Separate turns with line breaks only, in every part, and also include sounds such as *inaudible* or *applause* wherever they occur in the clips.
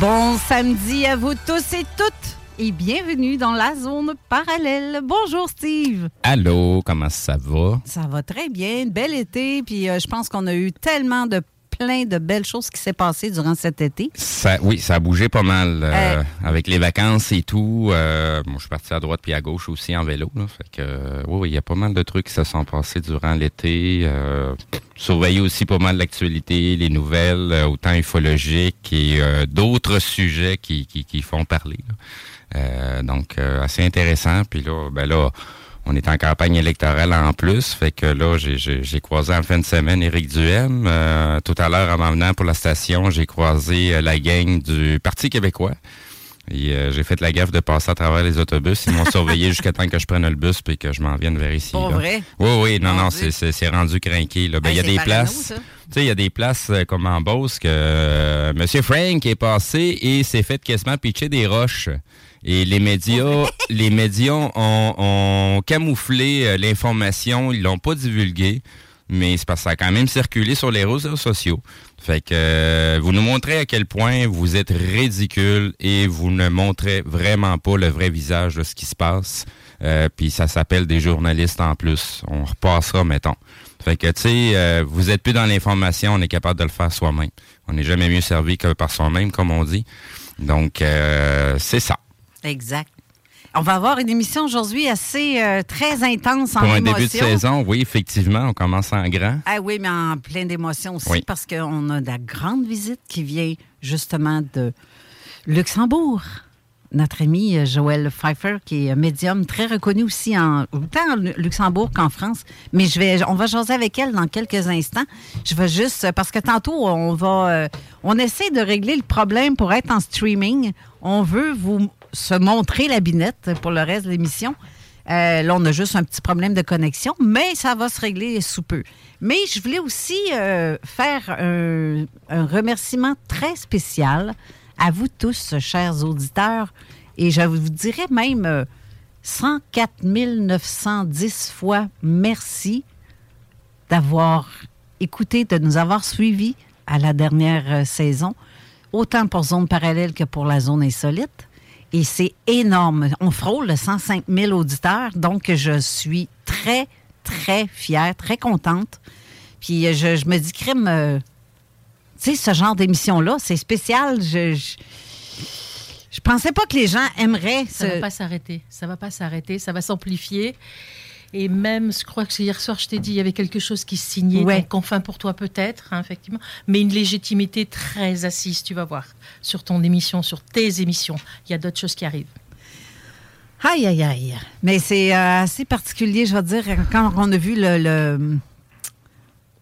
Bon samedi à vous tous et toutes et bienvenue dans la zone parallèle. Bonjour Steve.
Allô, comment ça va?
Ça va très bien, bel été, puis euh, je pense qu'on a eu tellement de plein de belles choses qui s'est passé durant cet été.
Ça, oui, ça a bougé pas mal euh,
Euh.
avec les vacances et tout. Euh, bon, je suis parti à droite puis à gauche aussi en vélo. Là, fait que, oui, oui, il y a pas mal de trucs qui se sont passés durant l'été. Euh, surveiller aussi pas mal l'actualité, les nouvelles, euh, autant ufologiques et euh, d'autres sujets qui, qui, qui font parler. Euh, donc, euh, assez intéressant. Puis là, ben là, on est en campagne électorale en plus. Fait que là, j'ai- croisé en fin de semaine Éric Duhem. Euh, tout à l'heure, en m'en venant pour la station, j'ai croisé euh, la gang du Parti québécois. Et euh, j'ai fait la gaffe de passer à travers les autobus. Ils m'ont *laughs* surveillé jusqu'à temps que je prenne le bus puis que je m'en vienne vers ici.
Pour
là.
vrai?
Oui, oui, non, non, c'est- rendu craqué. Ben, il
Hey,
y a des places. Tu sais, il y a des places euh, comme en Beauce que euh, M. Frank est passé et s'est fait quasiment pitcher des roches. Et les médias, *laughs* les médias ont, ont camouflé euh, l'information, ils l'ont pas divulgué, mais c'est parce que ça a quand même circulé sur les réseaux sociaux. Fait que euh, vous nous montrez à quel point vous êtes ridicule et vous ne montrez vraiment pas le vrai visage de ce qui se passe. Euh, Puis ça s'appelle des journalistes en plus. On repassera, mettons. Fait que, tu sais, euh, vous êtes plus dans l'information, on est capable de le faire soi-même. On n'est jamais mieux servi que par soi-même, comme on dit. Donc, euh, c'est ça.
Exact. On va avoir une émission aujourd'hui assez euh, très intense en
Pour un
émotion.
début de saison, oui, effectivement, on commence en grand.
Ah oui, mais en plein d'émotions aussi,
Oui.
parce qu'on a de la grande visite qui vient justement de Luxembourg. Notre ami euh, Joël Pfeiffer, qui est médium très reconnu aussi en autant en Luxembourg qu'en France. Mais je vais, on va jaser avec elle dans quelques instants. Je vais juste parce que tantôt on va, euh, on essaie de régler le problème pour être en streaming. On veut vous se montrer la binette pour le reste de l'émission. Euh, là, on a juste un petit problème de connexion, mais ça va se régler sous peu. Mais je voulais aussi euh, faire un, un remerciement très spécial à vous tous, chers auditeurs, et je vous dirais même euh, 104 910 fois merci d'avoir écouté, de nous avoir suivis à la dernière euh, saison, autant pour Zone Parallèle que pour la Zone Insolite. Et c'est énorme. On frôle le 105 000 auditeurs, donc je suis très, très fière, très contente. Puis je, je me dis, crime, euh, tu sais, ce genre d'émission-là, c'est spécial. Je, je, je pensais pas que les gens aimeraient.
Ça
ce-
va pas s'arrêter. Ça va pas s'arrêter. Ça va s'amplifier. Et même, je crois que hier soir, je t'ai dit, il y avait quelque chose qui se signait.
Ouais.
Donc, enfin, pour toi, peut-être, hein, effectivement. Mais une légitimité très assise, tu vas voir, sur ton émission, sur tes émissions. Il y a d'autres choses qui arrivent.
Aïe, aïe, aïe. Mais c'est euh, assez particulier, je vais dire, quand on a vu le, le-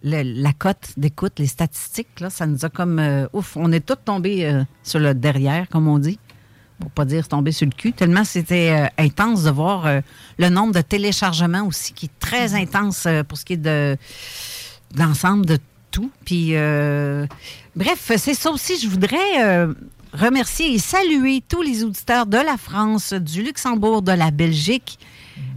le- la cote d'écoute, les statistiques, là, ça nous a comme... euh, ouf, on est tous tombés euh, sur le derrière, comme on dit, pour pas dire tomber sur le cul, tellement c'était intense de voir le nombre de téléchargements aussi, qui est très intense euh, pour ce qui est de l'ensemble de tout. Puis, euh, bref, c'est ça aussi, je voudrais euh, remercier et saluer tous les auditeurs de la France, du Luxembourg, de la Belgique,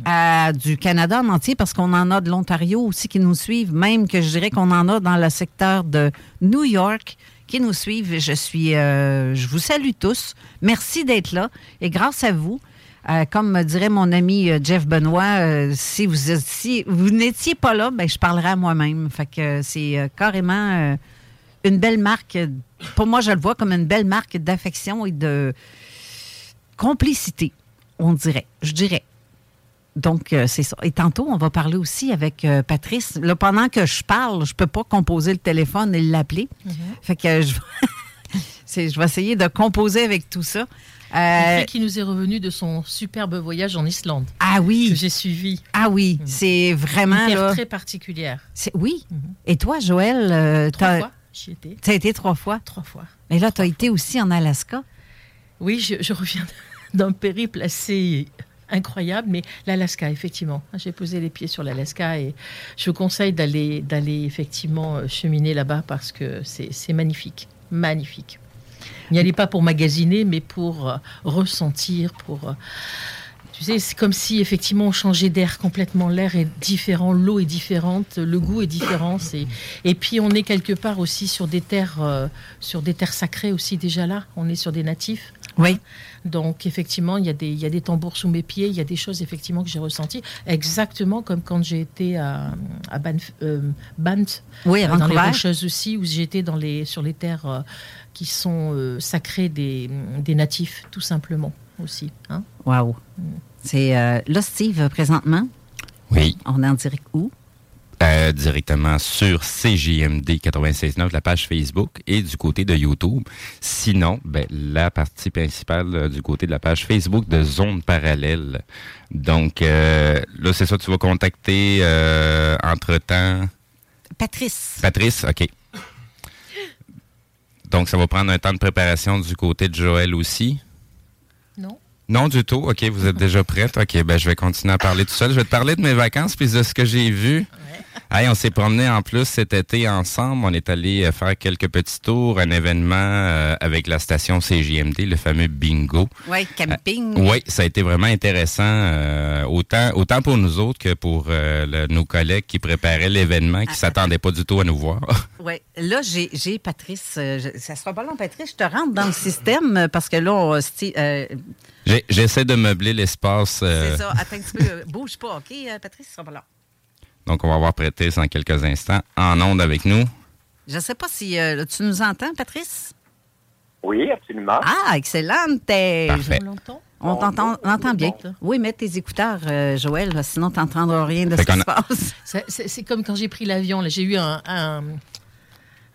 euh, du Canada en entier, parce qu'on en a de l'Ontario aussi qui nous suivent, même que je dirais qu'on en a dans le secteur de New York qui nous suivent. Je suis, je vous salue tous. Merci d'être là. Et grâce à vous, euh, comme me dirait mon ami euh, Jeff Benoît, euh, si vous si vous n'étiez pas là, ben, je parlerai à moi-même. Fait que c'est euh, carrément une belle marque. Pour moi, je le vois comme une belle marque d'affection et de complicité, on dirait. Je dirais. Donc, c'est ça. Et tantôt, on va parler aussi avec Patrice. Là, pendant que je parle, je peux pas composer le téléphone et l'appeler. Fait que *laughs* je vais essayer de composer avec tout ça.
Une
Euh,
qui nous est revenue de son superbe voyage en Islande,
ah
que
oui,
j'ai suivi.
ah oui, c'est
Une
vraiment
terre
là.
très particulière.
c'est- Oui. Et toi, Joël, euh,
Trois fois, j'y étais.
t'as été trois fois.
Trois fois.
Mais là, tu as été aussi en Alaska.
Oui, je, je reviens *laughs* d'un périple assez incroyable, mais l'Alaska, effectivement. J'ai posé les pieds sur l'Alaska et je vous conseille d'aller, d'aller effectivement euh, cheminer là-bas parce que c'est, c'est magnifique. Magnifique. N'y allez pas pour magasiner, mais pour euh, ressentir, pour. euh, tu sais, c'est comme si effectivement on changeait d'air complètement. L'air est différent, l'eau est différente, le goût est différent. Et puis on est quelque part aussi sur des terres, euh, sur des terres sacrées aussi déjà là. On est sur des natifs.
Oui.
Donc effectivement, il y, a des, il y a des tambours sous mes pieds, il y a des choses effectivement que j'ai ressenties, exactement comme quand j'ai été à, à Banff, euh,
Oui, à
dans les. Rocheuses aussi, où j'étais dans les, sur les terres qui sont euh, sacrées des, des natifs, tout simplement aussi. hein.
Wow. C'est euh, là, Steve, présentement,
Oui.
on est en direct où?
Euh, directement sur CJMD 96.9, la page Facebook, et du côté de YouTube. Sinon, ben, la partie principale euh, du côté de la page Facebook de Zone Parallèle. Donc, euh, là, c'est ça, tu vas contacter euh, entre-temps?
Patrice.
Patrice, OK. Donc, ça va prendre un temps de préparation du côté de Joël aussi?
Non
Non, du tout? OK, vous êtes déjà prête. OK, ben je vais continuer à parler tout seul. Je vais te parler de mes vacances puis de ce que j'ai vu. Hey, on s'est promené en plus cet été ensemble. On est allé euh, faire quelques petits tours, un événement euh, avec la station CJMD, le fameux bingo.
Oui, camping.
Oui, ça a été vraiment intéressant, euh, autant, autant pour nous autres que pour euh, le- nos collègues qui préparaient l'événement, qui s'attendaient pas du tout à nous voir. *laughs*
Oui. Là, j'ai Patrice. euh, je- ça sera pas long, Patrice. Je te rentre dans le système euh, parce que là, on, euh,
J'essaie de meubler l'espace. euh,
c'est ça. Attends un petit peu. euh, Bouge pas, OK, euh, Patrice? Ça sera pas long.
Donc, on va avoir Prêté dans quelques instants en onde avec nous.
Je sais pas si euh, tu nous entends, Patrice?
Oui, absolument.
Ah, excellente.
Parfait.
On
t'entend on entend bien. Oui, mets tes écouteurs, euh, Joël, sinon tu n'entendras rien de
Fait
ce qui
qu'on
se passe. *laughs*
C'est- comme quand j'ai pris l'avion. là. J'ai eu un, un,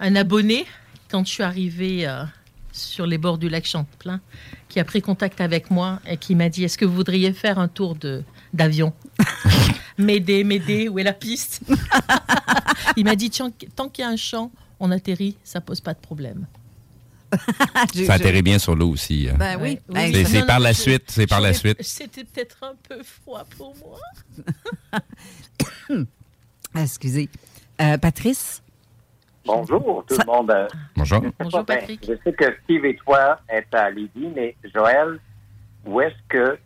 un abonné quand je suis arrivée euh, sur les bords du lac Champlain qui a pris contact avec moi et qui m'a dit Est-ce que vous voudriez faire un tour de- d'avion? *laughs* M'aider, m'aider, où est la piste *laughs* Il m'a dit Tiens, Tant qu'il y a un champ, on atterrit, ça pose pas de problème. *laughs*
Je-
Ça atterrit bien sur l'eau aussi. euh.
Ben oui.
Ouais,
Ben,
C'est- par la suite, c'est par la suite.
C'était peut-être un peu froid pour moi. *coughs*
Excusez. Euh, Patrice?
Bonjour, tout
Ça-
le monde.
Bonjour.
je sais
Bonjour,
ben,
Patrick.
je sais que Steve et toi êtes à Lévis, mais Joël, où est-ce que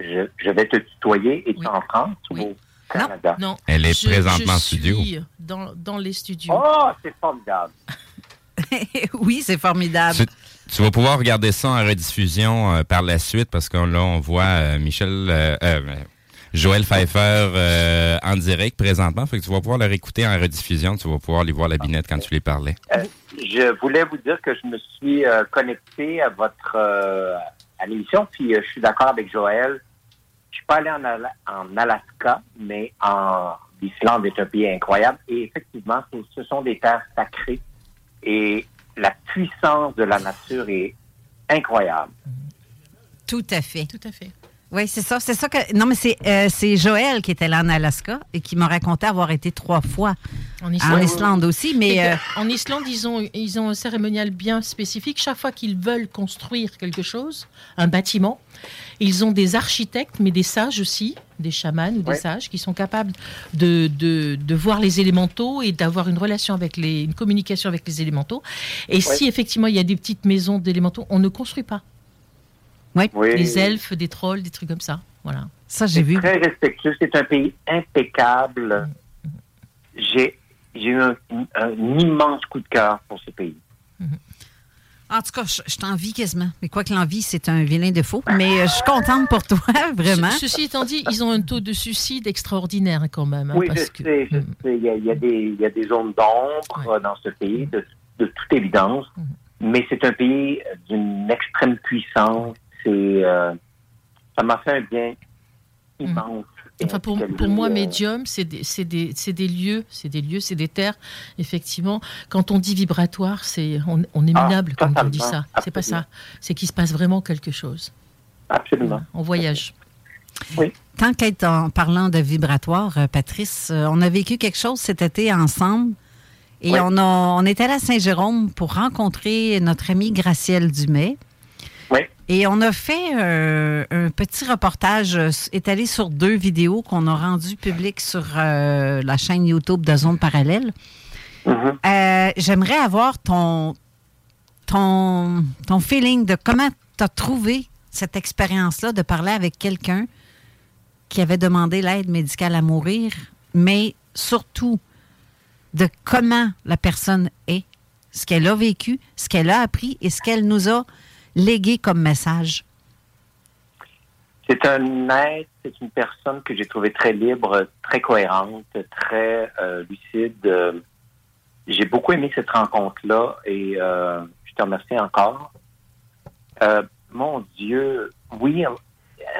je, vais te tutoyer? Es-tu
Oui.
en France ou au Canada?
Non,
Elle est
je-
présentement en studio.
suis Dans, dans les studios.
Oh, c'est formidable. *laughs*
oui, c'est formidable.
Tu, tu vas pouvoir regarder ça en rediffusion euh, par la suite parce que là, on voit euh, Michel, euh, euh, Joël Pfeiffer euh, en direct présentement. Fait que tu vas pouvoir leur écouter en rediffusion. Tu vas pouvoir les voir la binette quand tu les parlais.
Euh, je voulais vous dire que je me suis euh, connecté à votre euh, à l'émission, puis euh, je suis d'accord avec Joël. Je suis pas allé en, Ala- en Alaska, mais en l'Islande est un pays incroyable. Et effectivement, ce sont des terres sacrées et la puissance de la nature est incroyable.
Tout à fait.
Tout à fait.
Oui, c'est ça. C'est ça que. Non, mais c'est euh, c'est Joël qui était là en Alaska et qui m'a raconté avoir été trois fois
En
en
Islande.
Aussi. Mais euh,
en Islande, ils ont, ils ont un cérémonial bien spécifique. Chaque fois qu'ils veulent construire quelque chose, un bâtiment, ils ont des architectes, mais des sages aussi, des chamans ou des
Ouais.
sages, qui sont capables de, de, de voir les élémentaux et d'avoir une relation avec les, une communication avec les élémentaux. Et si effectivement il y a des petites maisons d'élémentaux, on ne construit pas.
Oui,
Oui.
Des elfes, des trolls, des trucs comme ça. Voilà.
ça, j'ai vu.
très respectueux. C'est un pays impeccable. J'ai j'ai eu un, un immense coup de cœur pour ce pays.
En tout cas, je, je t'envie quasiment. Mais quoi que l'envie, c'est un vilain défaut. Mais euh, je suis contente pour toi, *laughs* vraiment.
Ce- ceci étant dit, ils ont un taux de suicide extraordinaire quand même. hein,
Oui, je
parce que-
sais, je sais. Il y a, il y a des, il y a des zones d'ombre dans ce pays, de, de toute évidence. Mais c'est un pays d'une extrême puissance. C'est, euh, ça m'a fait un bien immense.
Enfin, pour, moi,
euh,
médium, c'est des, lieux, c'est des lieux, c'est des terres. Effectivement, quand on dit vibratoire, c'est on, on est
Ah,
minable quand on dit ça. C'est pas ça. C'est qu'il se passe vraiment quelque chose.
Absolument.
On voyage.
Tant qu'être en parlant de vibratoire, euh, Patrice, euh, on a vécu quelque chose cet été ensemble. Et
Oui.
on, a, on est allé à Saint-Jérôme pour rencontrer notre amie Gracielle Dumais. Et on a fait euh, un petit reportage euh, étalé sur deux vidéos qu'on a rendues publiques sur euh, la chaîne YouTube de Zone Parallèle.
Mhm.
Euh, J'aimerais avoir ton, ton, ton feeling de comment tu as trouvé cette expérience-là de parler avec quelqu'un qui avait demandé l'aide médicale à mourir, mais surtout de comment la personne est, ce qu'elle a vécu, ce qu'elle a appris et ce qu'elle nous a légué comme message?
C'est un être, c'est une personne que j'ai trouvée très libre, très cohérente, très euh, lucide. Euh, J'ai beaucoup aimé cette rencontre-là et euh, je te remercie encore. Mon Dieu, oui, à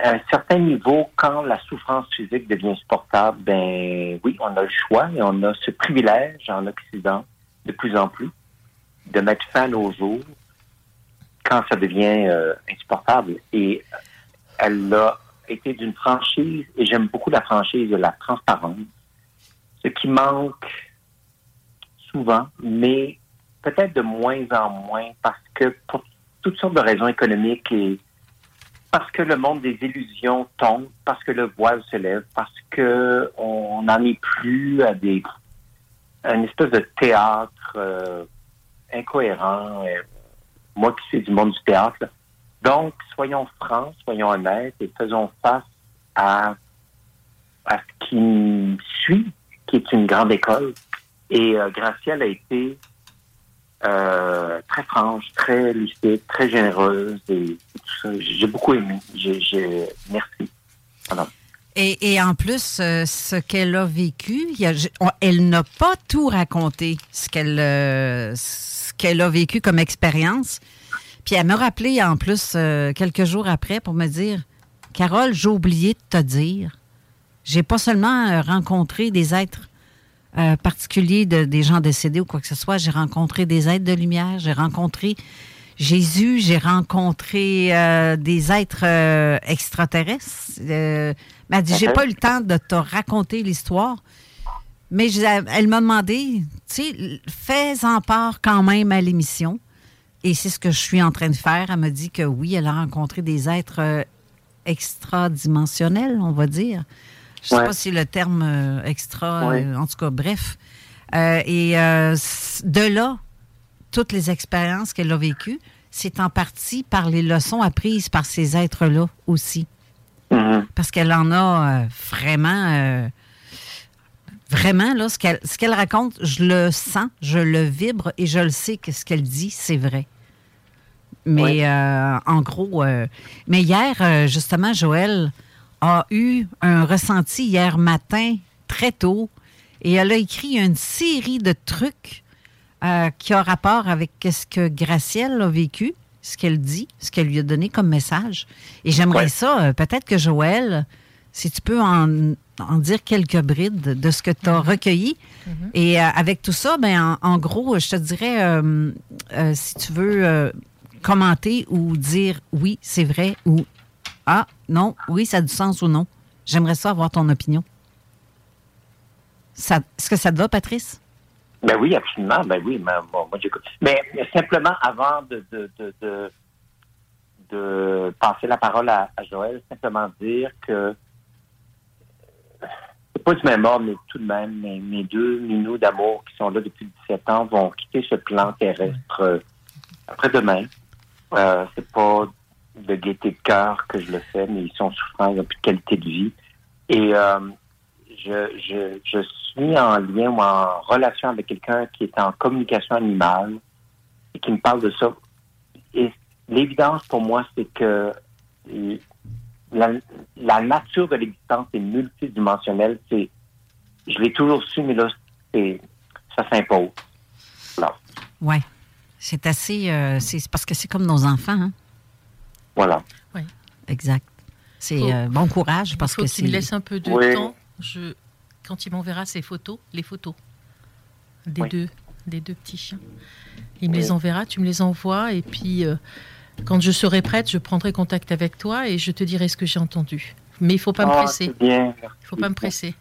un certain niveau, quand la souffrance physique devient supportable, ben oui, on a le choix et on a ce privilège en Occident, de plus en plus, de mettre fin à nos jours quand ça devient euh, insupportable. Et elle a été d'une franchise, et j'aime beaucoup la franchise de la transparence, ce qui manque souvent, mais peut-être de moins en moins parce que pour toutes sortes de raisons économiques et parce que le monde des illusions tombe, parce que le voile se lève, parce que on n'en est plus à des une espèce de théâtre euh, incohérent. Euh, moi qui suis du monde du théâtre, donc soyons francs, soyons honnêtes et faisons face à à ce qui suit, qui est une grande école. Et euh, Gracielle a été euh, très franche, très lucide, très généreuse et, et tout ça. J'ai beaucoup aimé. J'ai, j'ai- merci.
Et, en plus, euh, ce qu'elle a vécu, elle n'a pas tout raconté, ce qu'elle euh, ce qu'elle a vécu comme expérience. Puis elle m'a rappelé en plus euh, quelques jours après pour me dire Carole, j'ai oublié de te dire. J'ai pas seulement rencontré des êtres particuliers, de, des gens décédés ou quoi que ce soit, j'ai rencontré des êtres de lumière, j'ai rencontré Jésus, j'ai rencontré euh, des êtres euh, extraterrestres. Euh, elle m'a dit, j'ai
Mhm.
pas eu le temps de te raconter l'histoire, mais je- elle m'a demandé, tu sais, fais-en part quand même à l'émission. Et c'est ce que je suis en train de faire. Elle m'a dit que oui, elle a rencontré des êtres euh, extradimensionnels, on va dire. Je sais
Ouais.
pas si le terme extra,
Ouais.
en tout cas, bref. Euh, et euh, de là, toutes les expériences qu'elle a vécues, c'est en partie par les leçons apprises par ces êtres-là aussi.
Mhm.
Parce qu'elle en a euh, vraiment, euh, vraiment, là, ce qu'elle ce qu'elle raconte, je le sens, je le vibre et je le sais que ce qu'elle dit, c'est vrai. Mais
Oui.
euh, en gros, mais hier, justement, Joël a eu un ressenti hier matin, très tôt, et elle a écrit une série de trucs euh, qui ont rapport avec ce que Gracielle a vécu, ce qu'elle dit, ce qu'elle lui a donné comme message. Et j'aimerais
Ouais.
ça, euh, peut-être que Joël, si tu peux en, en dire quelques brides de ce que tu as recueilli. Et euh, avec tout ça, ben, en, en gros, je te dirais, euh, euh, si tu veux euh, commenter ou dire oui, c'est vrai, ou ah, non, oui, ça a du sens ou non, j'aimerais ça avoir ton opinion. Ça- Est-ce que ça te va, Patrice?
Ben oui, absolument. Ben oui, mais, bon, moi j'écoute. Mais simplement, avant de, de, de, de, de passer la parole à, Joël, simplement dire que c'est pas du même ordre, mais tout de même, mes, mes deux minous d'amour qui sont là depuis 17 ans vont quitter ce plan terrestre euh, après-demain. Euh, c'est pas de gaieté de cœur que je le fais, mais ils sont souffrants, ils n'ont plus de qualité de vie. Et euh, je, je, je suis en lien ou en relation avec quelqu'un qui est en communication animale et qui me parle de ça. Et l'évidence pour moi, c'est que la, la nature de l'existence est multidimensionnelle. C'est, je l'ai toujours su, mais là, c'est, ça s'impose.
Oui. C'est assez. euh, c'est parce que c'est comme nos enfants. Hein?
Voilà.
Exact. C'est euh, bon courage parce
Il faut
que
que tu
c'est.
me laisses un peu de
Oui.
temps. Je, quand il m'enverra ses photos, les photos des
Oui.
deux, des deux petits chiens, il me
Oui.
les enverra, tu me les envoies et puis euh, quand je serai prête, je prendrai contact avec toi et je te dirai ce que j'ai entendu. Mais il faut pas me
Ah,
presser.
bien.
Il faut pas me presser.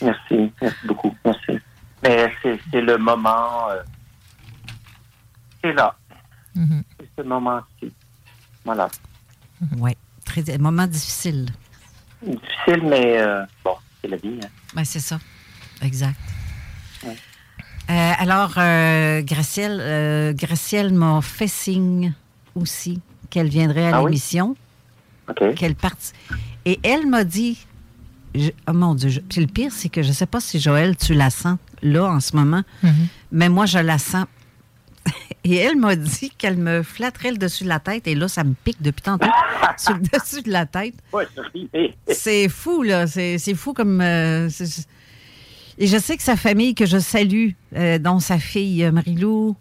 Merci. Merci beaucoup. Merci. Mais c'est, c'est le moment. euh, c'est là.
Mhm.
C'est ce moment-ci. Voilà.
Oui. Très. Moment difficile.
Difficile, mais euh, bon, c'est la vie. Hein.
Ben, c'est ça. Exact.
Ouais.
Euh, alors, euh, Gracielle, euh, Gracielle m'a fait signe aussi qu'elle viendrait à
Ah oui?
l'émission,
OK.
qu'elle parte. Et elle m'a dit, je- oh mon Dieu, je- puis le pire, c'est que je ne sais pas si Joël, tu la sens là en ce moment,
Mhm.
mais moi, je la sens. *laughs* Et elle m'a dit qu'elle me flatterait le dessus de la tête, et là, ça me pique depuis tantôt *laughs* sur le dessus de la tête. C'est fou, là. C'est fou comme. euh, Et je sais que sa famille, que je salue, euh, dont sa fille euh, Marie-Lou,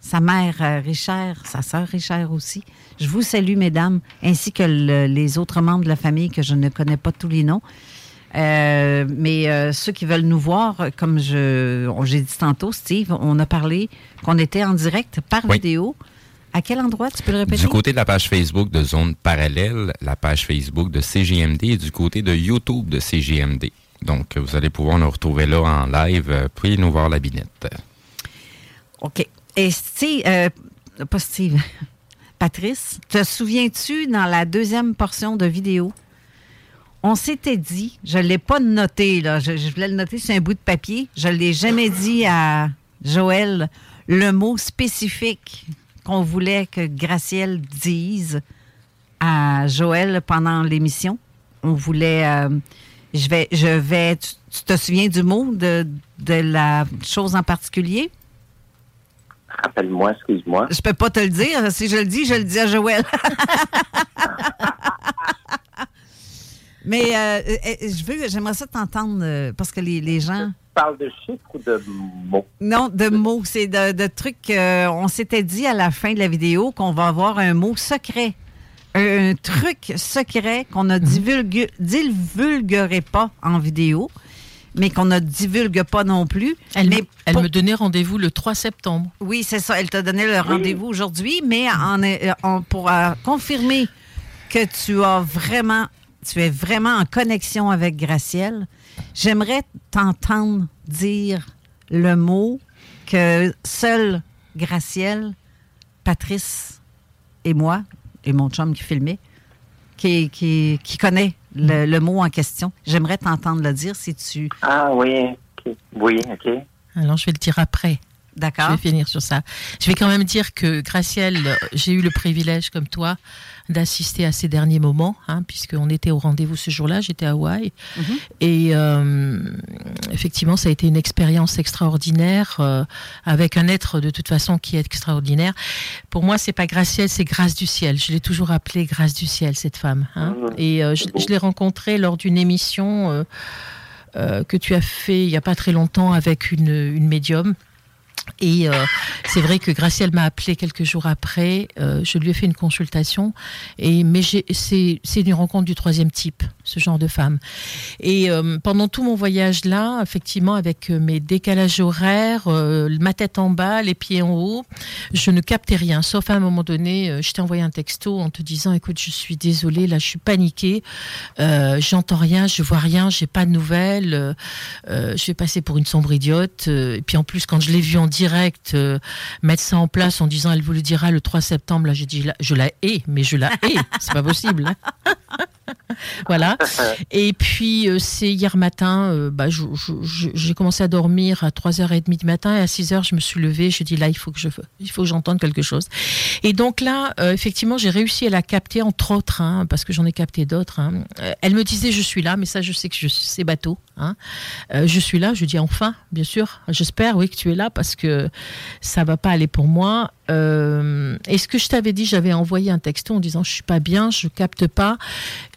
sa mère euh, Richard, sa sœur Richard aussi, je vous salue, mesdames, ainsi que le- les autres membres de la famille que je ne connais pas tous les noms. Euh, mais euh, ceux qui veulent nous voir, comme je j'ai dit tantôt, Steve, on a parlé qu'on était en direct par
Oui.
vidéo. À quel endroit, tu peux le répéter?
Du côté de la page Facebook de Zone Parallèle, la page Facebook de CGMD et du côté de YouTube de CGMD. Donc, vous allez pouvoir nous retrouver là en live, euh, puis nous voir la binette?
OK. Et Steve, euh, pas Steve, *laughs* Patrice, te souviens-tu dans la deuxième portion de vidéo, on s'était dit, je ne l'ai pas noté, là, je, je voulais le noter sur un bout de papier, je ne l'ai jamais dit à Joël, le mot spécifique qu'on voulait que Gracielle dise à Joël pendant l'émission. On voulait, euh, je vais, je vais, tu, tu te souviens du mot, de, de la chose en particulier?
Rappelle-moi, excuse-moi.
Je peux pas te le dire. Si je le dis, je le dis à Joël. *laughs* Mais euh, euh, je veux, j'aimerais ça t'entendre euh, parce que les, les gens.
Tu parles de chiffres ou de mots?
Non, de mots. C'est de, de trucs. euh, on s'était dit à la fin de la vidéo qu'on va avoir un mot secret. Un, un truc secret qu'on ne divulgue, divulguerait pas en vidéo, mais qu'on ne divulgue pas non plus.
Elle,
mais
me- elle
pour-
me donnait rendez-vous le 3 septembre.
Oui, c'est ça. Elle t'a donné le rendez-vous aujourd'hui, mais en, euh, en- pour euh, confirmer que tu as vraiment, tu es vraiment en connexion avec Gracielle, j'aimerais t'entendre dire le mot que seul Gracielle, Patrice et moi, et mon chum qui filmait, qui, qui, qui connaît le, le mot en question. J'aimerais t'entendre le dire si tu...
Ah oui, OK. Oui, OK.
Alors, je vais le dire après.
D'accord.
Je vais finir sur ça. Je vais quand même dire que Gracielle, j'ai eu le privilège, comme toi, d'assister à ces derniers moments, hein, puisqu'on était au rendez-vous ce jour-là, j'étais à Hawaï.
Mhm.
Et euh, effectivement, ça a été une expérience extraordinaire, euh, avec un être de toute façon qui est extraordinaire. Pour moi, c'est pas Gracielle, c'est Grâce du ciel. Je l'ai toujours appelée Grâce du ciel, cette femme. hein. Et euh, je, je l'ai rencontrée lors d'une émission euh, euh, que tu as fait il y a pas très longtemps avec une, une médium. Et euh, c'est vrai que Gracielle m'a appelé quelques jours après. euh, je lui ai fait une consultation. Mais c'est une rencontre du troisième type, ce genre de femme. Et euh, pendant tout mon voyage là, effectivement, avec mes décalages horaires, ma tête en bas, les pieds en haut, je ne captais rien. Sauf à un moment donné, je t'ai envoyé un texto en te disant "Écoute, je suis désolée, là, je suis paniquée. J'entends rien, je vois rien, j'ai pas de nouvelles. je vais passer pour une sombre idiote. et puis en plus, quand je l'ai vue en direct euh, mettre ça en place en disant elle vous le dira le 3 septembre, là j'ai dit je la hais, mais je la hais, c'est pas possible. hein. *laughs* *laughs* voilà. *laughs* Et puis euh, c'est hier matin, euh, bah, j'ai commencé à dormir à 3h30 du matin et à 6h je me suis levée, je dis là il faut que je il faut que j'entende quelque chose. Et donc là euh, effectivement j'ai réussi à la capter entre autres hein, parce que j'en ai capté d'autres. hein. Elle me disait je suis là, mais ça je sais que je c'est bateau. Hein. Je suis là, je dis enfin, bien sûr. J'espère oui que tu es là parce que ça va pas aller pour moi. Euh, et ce que je t'avais dit, j'avais envoyé un texto en disant je suis pas bien, je capte pas.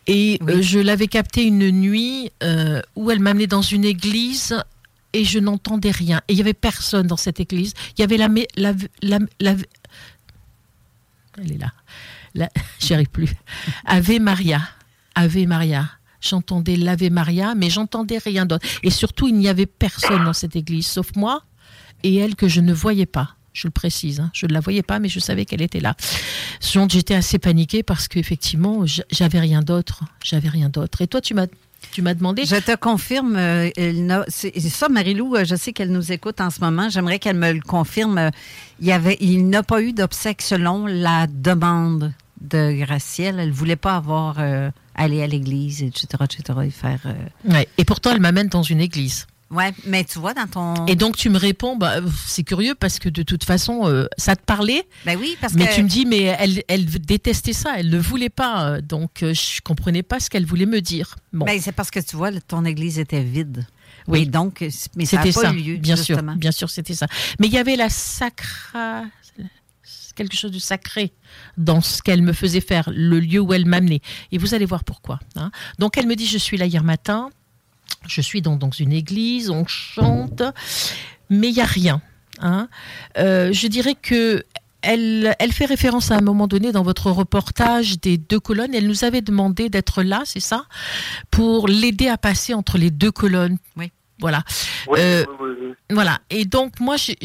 Et euh, je l'avais capté une nuit euh, où elle m'amenait dans une église et je n'entendais rien. Et il y avait personne dans cette église. Il y avait la mé- la la, la, elle est là. La- *laughs* J'y arrive plus. Ave Maria. Ave Maria. J'entendais l'Ave Maria, mais j'entendais rien d'autre. Et surtout, il n'y avait personne dans cette église, sauf moi et elle que je ne voyais pas. Je le précise, hein. je ne la voyais pas, mais je savais qu'elle était là. Donc j'étais assez paniquée parce qu'effectivement, j'avais rien d'autre. J'avais rien d'autre. Et toi, tu m'as, tu m'as demandé.
Je te confirme, euh, il ça, Marilou, euh, je sais qu'elle nous écoute en ce moment. J'aimerais qu'elle me le confirme. Il, y avait, il n'a pas eu d'obsèques selon la demande de Gracielle. Elle ne voulait pas avoir euh, aller à l'église, etc., etc., et faire... euh,
Ouais. Et pourtant, elle m'amène dans une église.
Ouais, mais tu vois, dans ton...
Et donc tu me réponds, bah, c'est curieux parce que de toute façon, euh, ça te parlait.
Ben oui, parce
mais
que-
tu me dis, mais elle, elle détestait ça, elle ne voulait pas. Donc euh, je comprenais pas ce qu'elle voulait me dire. Bon.
Ben, c'est parce que tu vois, ton église était vide.
Oui.
Et donc, euh, mais ça n'a
C'était
pas
ça,
eu lieu,
bien
justement.
sûr, bien sûr, c'était ça. Mais il y avait la sacra, quelque chose de sacré dans ce qu'elle me faisait faire, le lieu où elle m'amenait. Et vous allez voir pourquoi. hein. Donc elle me dit, je suis là hier matin, je suis dans, une église, on chante, mais il y a rien. hein. Euh, je dirais que elle, elle fait référence à un moment donné dans votre reportage des deux colonnes. Elle nous avait demandé d'être là, c'est ça, pour l'aider à passer entre les deux colonnes. Voilà.
Oui,
Euh,
oui, oui, oui.
voilà. Et donc, moi, j'ai-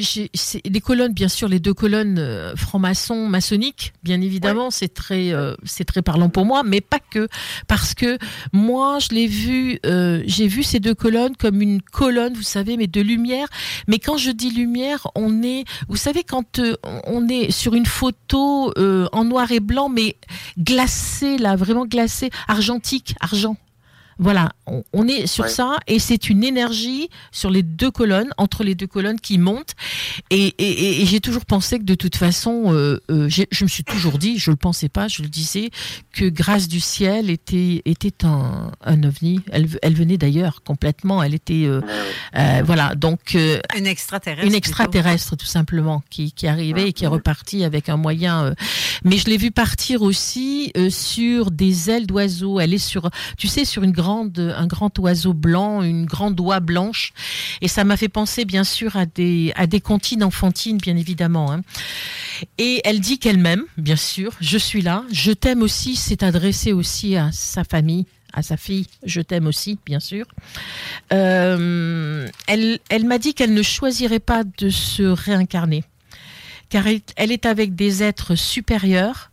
les colonnes, bien sûr, les deux colonnes euh, francs-maçons, maçonniques, bien évidemment, c'est très, euh, c'est très parlant pour moi, mais pas que. Parce que moi, je l'ai vu, j'ai vu ces deux colonnes comme une colonne, vous savez, mais de lumière. Mais quand je dis lumière, on est, vous savez, quand on est sur une photo en noir et blanc, mais glacée, là, vraiment glacée, argentique, argent. Voilà, on, on est sur
Ouais.
ça et c'est une énergie sur les deux colonnes, entre les deux colonnes qui monte. Et, et- et- et j'ai toujours pensé que de toute façon, euh, euh, je me suis toujours dit, je le pensais pas, je le disais, que Grâce du ciel était était un, un ovni. Elle, elle venait d'ailleurs complètement. Elle était euh, euh, voilà donc euh,
Une extraterrestre.
une
plutôt.
extraterrestre tout simplement qui, qui arrivait et qui est repartie avec un moyen. euh, Mais je l'ai vue partir aussi euh, sur des ailes d'oiseau. Elle est sur, tu sais, sur une grande, un grand oiseau blanc, une grande oie blanche. Et ça m'a fait penser bien sûr à des, à comptines enfantines, bien évidemment. hein. Et elle dit qu'elle m'aime, bien sûr. Je suis là. Je t'aime aussi. C'est adressé aussi à sa famille à sa fille, je t'aime aussi, bien sûr. Euh, elle m'a dit qu'elle ne choisirait pas de se réincarner, car elle est avec des êtres supérieurs.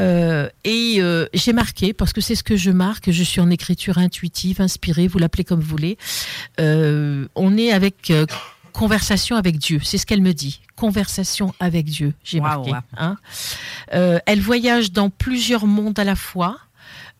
Euh, et euh, j'ai marqué, parce que c'est ce que je marque, je suis en écriture intuitive, inspirée, vous l'appelez comme vous voulez. Euh, on est avec conversation avec Dieu, c'est ce qu'elle me dit. Conversation avec Dieu, j'ai marqué. hein. Elle voyage dans plusieurs mondes à la fois.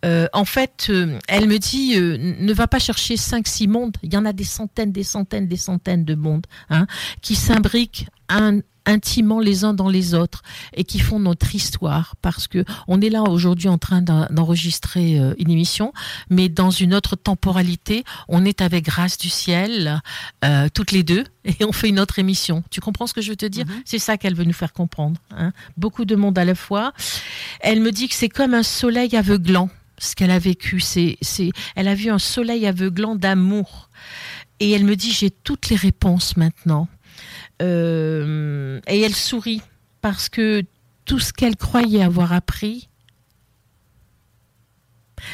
Euh, en fait, euh, elle me dit, euh, ne va pas chercher cinq, six mondes. Il y en a des centaines, des centaines, des centaines de mondes hein, qui s'imbriquent un, intimement les uns dans les autres et qui font notre histoire parce que on est là aujourd'hui en train d'enregistrer euh, une émission mais dans une autre temporalité on est avec grâce du ciel euh, toutes les deux *laughs* et on fait une autre émission. Tu comprends ce que je veux te dire?
Mhm.
c'est ça qu'elle veut nous faire comprendre hein. beaucoup de monde à la fois. Elle me dit que c'est comme un soleil aveuglant ce qu'elle a vécu. C'est c'est elle a vu un soleil aveuglant d'amour. Et elle me dit j'ai toutes les réponses maintenant euh, et elle sourit parce que tout ce qu'elle croyait avoir appris,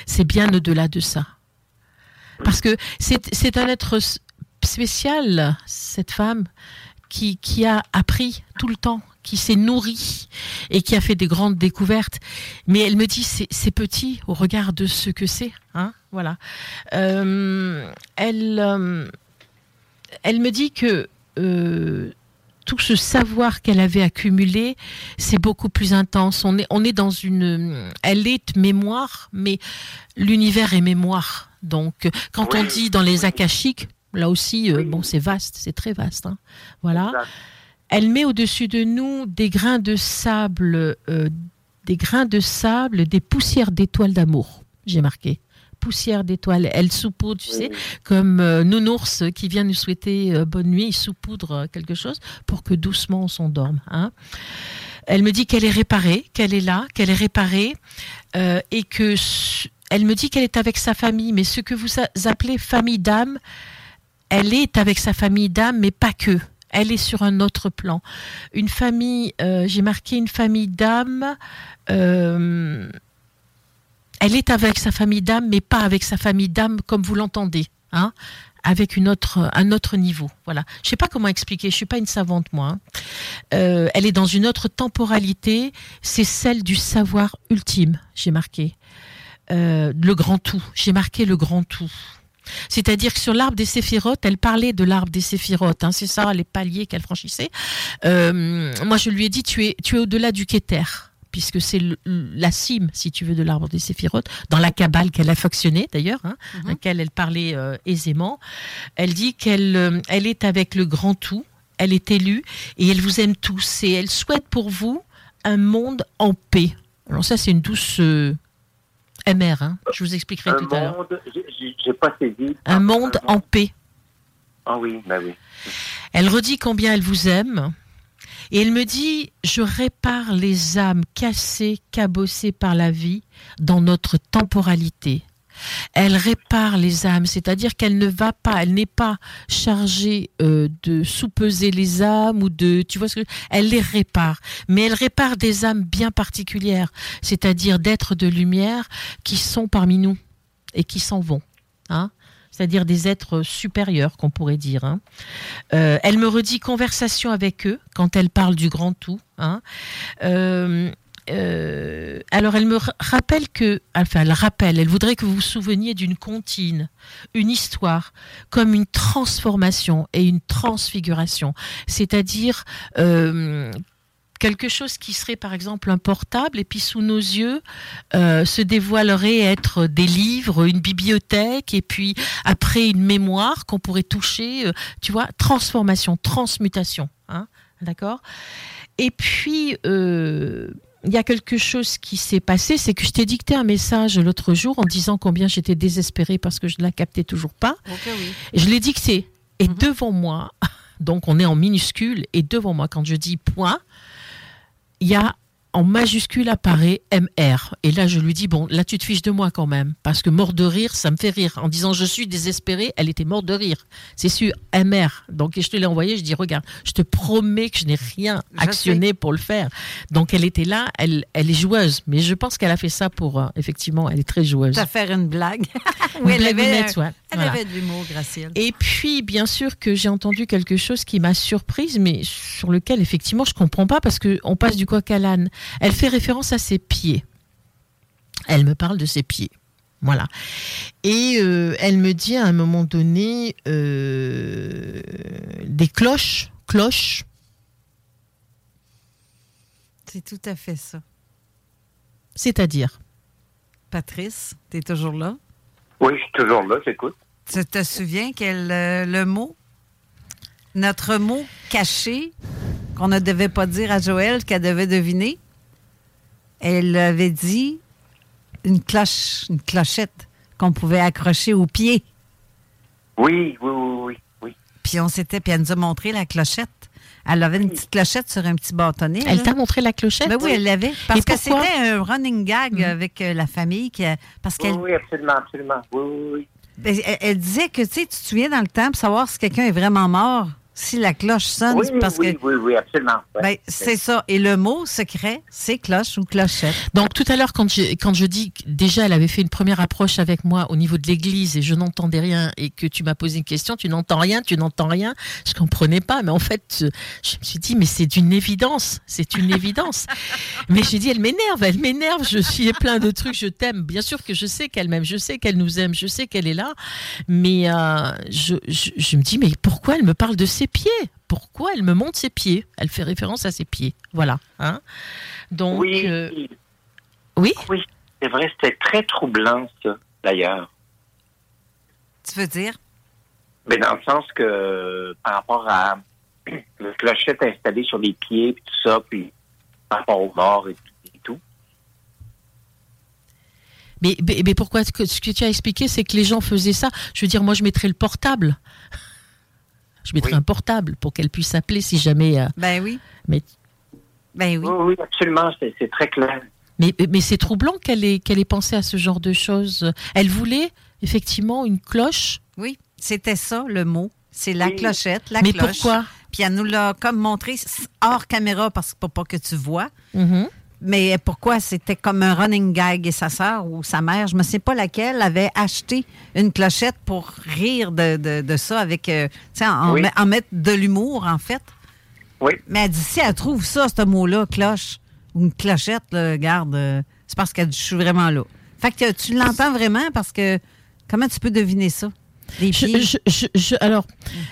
c'est bien au-delà de ça. Parce que c'est un être spécial, cette femme, qui, qui a appris tout le temps, qui s'est nourrie et qui a fait des grandes découvertes. Mais elle me dit, c'est petit au regard de ce que c'est. Hein voilà. Euh, elle, euh, elle me dit que euh, tout ce savoir qu'elle avait accumulé, c'est beaucoup plus intense. On est, on est dans une, elle est mémoire, mais l'univers est mémoire. Donc, quand on dit dans les akashiques, là aussi, euh, bon, c'est vaste, c'est très vaste. hein. Voilà. Elle met au-dessus de nous des grains de sable, euh, des grains de sable, des poussières d'étoiles d'amour. J'ai marqué poussière d'étoiles. Elle saupoudre, tu sais, comme euh, Nounours qui vient nous souhaiter euh, bonne nuit, il saupoudre euh, quelque chose pour que doucement on s'endorme. Hein. Elle me dit qu'elle est réparée, qu'elle est là, qu'elle est réparée, euh, et que elle me dit qu'elle est avec sa famille, mais ce que vous appelez famille d'âme, elle est avec sa famille d'âme, mais pas que. Elle est sur un autre plan. Une famille, euh, j'ai marqué une famille d'âme. euh, elle est avec sa famille d'âme, mais pas avec sa famille d'âme comme vous l'entendez, hein, avec une autre, un autre niveau. Voilà. Je sais pas comment expliquer. Je suis pas une savante moi. hein. Euh, elle est dans une autre temporalité. C'est celle du savoir ultime. J'ai marqué Euh, le grand tout. J'ai marqué le grand tout. C'est-à-dire que sur l'arbre des séphirotes, elle parlait de l'arbre des séphirotes. Hein, c'est ça, les paliers qu'elle franchissait. Euh, moi, je lui ai dit, tu es, tu es au-delà du Kéter, puisque c'est la cime, si tu veux, de l'arbre des séphirotes, dans la cabale qu'elle a fonctionné d'ailleurs, hein, laquelle elle parlait euh, aisément. Elle dit qu'elle euh, elle est avec le grand tout, elle est élue, et elle vous aime tous, et elle souhaite pour vous un monde en paix. Alors ça, c'est une douce... euh, MR, hein. je vous expliquerai
Un
tout à l'heure.
j'ai- pas saisi.
Un monde en paix.
Ah oui, ben oui.
Elle redit combien elle vous aime. Et elle me dit, je répare les âmes cassées, cabossées par la vie dans notre temporalité. Elle répare les âmes, c'est-à-dire qu'elle ne va pas, elle n'est pas chargée euh, de sous-peser les âmes ou de, tu vois ce que, elle les répare. Mais elle répare des âmes bien particulières, c'est-à-dire d'êtres de lumière qui sont parmi nous et qui s'en vont. Hein c'est-à-dire des êtres supérieurs, qu'on pourrait dire. hein. Euh, elle me redit conversation avec eux quand elle parle du grand tout. hein. Euh, euh, alors elle me ra- rappelle que, enfin elle rappelle, elle voudrait que vous vous souveniez d'une comptine, une histoire, comme une transformation et une transfiguration, c'est-à-dire quelque chose qui serait par exemple un portable et puis sous nos yeux euh, se dévoilerait être des livres, une bibliothèque et puis après une mémoire qu'on pourrait toucher, euh, tu vois, transformation, transmutation, hein, d'accord? Et puis euh, il y a quelque chose qui s'est passé, c'est que je t'ai dicté un message l'autre jour en disant combien j'étais désespérée parce que je ne la captais toujours pas.
Ok, oui.
Je l'ai dicté. Et devant moi, *laughs* donc on est en minuscule, et devant moi, quand je dis point, il y a en majuscule apparaît MR. Et là, je lui dis, bon, là, tu te fiches de moi quand même. Parce que mort de rire, ça me fait rire. En disant, je suis désespérée, elle était morte de rire. C'est sûr, MR. Donc, et je te l'ai envoyé, je dis, regarde, je te promets que je n'ai rien actionné pour le faire. Donc, elle était là, elle, elle est joueuse. Mais je pense qu'elle a fait ça pour, euh, effectivement, elle est très joueuse.
à faire une blague. *laughs*
Une
elle
blague
avait,
ouais.
elle
Voilà.
avait de l'humour, Gracielle.
Et puis, bien sûr que j'ai entendu quelque chose qui m'a surprise, mais sur lequel, effectivement, je comprends pas parce qu'on passe du coq à l'âne. Elle fait référence à ses pieds. Elle me parle de ses pieds. Voilà. Et euh, elle me dit à un moment donné euh, des cloches, cloches.
C'est tout à fait ça.
C'est-à-dire?
Patrice, tu es toujours là?
Oui, je suis toujours là, j'écoute.
Tu te souviens quel euh, le mot, notre mot caché qu'on ne devait pas dire à Joël qu'elle devait deviner? Elle avait dit une cloche, une clochette qu'on pouvait accrocher au pied.
Oui, oui, oui, oui, oui.
Puis on s'était, puis elle nous a montré la clochette. Elle avait une petite clochette sur un petit bâtonnet.
Elle t'a montré la clochette?
Ben oui, elle l'avait. Parce
Et
que c'était un running gag avec euh, la famille. qui- parce
Oui,
qu'elle
oui, absolument, absolument. Oui, oui, oui.
ben, elle, elle disait que, tu sais, tu te souviens dans le temps, pour savoir si quelqu'un est vraiment mort, si la cloche sonne,
Oui,
c'est parce
oui,
que...
oui, oui, absolument. Ouais.
Ben, c'est ça. Et le mot secret, c'est cloche ou clochette.
Donc tout à l'heure, quand je, quand je dis que déjà elle avait fait une première approche avec moi au niveau de l'église et je n'entendais rien et que tu m'as posé une question, tu n'entends rien, tu n'entends rien, je comprenais pas. Mais en fait, je me suis dit, mais c'est une évidence, c'est une évidence. *laughs* mais j'ai dit, elle m'énerve, elle m'énerve, je suis plein de trucs, je t'aime. Bien sûr que je sais qu'elle m'aime, je sais qu'elle nous aime, je sais qu'elle est là. Mais euh, je, je, je me dis, mais pourquoi elle me parle de ses pieds pourquoi elle me montre ses pieds? Elle fait référence à ses pieds. Voilà. Hein Donc,
oui,
euh,
oui, oui, c'est vrai, c'était très troublant, ça, d'ailleurs.
Tu veux dire?
Mais dans le sens que par rapport à *clears throat* le clochette installé sur les pieds, puis tout ça, puis par rapport aux morts et, tout-.
Mais, mais, mais pourquoi ce que tu as expliqué, c'est que les gens faisaient ça? Je veux dire, moi, je mettrais le portable. Je mettrais un portable pour qu'elle puisse appeler si jamais. euh,
Ben oui.
Mais,
ben oui.
Oui, oui, absolument, c'est très clair.
mais, mais c'est troublant qu'elle ait, qu'elle ait pensé à ce genre de choses. Elle voulait effectivement une cloche.
Oui, c'était ça le mot. C'est la
Oui.
clochette, la
Mais
cloche.
pourquoi?
Puis elle nous l'a comme montré hors caméra parce que pour pas que tu vois.
Mhm.
Mais pourquoi? C'était comme un running gag et sa sœur ou sa mère, je ne sais pas laquelle, avait acheté une clochette pour rire de, de- de ça avec, euh, tu sais, en,
Oui.
en mettre de l'humour en fait.
Oui.
Mais elle dit si elle trouve ça, ce mot-là, cloche ou une clochette, là, garde, euh, c'est parce que je suis vraiment là. Fait que tu l'entends vraiment parce que comment tu peux deviner ça? Les pieds.
je- je- je- alors,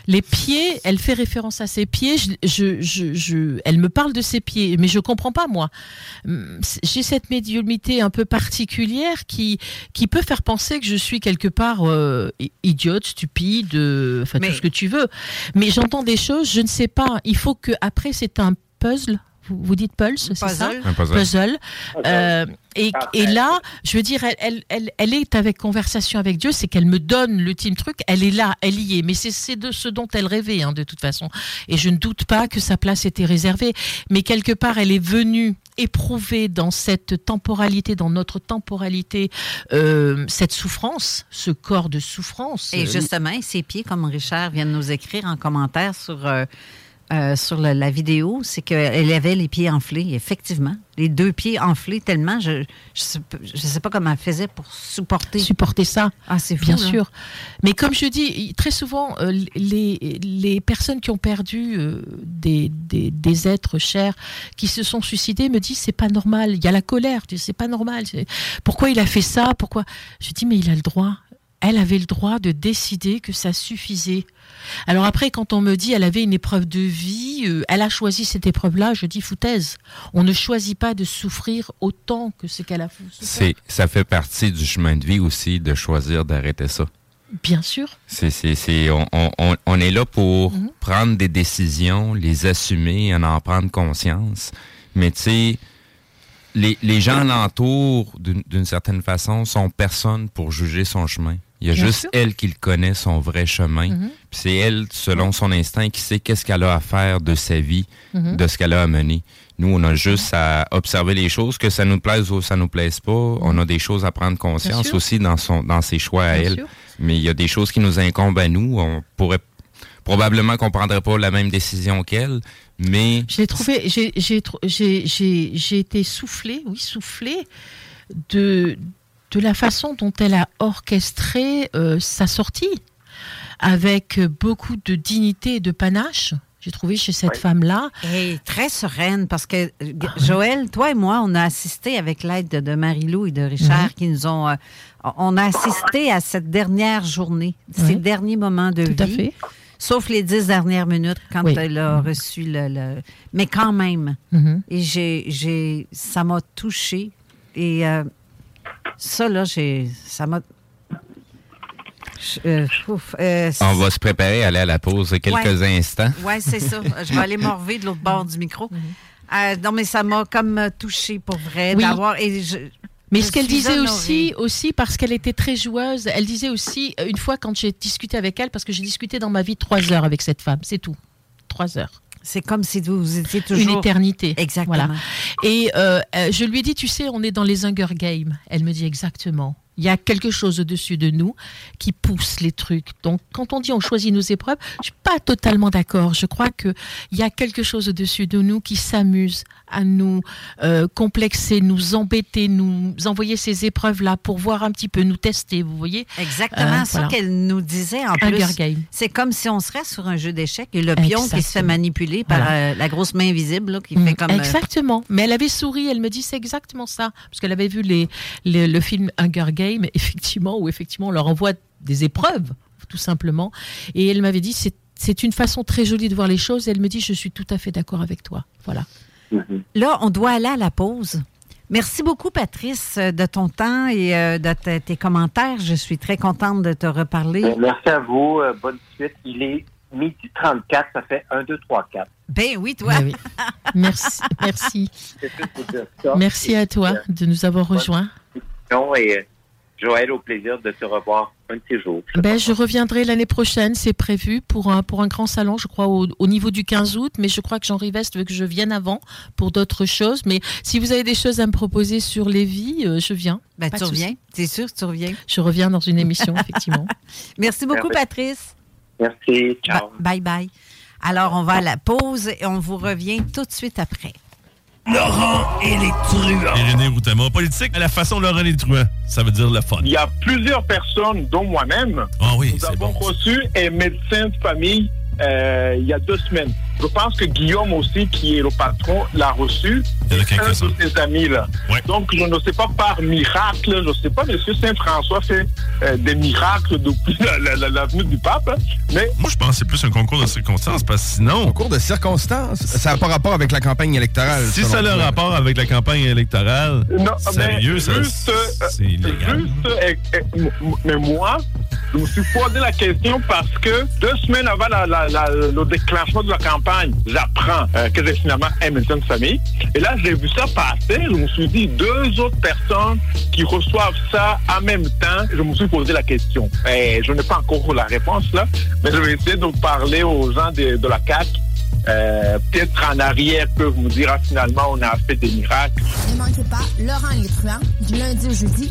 les pieds, elle fait référence à ses pieds. Je, je- je- je- elle me parle de ses pieds, mais je comprends pas moi. J'ai cette médiumnité un peu particulière qui qui peut faire penser que je suis quelque part euh, idiote, stupide, euh, enfin
Mais-
tout ce que tu veux. Mais j'entends des choses, je ne sais pas. Il faut que après c'est un puzzle. Vous, vous dites pulse, c'est ça
Un puzzle.
Euh, et, et là, je veux dire, elle, elle, elle, elle est avec conversation avec Dieu, c'est qu'elle me donne l'ultime truc, elle est là, elle y est. Mais c'est c'est de ce dont elle rêvait, hein, de toute façon. Et je ne doute pas que sa place était réservée. Mais quelque part, elle est venue éprouver dans cette temporalité, dans notre temporalité, euh, cette souffrance, ce corps de souffrance.
Et justement, ses pieds, comme Richard vient de nous écrire en commentaire sur, euh, euh, sur le- la vidéo, c'est qu'elle avait les pieds enflés, effectivement. Les deux pieds enflés tellement, je ne sais, pas- je sais pas comment elle faisait pour supporter.
supporter ça.
Ah, c'est
Bien
là.
sûr. Mais comme je dis, très souvent, euh, les, les personnes qui ont perdu euh, des, des, des êtres chers, qui se sont suicidés, me disent c'est pas normal. Il y a la colère. C'est pas normal. Pourquoi il a fait ça? Pourquoi? Je dis mais il a le droit. Elle avait le droit de décider que ça suffisait. Alors après, quand on me dit elle avait une épreuve de vie, euh, elle a choisi cette épreuve-là, je dis foutaise. On ne choisit pas de souffrir autant que ce qu'elle a souffert.
C'est, ça fait partie du chemin de vie aussi de choisir d'arrêter ça.
Bien sûr.
C'est, c'est, c'est, on, on- on, est là pour
Mhm.
prendre des décisions, les assumer, en en prendre conscience. Mais tu sais, les, les gens alentour, d'une, d'une certaine façon, sont personne pour juger son chemin. Il y a
Bien
juste
sûr.
elle qui le connaît, son vrai chemin.
Mhm.
Puis c'est elle, selon son instinct, qui sait qu'est-ce qu'elle a à faire de sa vie,
Mhm.
de ce qu'elle a à mener. Nous, on a juste à observer les choses, que ça nous plaise ou ça nous plaise pas. On a des choses à prendre conscience aussi dans son, dans ses choix à
Bien
elle.
sûr.
Mais il y a des choses qui nous incombent à nous. On pourrait probablement qu'on prendrait pas la même décision qu'elle, mais
J'ai trouvé, j'ai, j'ai, trou- j'ai, j'ai, j'ai été soufflée, oui, soufflée de, de la façon dont elle a orchestré euh, sa sortie, avec beaucoup de dignité et de panache. J'ai trouvé chez cette femme-là.
Et très sereine parce que Joël, toi et moi, on a assisté avec l'aide de, de Marie-Lou et de Richard qui nous ont. euh, on a assisté à cette dernière journée, ces derniers moments de
Tout à
vie.
fait.
Sauf les dix dernières minutes quand
Oui.
elle a reçu le, le- Mais quand même.
Mhm.
Et j'ai, j'ai, ça m'a touchée. Et euh, ça, là, j'ai, ça m'a. Euh, ouf, euh,
On va se préparer à aller à la pause quelques
Ouais.
instants.
Oui, c'est ça. *laughs* Je vais aller m'enlever de l'autre bord du micro. Euh, non, mais ça m'a comme euh, touché pour vrai
Oui.
d'avoir.
Mais
je
ce qu'elle disait
honorée.
aussi, aussi parce qu'elle était très joueuse, elle disait aussi, une fois quand j'ai discuté avec elle, parce que j'ai discuté dans ma vie trois heures avec cette femme, c'est tout. Trois heures.
C'est comme si vous étiez toujours.
Une éternité.
Exactement.
Voilà. Et euh, euh, je lui ai dit, tu sais, on est dans les Hunger Games. Elle me dit exactement. Il y a quelque chose au-dessus de nous qui pousse les trucs. Donc, quand on dit on choisit nos épreuves, je suis pas totalement d'accord. Je crois que il y a quelque chose au-dessus de nous qui s'amuse à nous euh, complexer, nous embêter, nous envoyer ces épreuves-là pour voir un petit peu, nous tester. Vous voyez
Exactement
Euh,
ça
voilà.
qu'elle nous disait en
Hunger
plus.
Game.
C'est comme si on serait sur un jeu d'échecs et le pion qui se fait manipuler par
Voilà.
euh, la grosse main invisible là, qui
Mm,
fait comme. euh,
Exactement. Mais elle avait souri, elle me dit c'est exactement ça. Parce qu'elle avait vu les, les- le film Hunger Games, effectivement, où effectivement on leur envoie des épreuves, tout simplement. Et elle m'avait dit c'est c'est une façon très jolie de voir les choses. Et elle me dit je suis tout à fait d'accord avec toi. Voilà.
Là, on doit aller à la pause. Merci beaucoup, Patrice, euh, de ton temps et euh, de tes commentaires. Je suis très contente de te reparler.
Euh, Merci à vous. euh, bonne suite. Il est midi 34. Ça fait 1, 2, 3, 4.
Ben oui, toi.
Ben oui. Merci, *laughs* merci, merci à toi de nous avoir rejoints.
Et Joël, au plaisir de te revoir un de ces jours.
Ben, je reviendrai l'année prochaine, c'est prévu pour un, pour un grand salon, je crois, au, au niveau du 15 août, mais je crois que Jean Rivest veut que je vienne avant pour d'autres choses. Mais si vous avez des choses à me proposer sur Lévis, euh, je viens.
Ben, tu reviens. C'est sûr tu reviens.
Je reviens dans une émission, *laughs* effectivement.
Merci beaucoup,
Merci.
Patrice.
Merci. Ciao.
Bye bye. Alors, on va à la pause et on vous revient tout de suite après.
Laurent et les truands. Irénée Routama, politique à la façon Laurent et les truands. Ça veut dire le fun.
Il y a plusieurs personnes, dont moi-même,
Ah oui,
nous
c'est
avons
bon.
reçu un médecin de famille euh, il y a deux semaines. Je pense que Guillaume aussi, qui est le patron, l'a reçu.
Il y a
Un de ses amis, là. Donc, je ne sais pas par miracle, je ne sais pas, M. Saint-François fait euh, des miracles depuis *laughs* la, la- la- la venue du pape, hein. mais
Moi, je pense que c'est plus un concours de circonstances, parce que sinon...
Concours de circonstances? Ça n'a pas rapport avec la campagne électorale.
Si ça a le rapport avec la campagne électorale,
Non,
sérieux,
mais
ça,
juste, euh,
c'est illégal.
Juste, euh, mais moi, je me suis posé la question parce que deux semaines avant la- la- la- le déclenchement de la campagne, j'apprends euh, que j'ai finalement un médecin de famille. Et là, j'ai vu ça passer. Je me suis dit, deux autres personnes qui reçoivent ça en même temps. Je me suis posé la question. Et je n'ai pas encore la réponse là, mais je vais essayer de parler aux gens de, la CAC. Euh, Peut-être en arrière peuvent me dire ah, finalement on a fait des miracles.
Ne manquez pas Laurent truands du lundi au jeudi.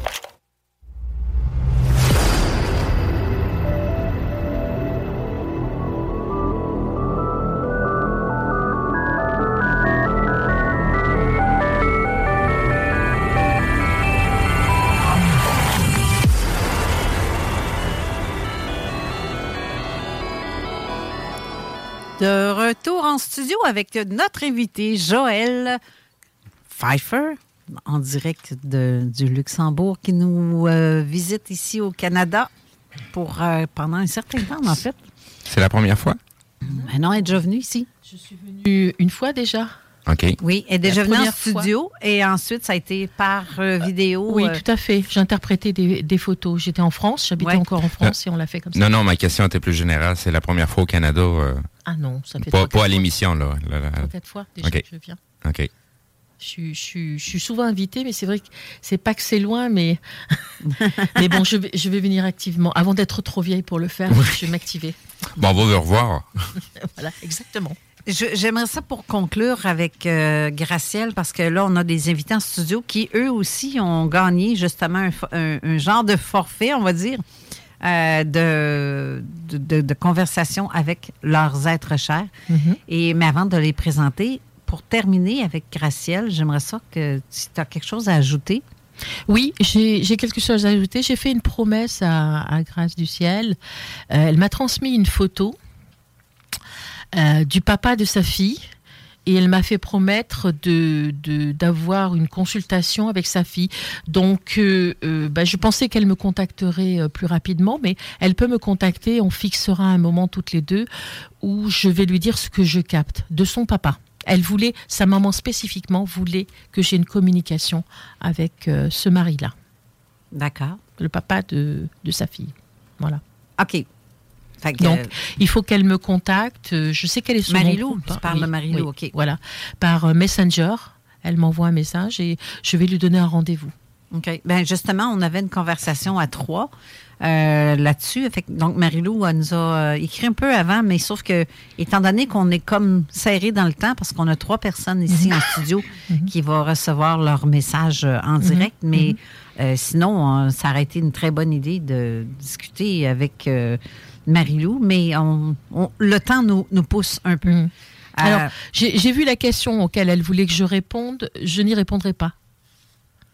De retour en studio avec notre invité Joël Pfeiffer, en direct de- du Luxembourg, qui nous euh, visite ici au Canada pour euh, pendant un certain temps, en fait.
C'est la première fois?
Maintenant, elle est déjà venue ici.
Je suis venue une fois déjà.
OK.
Oui, elle est déjà venue en
fois.
studio et ensuite, ça a été par euh, vidéo.
Oui,
euh,
tout à fait. J'interprétais des, des photos. J'étais en France, j'habitais
Ouais.
encore en France et on l'a fait comme ça.
Non, non, ma question était plus générale. C'est la première fois au Canada. euh,
Ah non, ça fait
pas,
trois,
pas à l'émission, là. Là, là.
Fois déjà que je viens.
OK.
Je, suis- je, suis- je suis souvent invitée, mais c'est vrai que c'est pas que c'est loin, mais *laughs* mais bon, je vais, je vais venir activement. Avant d'être trop vieille pour le faire, je vais m'activer.
Bon, on va vous revoir. *laughs*
voilà, exactement.
J'aimerais ça pour conclure avec euh, Gracielle, parce que là, on a des invités en studio qui, eux aussi, ont gagné justement un, fo- un- un genre de forfait, on va dire, euh, de, de, conversation avec leurs êtres chers.
Mhm.
Et, mais avant de les présenter, pour terminer avec Gracielle, j'aimerais ça que si tu as quelque chose à ajouter.
Oui, j'ai j'ai quelque chose à ajouter. J'ai fait une promesse à, à Grâce du Ciel. Euh, elle m'a transmis une photo euh, du papa de sa fille. Et elle m'a fait promettre de d'avoir une consultation avec sa fille. Donc, euh, euh, bah, je pensais qu'elle me contacterait plus rapidement, mais elle peut me contacter. On fixera un moment toutes les deux où je vais lui dire ce que je capte de son papa. Elle voulait, sa maman spécifiquement voulait que j'ai une communication avec euh, ce mari-là.
D'accord.
Le papa de, de sa fille. Voilà.
OK. Fait que,
Donc,
euh,
il faut qu'elle me contacte. Euh, Je sais qu'elle est sur
Marie-Lou,
compte,
tu
hein.
parles de Marie-Lou, OK.
Voilà. Par euh, Messenger, elle m'envoie un message et je vais lui donner un rendez-vous.
OK. Ben justement, on avait une conversation à trois euh, là-dessus. Donc, Marie-Lou elle nous a écrit un peu avant, mais sauf que, étant donné qu'on est comme serré dans le temps, parce qu'on a trois personnes ici en studio *laughs* qui vont recevoir leur message en direct, mais euh, sinon, ça aurait été une très bonne idée de discuter avec euh, Marie-Lou, mais on, on- le temps nous, nous pousse un peu. Euh,
Alors, j'ai j'ai vu la question auquel elle voulait que je réponde. Je n'y répondrai pas.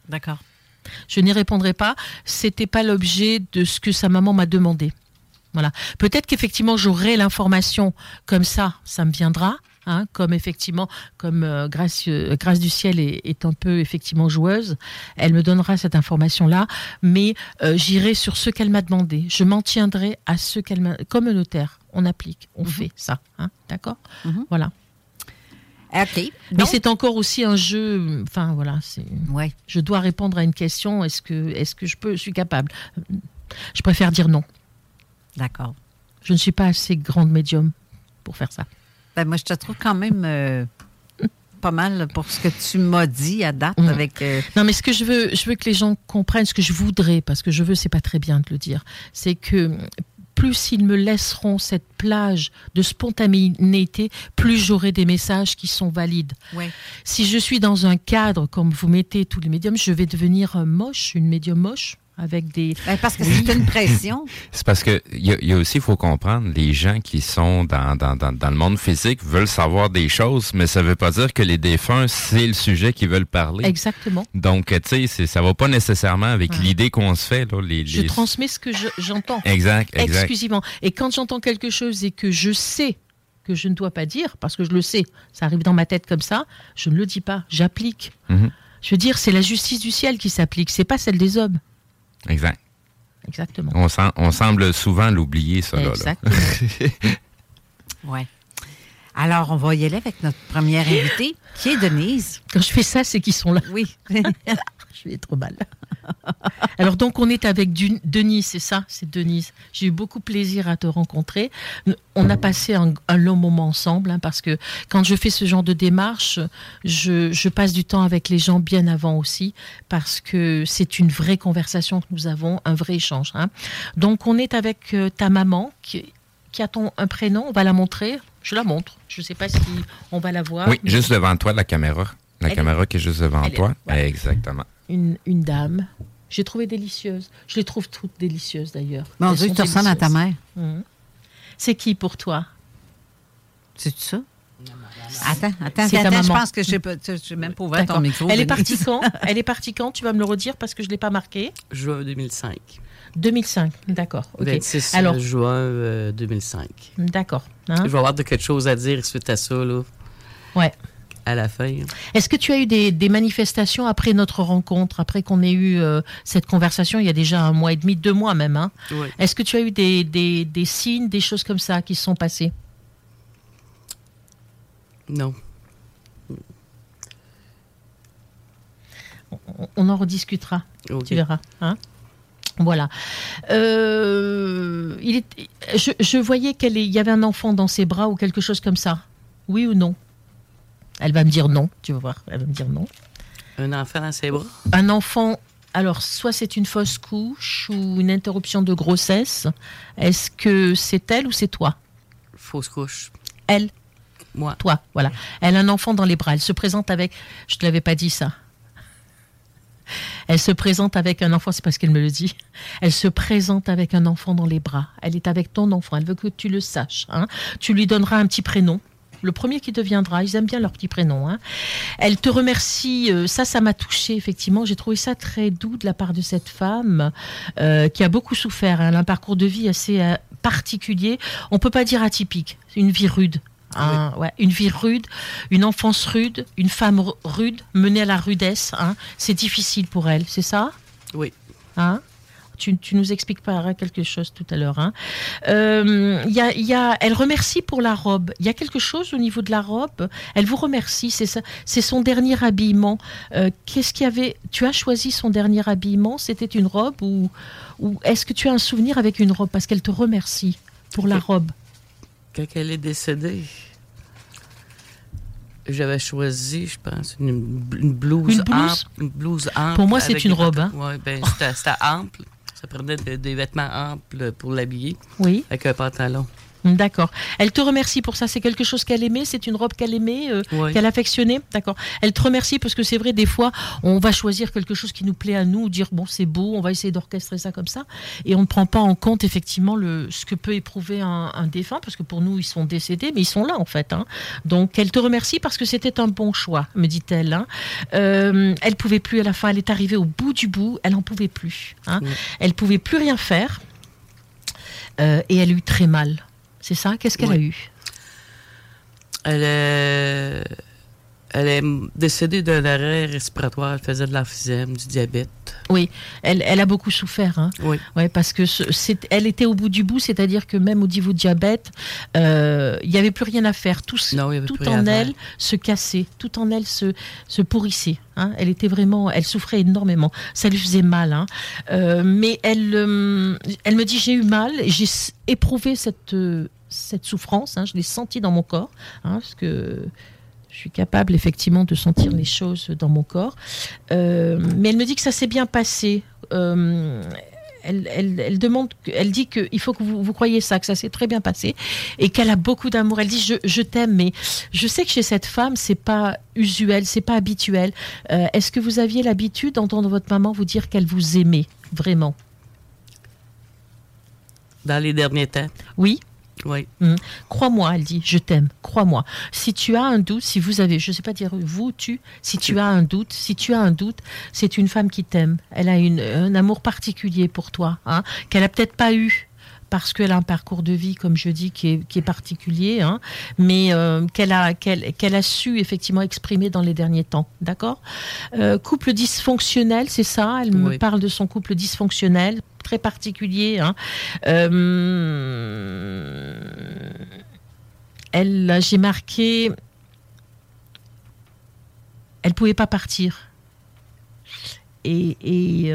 D'accord.
Je n'y répondrai pas. C'était pas l'objet de ce que sa maman m'a demandé. Voilà. Peut-être qu'effectivement j'aurai l'information comme ça, ça me viendra. Hein, comme effectivement, comme euh, Grâce, euh, Grâce du ciel est, est un peu effectivement joueuse, elle me donnera cette information-là, mais euh, j'irai sur ce qu'elle m'a demandé. Je m'en tiendrai à ce qu'elle m'a. Comme un notaire, on applique, on fait ça, hein, d'accord Voilà.
OK.
Mais c'est encore aussi un jeu. Enfin voilà, c'est.
Ouais.
Je dois répondre à une question. Est-ce que, est-ce que je peux, je suis capable? Je préfère dire non.
D'accord.
Je ne suis pas assez grande médium pour faire ça.
Ben, moi, je te trouve quand même euh, pas mal pour ce que tu m'as dit à date
Mm.
avec. euh,
Non, mais ce que je veux, je veux que les gens comprennent ce que je voudrais, parce que je veux, c'est pas très bien de le dire. C'est que plus ils me laisseront cette plage de spontanéité, plus j'aurai des messages qui sont valides.
Ouais.
Si je suis dans un cadre, comme vous mettez tous les médiums, je vais devenir moche, une médium moche, avec des.
Ben, parce que c'est une pression. *laughs*
C'est parce que il y, a- il y a aussi, il faut comprendre, les gens qui sont dans, dans, dans, dans le monde physique veulent savoir des choses, mais ça veut pas dire que les défunts, c'est le sujet qu'ils veulent parler.
Exactement.
Donc, tu sais, ça va pas nécessairement avec
Ouais.
l'idée qu'on se fait. Là, les,
Je transmets ce que je- j'entends.
Exact, exact.
Exclusivement. Et quand j'entends quelque chose et que je sais que je ne dois pas dire, parce que je le sais, ça arrive dans ma tête comme ça, je ne le dis pas, j'applique.
Mhm.
Je veux dire, c'est la justice du ciel qui s'applique, c'est pas celle des hommes.
Exact.
Exactement.
On, sem- on semble souvent l'oublier, ça. Là, là.
Exactement. *laughs*
Ouais. Alors, on va y aller avec notre première invitée, qui est Denise.
Quand je fais ça, c'est qu'ils sont là.
Oui. *laughs*
je vais trop mal. Alors donc on est avec Denise, c'est ça, c'est Denise. J'ai eu beaucoup plaisir à te rencontrer. On a passé un, un long moment ensemble hein, parce que quand je fais ce genre de démarche, je, je passe du temps avec les gens bien avant aussi parce que c'est une vraie conversation que nous avons, un vrai échange. hein. Donc on est avec euh, ta maman qui, qui a ton, un prénom, on va la montrer. Je la montre. Je ne sais pas si on va la voir.
Oui,
mais-
juste devant toi, la caméra. La
Elle est-
caméra qui est juste devant
Elle est-
toi. Exactement.
une, une dame. J'ai trouvé délicieuse. Je les trouve toutes délicieuses d'ailleurs.
Mon Dieu, tu ressembles à ta mère.
Mhm. C'est qui pour toi?
C'est ça? Attends, attends,
C'est ta
attends, je pense que je n'ai même pas ouvert ton micro.
Elle est partie quand? *laughs* Elle est partie quand? Tu vas me le redire parce que je ne l'ai pas marqué.
Juin 2005.
2005, d'accord. ok.
26
Alors,
juin euh, 2005.
d'accord. hein.
Je vais avoir de quelque chose à dire suite à ça, là,
Ouais.
à la fin.
Est-ce que tu as eu des, des manifestations après notre rencontre, après qu'on ait eu euh, cette conversation il y a déjà un mois et demi, deux mois même hein?
Oui.
Est-ce que tu as eu des, des, des signes, des choses comme ça qui se sont passées?
Non.
on, on en rediscutera. Tu verras. Hein? Voilà. Euh, il est, je, je voyais qu'il y avait un enfant dans ses bras ou quelque chose comme ça. Oui ou non? Elle va me dire non. Tu vas voir. Elle va me dire non.
Un enfant dans ses bras?
Un enfant. Alors, soit c'est une fausse couche ou une interruption de grossesse. Est-ce que c'est elle ou c'est toi?
Fausse couche.
Elle.
Moi.
Toi, voilà. Elle a un enfant dans les bras. Elle se présente avec. Je ne te l'avais pas dit ça. Elle se présente avec un enfant, c'est parce qu'elle me le dit. Elle se présente avec un enfant dans les bras. Elle est avec ton enfant. Elle veut que tu le saches. hein. Tu lui donneras un petit prénom. Le premier qui deviendra. Ils aiment bien leur petit prénom. hein. Elle te remercie. euh, ça, ça m'a touché effectivement. J'ai trouvé ça très doux de la part de cette femme euh, qui a beaucoup souffert. hein. Elle a un parcours de vie assez euh, particulier. On peut pas dire atypique. Une vie rude. Hein. Ouais, une vie rude, une enfance rude, une femme ru- rude, menée à la rudesse. hein. C'est difficile pour elle, c'est ça?
Oui.
Hein? Tu, tu nous expliqueras quelque chose tout à l'heure. hein. Euh, y a, y a- elle remercie pour la robe. Il y a quelque chose au niveau de la robe? Elle vous remercie. C'est ça- c'est son dernier habillement. Euh, Qu'est-ce qu'il y avait Tu as choisi son dernier habillement? C'était une robe ou, ou est-ce que tu as un souvenir avec une robe? Parce qu'elle te remercie pour la robe.
Quand elle est décédée, j'avais choisi, je pense, une, une blouse
Une blouse?
ample. Une blouse ample
Pour moi, c'est une robe, hein?
Ouais, ben, c'était c'était ample. Ça prenait de- des vêtements amples pour l'habiller.
Oui.
Avec un pantalon.
D'accord. Elle te remercie pour ça. C'est quelque chose qu'elle aimait? C'est une robe qu'elle aimait, euh, qu'elle affectionnait? D'accord. Elle te remercie parce que c'est vrai, des fois, on va choisir quelque chose qui nous plaît à nous, dire bon, c'est beau, on va essayer d'orchestrer ça comme ça, et on ne prend pas en compte effectivement le ce que peut éprouver un, un défunt, parce que pour nous, ils sont décédés, mais ils sont là en fait. hein. Donc, elle te remercie parce que c'était un bon choix, me dit-elle. hein. Euh, elle pouvait plus à la fin. Elle est arrivée au bout du bout. Elle en pouvait plus. hein. Elle pouvait plus rien faire. Euh, et elle a eu très mal. C'est ça? Qu'est-ce qu'elle a eu?
Elle est, elle est décédée d'un arrêt respiratoire. Elle faisait de l'emphysème, du diabète.
Oui, elle, elle a beaucoup souffert. Hein?
Oui.
Ouais, parce que ce- c'est, elle était au bout du bout, c'est-à-dire que même au niveau diabète, euh, il n'y avait plus rien à faire. Tout, se-
Non, il y avait
tout
plus
en elle se cassait, tout en elle se, se pourrissait. hein? Elle était vraiment, elle souffrait énormément. Ça lui faisait mal. hein? Euh, mais elle, euh, elle me dit j'ai eu mal, j'ai éprouvé cette, cette souffrance. hein. je l'ai sentie dans mon corps, hein, parce que je suis capable effectivement de sentir les choses dans mon corps. Euh, mais elle me dit que ça s'est bien passé. Euh, elle, elle- elle demande, elle dit qu'il faut que vous, vous croyez ça, que ça s'est très bien passé et qu'elle a beaucoup d'amour. Elle dit je, je t'aime, mais je sais que chez cette femme c'est pas usuel, c'est pas habituel. Euh, Est-ce que vous aviez l'habitude d'entendre votre maman vous dire qu'elle vous aimait vraiment?
Dans les derniers temps?
Oui.
Oui.
Mhm. Crois-moi, elle dit, je t'aime, crois-moi. Si tu as un doute, si vous avez, je ne sais pas dire vous, tu, si tu as un doute, si tu as un doute, c'est une femme qui t'aime. Elle a une, un amour particulier pour toi, hein, qu'elle a peut-être pas eu parce qu'elle a un parcours de vie, comme je dis, qui est, qui est particulier, hein, mais euh, qu'elle a, qu'elle, a su effectivement exprimer dans les derniers temps. D'accord? Euh, Couple dysfonctionnel, c'est ça? Elle me parle de son couple dysfonctionnel, très particulier. hein. Euh, elle, j'ai marqué, elle pouvait pas partir. Et, et,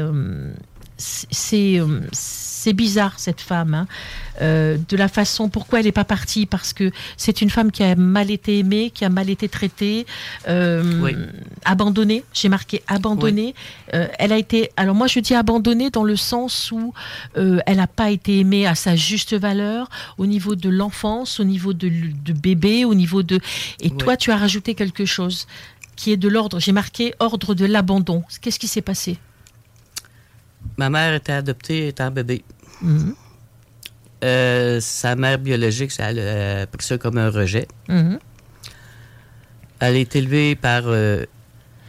c'est euh, c'est bizarre cette femme, hein. Euh, de la façon pourquoi elle n'est pas partie parce que c'est une femme qui a mal été aimée, qui a mal été traitée, euh,
Oui.
abandonnée. J'ai marqué abandonnée. Euh, elle a été, alors moi je dis abandonnée dans le sens où elle n'a pas été aimée à sa juste valeur au niveau de l'enfance, au niveau de, bébé, au niveau de. Et
Oui.
toi tu as rajouté quelque chose qui est de l'ordre. J'ai marqué ordre de l'abandon. Qu'est-ce qui s'est passé?
Ma mère était adoptée étant bébé.
Mhm.
Euh, sa mère biologique, ça, elle a pris ça comme un rejet.
Mhm.
Elle est élevée par euh,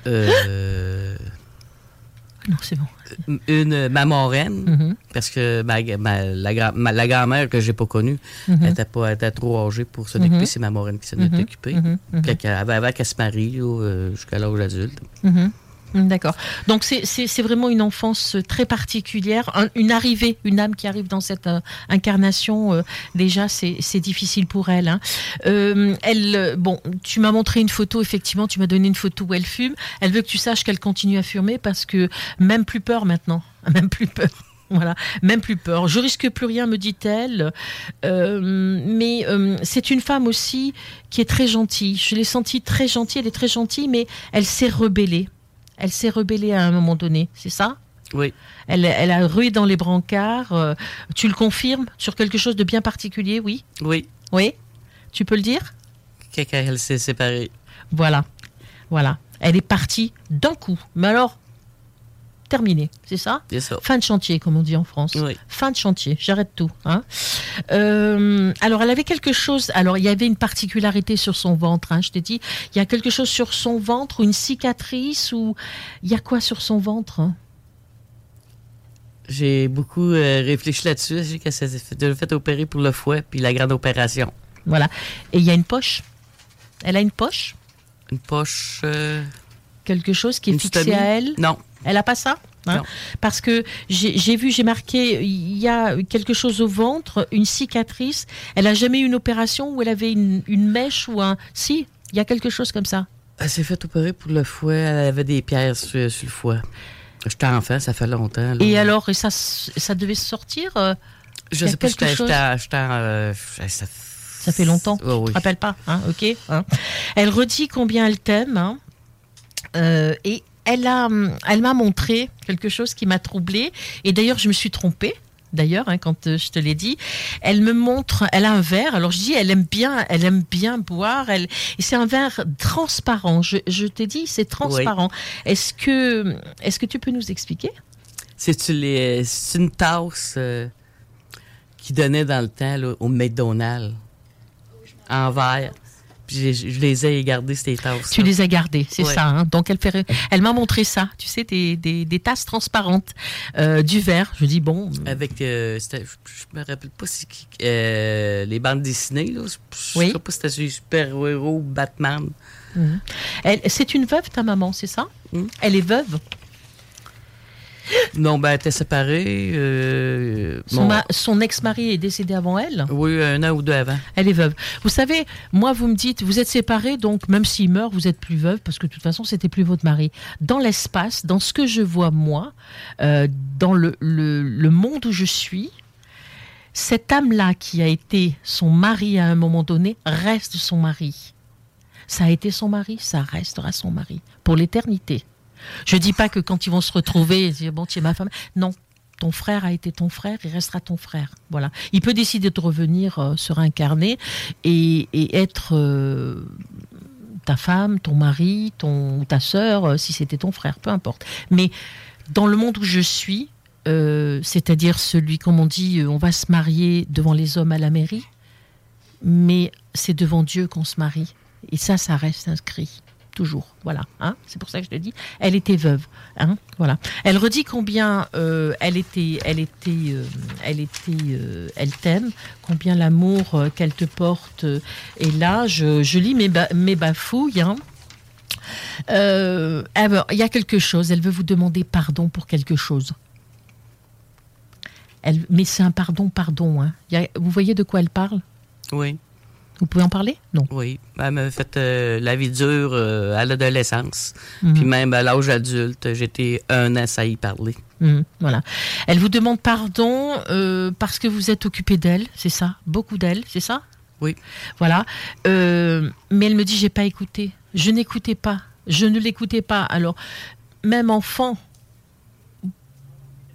euh, *gasps*
Non, c'est bon.
une maman reine,
Mhm.
parce que ma, ma- la, grand- ma- la grand-mère que j'ai pas connue, elle était pas elle était trop âgée pour s'en occuper. C'est ma reine qui s'en est occupée. Avant, qu'elle se marie, euh, jusqu'à l'âge adulte.
Mm, D'accord. Donc c'est- vraiment une enfance très particulière, un- une arrivée, une âme qui arrive dans cette euh, incarnation. euh, déjà, c'est difficile pour elle. hein. Euh, elle, euh, bon, tu m'as montré une photo. Effectivement, tu m'as donné une photo où elle fume. Elle veut que tu saches qu'elle continue à fumer parce que même plus peur maintenant, *laughs* même plus peur. Voilà, même plus peur. Je risque plus rien, me dit-elle. Euh, mais euh, c'est une femme aussi qui est très gentille. Je l'ai sentie très gentille. Elle est très gentille, mais elle s'est rebellée. Elle s'est rebellée à un moment donné, c'est ça?
Oui.
elle, elle a rué dans les brancards. euh, tu le confirmes? Sur quelque chose de bien particulier, oui?
Oui.
Oui? Tu peux le dire?
Quand elle s'est séparée.
Voilà. Voilà. Elle est partie d'un coup. Mais alors, terminé, c'est ça?
C'est ça.
Fin de chantier, comme on dit en France. Fin de chantier, j'arrête tout. hein. Euh, alors, elle avait quelque chose. Alors, il y avait une particularité sur son ventre. hein, je t'ai dit, il y a quelque chose sur son ventre, ou une cicatrice, ou il y a quoi sur son ventre hein?
J'ai beaucoup euh, réfléchi là-dessus. J'ai qu'elle s'est fait- fait opérer pour le foie puis la grande opération.
Voilà. Et il y a une poche? Elle a une poche?
Une poche. euh,
Quelque chose qui est
Une
fixé
stomie?
à elle?
Non.
Elle a pas ça hein
Non.
Parce que j'ai vu, j'ai marqué, il y a quelque chose au ventre, une cicatrice. Elle a jamais eu une opération où elle avait une, une mèche ou un. Si, il y a quelque chose comme ça.
Elle s'est fait opérer pour le foie. Elle avait des pierres sur, sur le foie. J'étais enfant, ça fait longtemps. là.
Et alors, et ça, ça devait sortir euh,
Je sais pas, j'étais euh, ça,
fait longtemps.
Oui.
Tu te rappelles pas, hein, ok. hein. Elle redit combien elle t'aime, hein, euh, et elle a, hum, elle m'a montré quelque chose qui m'a troublée. Et d'ailleurs, je me suis trompée. D'ailleurs, hein, quand euh, je te l'ai dit, elle me montre, elle a un verre. Alors je dis, elle aime bien, elle aime bien boire. Elle, et c'est un verre transparent. Je, je t'ai dit, c'est transparent. Est-ce que, est-ce que tu peux nous expliquer?
C'est une tasse euh, qui donnait dans le temps là, au McDonald's? En verre. Puis je les ai gardées, ces tasses.
Tu les as gardées, c'est
Ouais.
ça. hein. Donc elle, fait, elle m'a montré ça, tu sais, des, des, des tasses transparentes, euh, du verre. Je dis bon.
Avec, euh, je, me rappelle pas si euh, les bandes dessinées, là. Je,
Oui.
sais pas si c'était super-héros, Batman.
Elle- C'est une veuve, ta maman, c'est ça? Elle est veuve?
Non, ben, elle était séparée. euh,
Son,
bon,
ma- son ex-mari est décédé avant elle?
Oui, un an ou deux avant.
Elle est veuve. Vous savez, moi, vous me dites, vous êtes séparés, donc même s'il meurt, vous êtes plus veuve, parce que de toute façon, c'était plus votre mari. Dans l'espace, dans ce que je vois moi, euh, dans le, le, le monde où je suis, cette âme-là qui a été son mari à un moment donné reste son mari. Ça a été son mari, ça restera son mari pour l'éternité. Je dis pas que quand ils vont se retrouver, ils disent, bon, tu es ma femme. Non, ton frère a été ton frère, il restera ton frère. Voilà. Il peut décider de revenir euh, se réincarner et, être euh, ta femme, ton mari, ton, ta sœur, euh, si c'était ton frère, peu importe. Mais dans le monde où je suis, c'est-à-dire celui, comme on dit, on va se marier devant les hommes à la mairie, mais c'est devant Dieu qu'on se marie. Et ça, ça reste inscrit. Toujours, voilà. Hein c'est pour ça que je te dis. Elle était veuve, hein Voilà. Elle redit combien euh, elle était, elle était, euh, elle était, euh, elle t'aime, combien l'amour qu'elle te porte est là. Je, je lis mes, ba- mes bafouilles. Hein. Il y a quelque chose. Elle veut vous demander pardon pour quelque chose. Elle, mais c'est un pardon, pardon. Vous voyez de quoi elle parle?
Oui.
Vous pouvez en parler? Non.
Oui. Elle m'a fait euh, la vie dure euh, à l'adolescence.
Mhm.
Puis même à l'âge adulte, j'étais un an à y parler.
Mhm, voilà. Elle vous demande pardon euh, parce que vous êtes occupé d'elle, c'est ça? Beaucoup d'elle, c'est ça?
Oui.
Voilà. Mais elle me dit j'ai pas écouté. Je n'écoutais pas. Je ne l'écoutais pas. Alors, même enfant,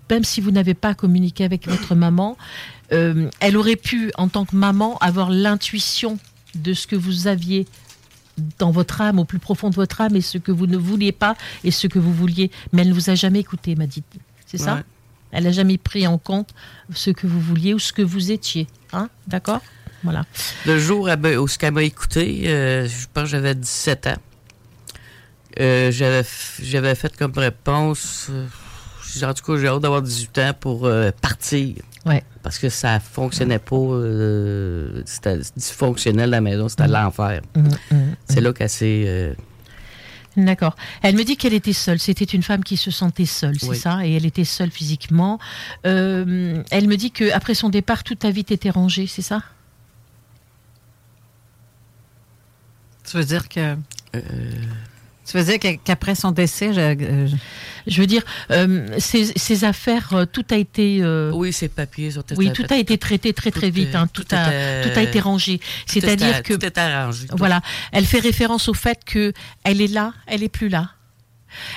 même si vous n'avez pas communiqué avec votre maman, euh, elle aurait pu, en tant que maman, avoir l'intuition de ce que vous aviez dans votre âme, au plus profond de votre âme, et ce que vous ne vouliez pas et ce que vous vouliez. Mais elle ne vous a jamais écouté, m'a dit. C'est ça. Elle n'a jamais pris en compte ce que vous vouliez ou ce que vous étiez. Hein? D'accord? Voilà.
Le jour où ce qu'elle m'a écouté, euh, je pense que j'avais 17 ans. Euh, j'avais fait comme réponse, j'ai- en tout cas, j'ai hâte d'avoir 18 ans pour euh, partir.
Ouais.
Parce que ça fonctionnait pas, euh, c'était dysfonctionnel la maison, c'était l'enfer.
Mhm, mhm,
C'est là qu'elle s'est... euh,
D'accord. Elle me dit qu'elle était seule. C'était une femme qui se sentait seule, c'est
Oui.
ça? Et elle était seule physiquement. Euh, elle me dit qu'après son départ, toute ta vie t'était rangée, c'est ça?
Tu veux dire que. Dire que- qu'après son décès, je, euh, je-
veux dire, euh, ces, ces affaires, euh, tout a été. euh,
oui, ses papiers sont
oui, tout a été traité très très vite. hein. Tout,
tout
a,
était-
tout a été rangé. C'est-à-dire que.
Tout est arrangé. tout.
Voilà. Elle fait référence au fait que elle est là, elle est plus là.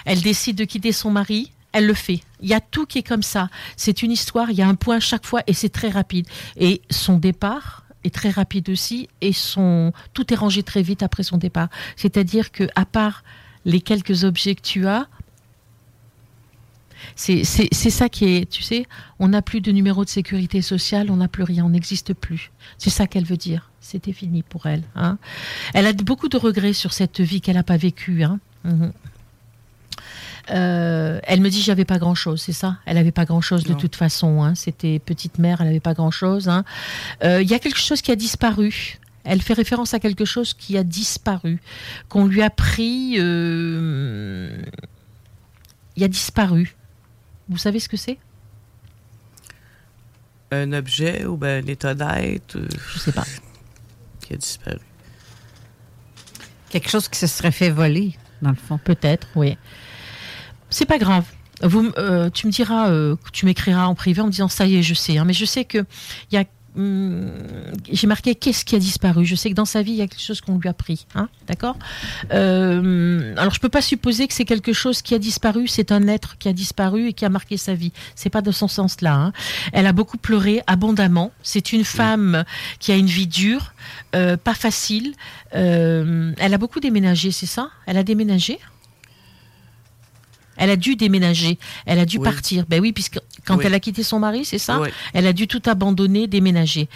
Elle décide de quitter son mari, elle le fait. Il y a tout qui est comme ça. C'est une histoire, il y a un point chaque fois et c'est très rapide. Et son départ est très rapide aussi et son tout est rangé très vite après son départ. C'est-à-dire que à part les quelques objets que tu as, C'est ça qui est, tu sais, on n'a plus de numéro de sécurité sociale, on n'a plus rien, on n'existe plus. C'est ça qu'elle veut dire. C'était fini pour elle. hein. Elle a beaucoup de regrets sur cette vie qu'elle n'a pas vécue. hein. Mhm. Euh, elle me dit j'avais pas grand chose, c'est ça? Elle avait pas grand chose de
Non.
toute façon. hein. C'était petite mère, elle avait pas grand chose. Il y a quelque chose qui a disparu. Elle fait référence à quelque chose qui a disparu, qu'on lui a pris. euh, Il a disparu. Vous savez ce que c'est?
Un objet ou ben un état d'être.
Je sais pas.
Qui a disparu.
Quelque chose qui se serait fait voler, dans le fond.
Peut-être, oui. C'est pas grave. Vous, euh, tu me diras, euh, tu m'écriras en privé en me disant ça y est, je sais. hein. mais je sais que il y a, hum, j'ai marqué qu'est-ce qui a disparu? Je sais que dans sa vie il y a quelque chose qu'on lui a pris, hein, d'accord? Euh, alors je peux pas supposer que c'est quelque chose qui a disparu. C'est un être qui a disparu et qui a marqué sa vie. C'est pas de son sens-là. hein. Elle a beaucoup pleuré abondamment. C'est une femme qui a une vie dure, euh, pas facile. Euh, elle a beaucoup déménagé, c'est ça? Elle a déménagé? Elle a dû déménager, elle a dû
Oui.
partir. Ben oui, puisque quand
Oui.
elle a quitté son mari, c'est ça
Oui.
Elle a dû tout abandonner, déménager.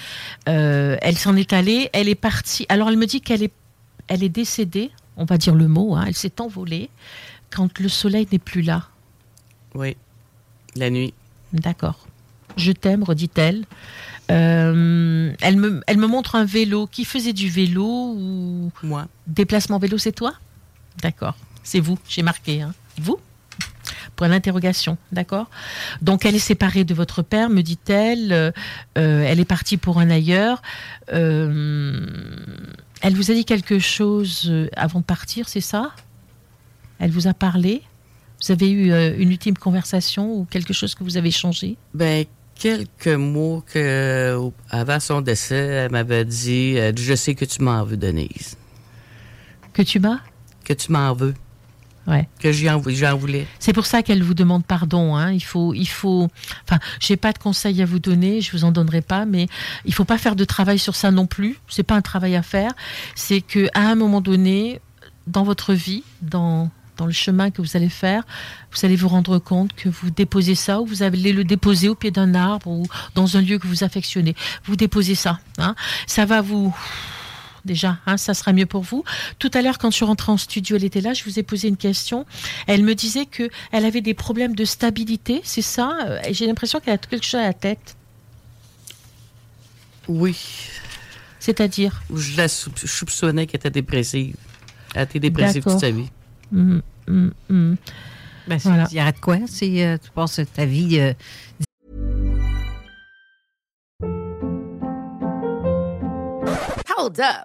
Euh, elle s'en est allée, elle est partie. Alors elle me dit qu'elle est, elle est décédée, on va dire le mot, hein, elle s'est envolée quand le soleil n'est plus là.
Oui. La nuit.
D'accord. Je t'aime, redit-elle. Euh, elle, me, elle me montre un vélo. Qui faisait du vélo ou
Moi.
Déplacement vélo, c'est toi? D'accord. C'est vous, j'ai marqué. hein. Vous? Pour l'interrogation, d'accord? Donc elle est séparée de votre père, me dit-elle. Euh, euh, elle est partie pour un ailleurs. Euh, elle vous a dit quelque chose avant de partir, c'est ça? Elle vous a parlé? Vous avez eu euh, une ultime conversation ou quelque chose que vous avez changé?
Ben, quelques mots que, avant son décès, elle m'avait dit Je sais que tu m'en veux, Denise.
Que tu m'as?
Que tu m'en veux.
Ouais.
Que j'en voulais.
C'est pour ça qu'elle vous demande pardon. hein. Il faut, il faut. Enfin, j'ai pas de conseils à vous donner, je vous en donnerai pas, mais il faut pas faire de travail sur ça non plus. C'est pas un travail à faire. C'est que à un moment donné, dans votre vie, dans dans le chemin que vous allez faire, vous allez vous rendre compte que vous déposez ça ou vous allez le déposer au pied d'un arbre ou dans un lieu que vous affectionnez. Vous déposez ça. hein. Ça va vous déjà, hein, ça sera mieux pour vous. Tout à l'heure, quand je suis rentrée en studio, elle était là, je vous ai posé une question. Elle me disait que elle avait des problèmes de stabilité, c'est ça? J'ai l'impression qu'elle a quelque chose à la tête.
Oui.
C'est-à-dire?
Je la soupçonnais qu'elle était dépressive. Elle était dépressive toute sa vie.
Hum, hum, hum.
Ben,
Voilà.
Il y a de quoi? C'est, euh, tu passes ta vie. euh,
Hold up.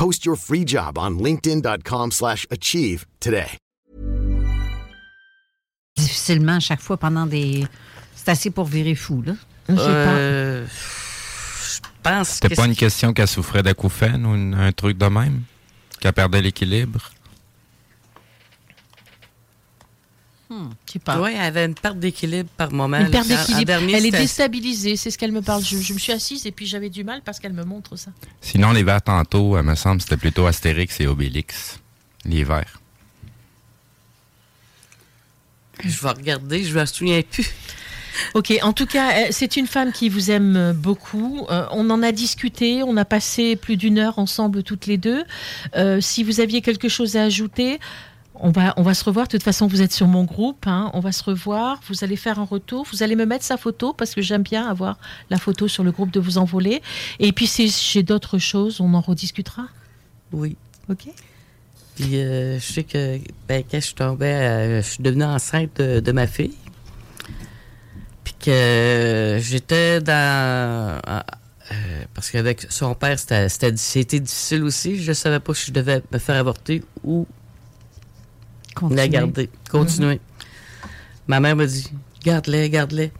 Post your free job on linkedin.com/achieve slash achieve today.
difficilement à chaque fois pendant des. C'est assez pour virer fou, là.
Euh, je pense
C'était
que
pas une question qu'elle souffrait d'acouphènes ou une- un truc de même? Qu'elle perdait l'équilibre?
Pas.
Oui, elle avait une perte d'équilibre par moment.
Une perte d'équilibre. Elle est déstabilisée, c'est ce qu'elle me parle. Je, je me suis assise et puis j'avais du mal parce qu'elle me montre ça.
Sinon, les verts tantôt, elle me semble, c'était plutôt Astérix et Obélix. Les verts.
Je vais regarder, je me souviens plus.
Ok, en tout cas, euh, c'est une femme qui vous aime euh, beaucoup. Euh, on en a discuté, on a passé plus d'une heure ensemble toutes les deux. Euh, si vous aviez quelque chose à ajouter, on va, on va se revoir. De toute façon, vous êtes sur mon groupe. hein. On va se revoir. Vous allez faire un retour. Vous allez me mettre sa photo parce que j'aime bien avoir la photo sur le groupe de vous envoler. Et puis, si j'ai d'autres choses, on en rediscutera.
Oui.
OK.
Puis euh, je sais que ben, quand je suis tombée, euh, je suis devenue enceinte de, de ma fille. Puis que euh, j'étais dans. euh, parce qu'avec son père, c'était, difficile aussi. Je savais pas si je devais me faire avorter ou
Continuer.
la garder, continuer. Ma mère m'a dit garde-les, garde-les.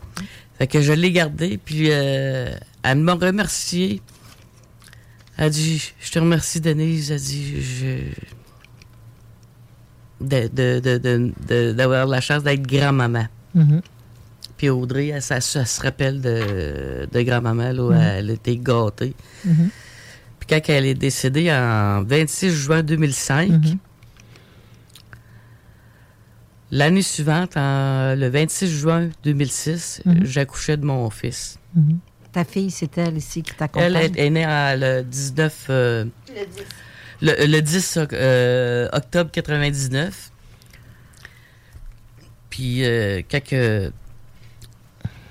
Fait que je l'ai gardée, puis euh, elle m'a remercié. Elle a dit Je te remercie, Denise. Elle a dit Je. de- de- de- de- de- d'avoir la chance d'être grand-maman.
Mhm.
Puis Audrey, elle, ça- ça se rappelle de, grand-maman, là, où
Mhm.
elle était gâtée.
Mhm.
Puis quand elle est décédée en 26 juin 2005,
Mhm.
L'année suivante, en- le 26 juin 2006,
Mhm.
j'accouchais de mon fils.
Ta fille, c'est elle ici qui t'accompagne?
Elle est, est née en- le 19... euh, le, le 10 euh, octobre 99. Puis euh, quand que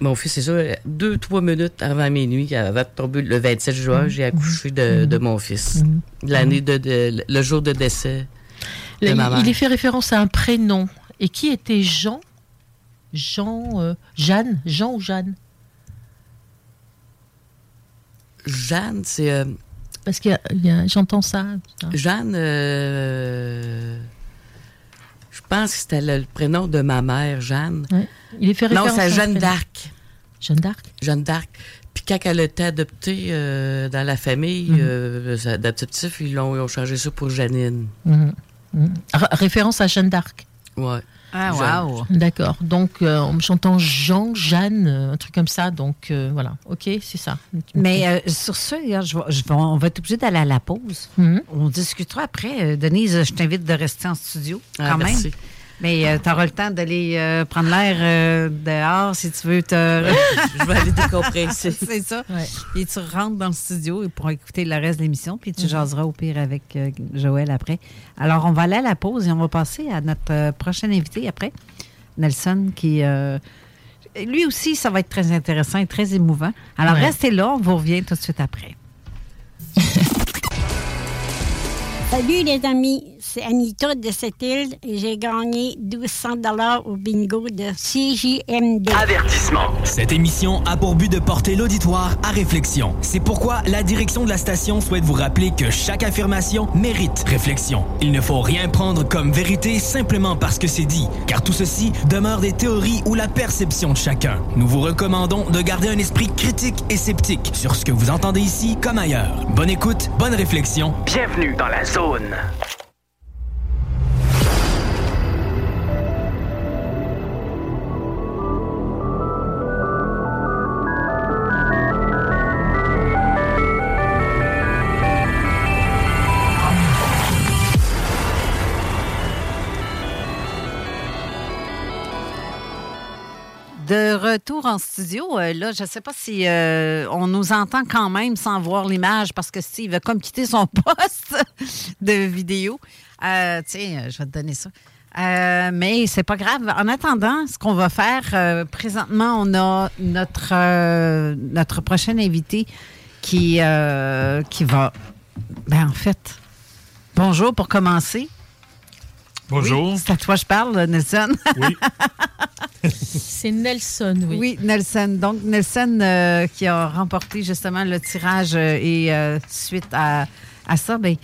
mon fils, c'est ça, deux, trois minutes avant minuit, avant de tomber le 27 juin, j'ai accouché de, de mon fils. L'année de, de- le jour de décès de
Là,
ma
il,
mère.
il est fait référence à un prénom. Et qui était Jean? Jean. euh, Jeanne Jean ou Jeanne?
Jeanne, c'est... euh,
Parce que j'entends ça.
Jeanne, euh, je pense que c'était le, le prénom de ma mère, Jeanne.
Il est fait
Non,
référence à
c'est Jeanne d'Arc.
Jeanne d'Arc?
Jeanne d'Arc. Puis quand elle a été adoptée euh, dans la famille euh, d'adoptifs, ils ont, ils ont changé ça pour Janine.
Mhm. Mhm. Référence à Jeanne d'Arc.
Ouais.
Ah, wow.
D'accord. Donc, euh, j'entends Jean, Jeanne, euh, un truc comme ça. Donc, euh, voilà. OK, c'est ça.
Mais euh, sur ce, regarde, je on va être obligé d'aller à la pause.
Mhm.
On discutera après. Euh, Denise, je t'invite de rester en studio quand
Ah,
même. Mais tu auras le temps d'aller euh, prendre l'air euh, dehors si tu veux te.
je vais aller décompresser. *laughs*
C'est ça. Et tu rentres dans le studio et pour écouter le reste de l'émission, puis tu
Mhm.
jaseras au pire avec euh, Joël après. Alors, on va aller à la pause et on va passer à notre euh, prochain invité après, Nelson, qui. euh, lui aussi, ça va être très intéressant et très émouvant. Alors,
Ouais.
restez là, on vous revient tout de suite après. *laughs*
Salut les amis, c'est Anita de cette île et j'ai gagné 1200 dollars au bingo de CJMD.
Avertissement.
Cette émission a pour but de porter l'auditoire à réflexion. C'est pourquoi la direction de la station souhaite vous rappeler que chaque affirmation mérite réflexion. Il ne faut rien prendre comme vérité simplement parce que c'est dit, car tout ceci demeure des théories ou la perception de chacun. Nous vous recommandons de garder un esprit critique et sceptique sur ce que vous entendez ici comme ailleurs. Bonne écoute, bonne réflexion.
Bienvenue dans la zone.
Retour en studio, euh, là, je ne sais pas si euh, on nous entend quand même sans voir l'image parce que Steve a comme quitté son *laughs* poste de vidéo. Euh, tiens, je vais te donner ça. Mais c'est pas grave. En attendant, ce qu'on va faire présentement, on a notre notre prochain invité qui qui va. Ben en fait, bonjour pour commencer.
Bonjour.
Oui, c'est à toi que je parle, Nelson.
Oui. *laughs*
C'est Nelson, oui.
Oui, Nelson. Donc, Nelson euh, qui a remporté justement le tirage euh, et euh, suite à, à ça, ben,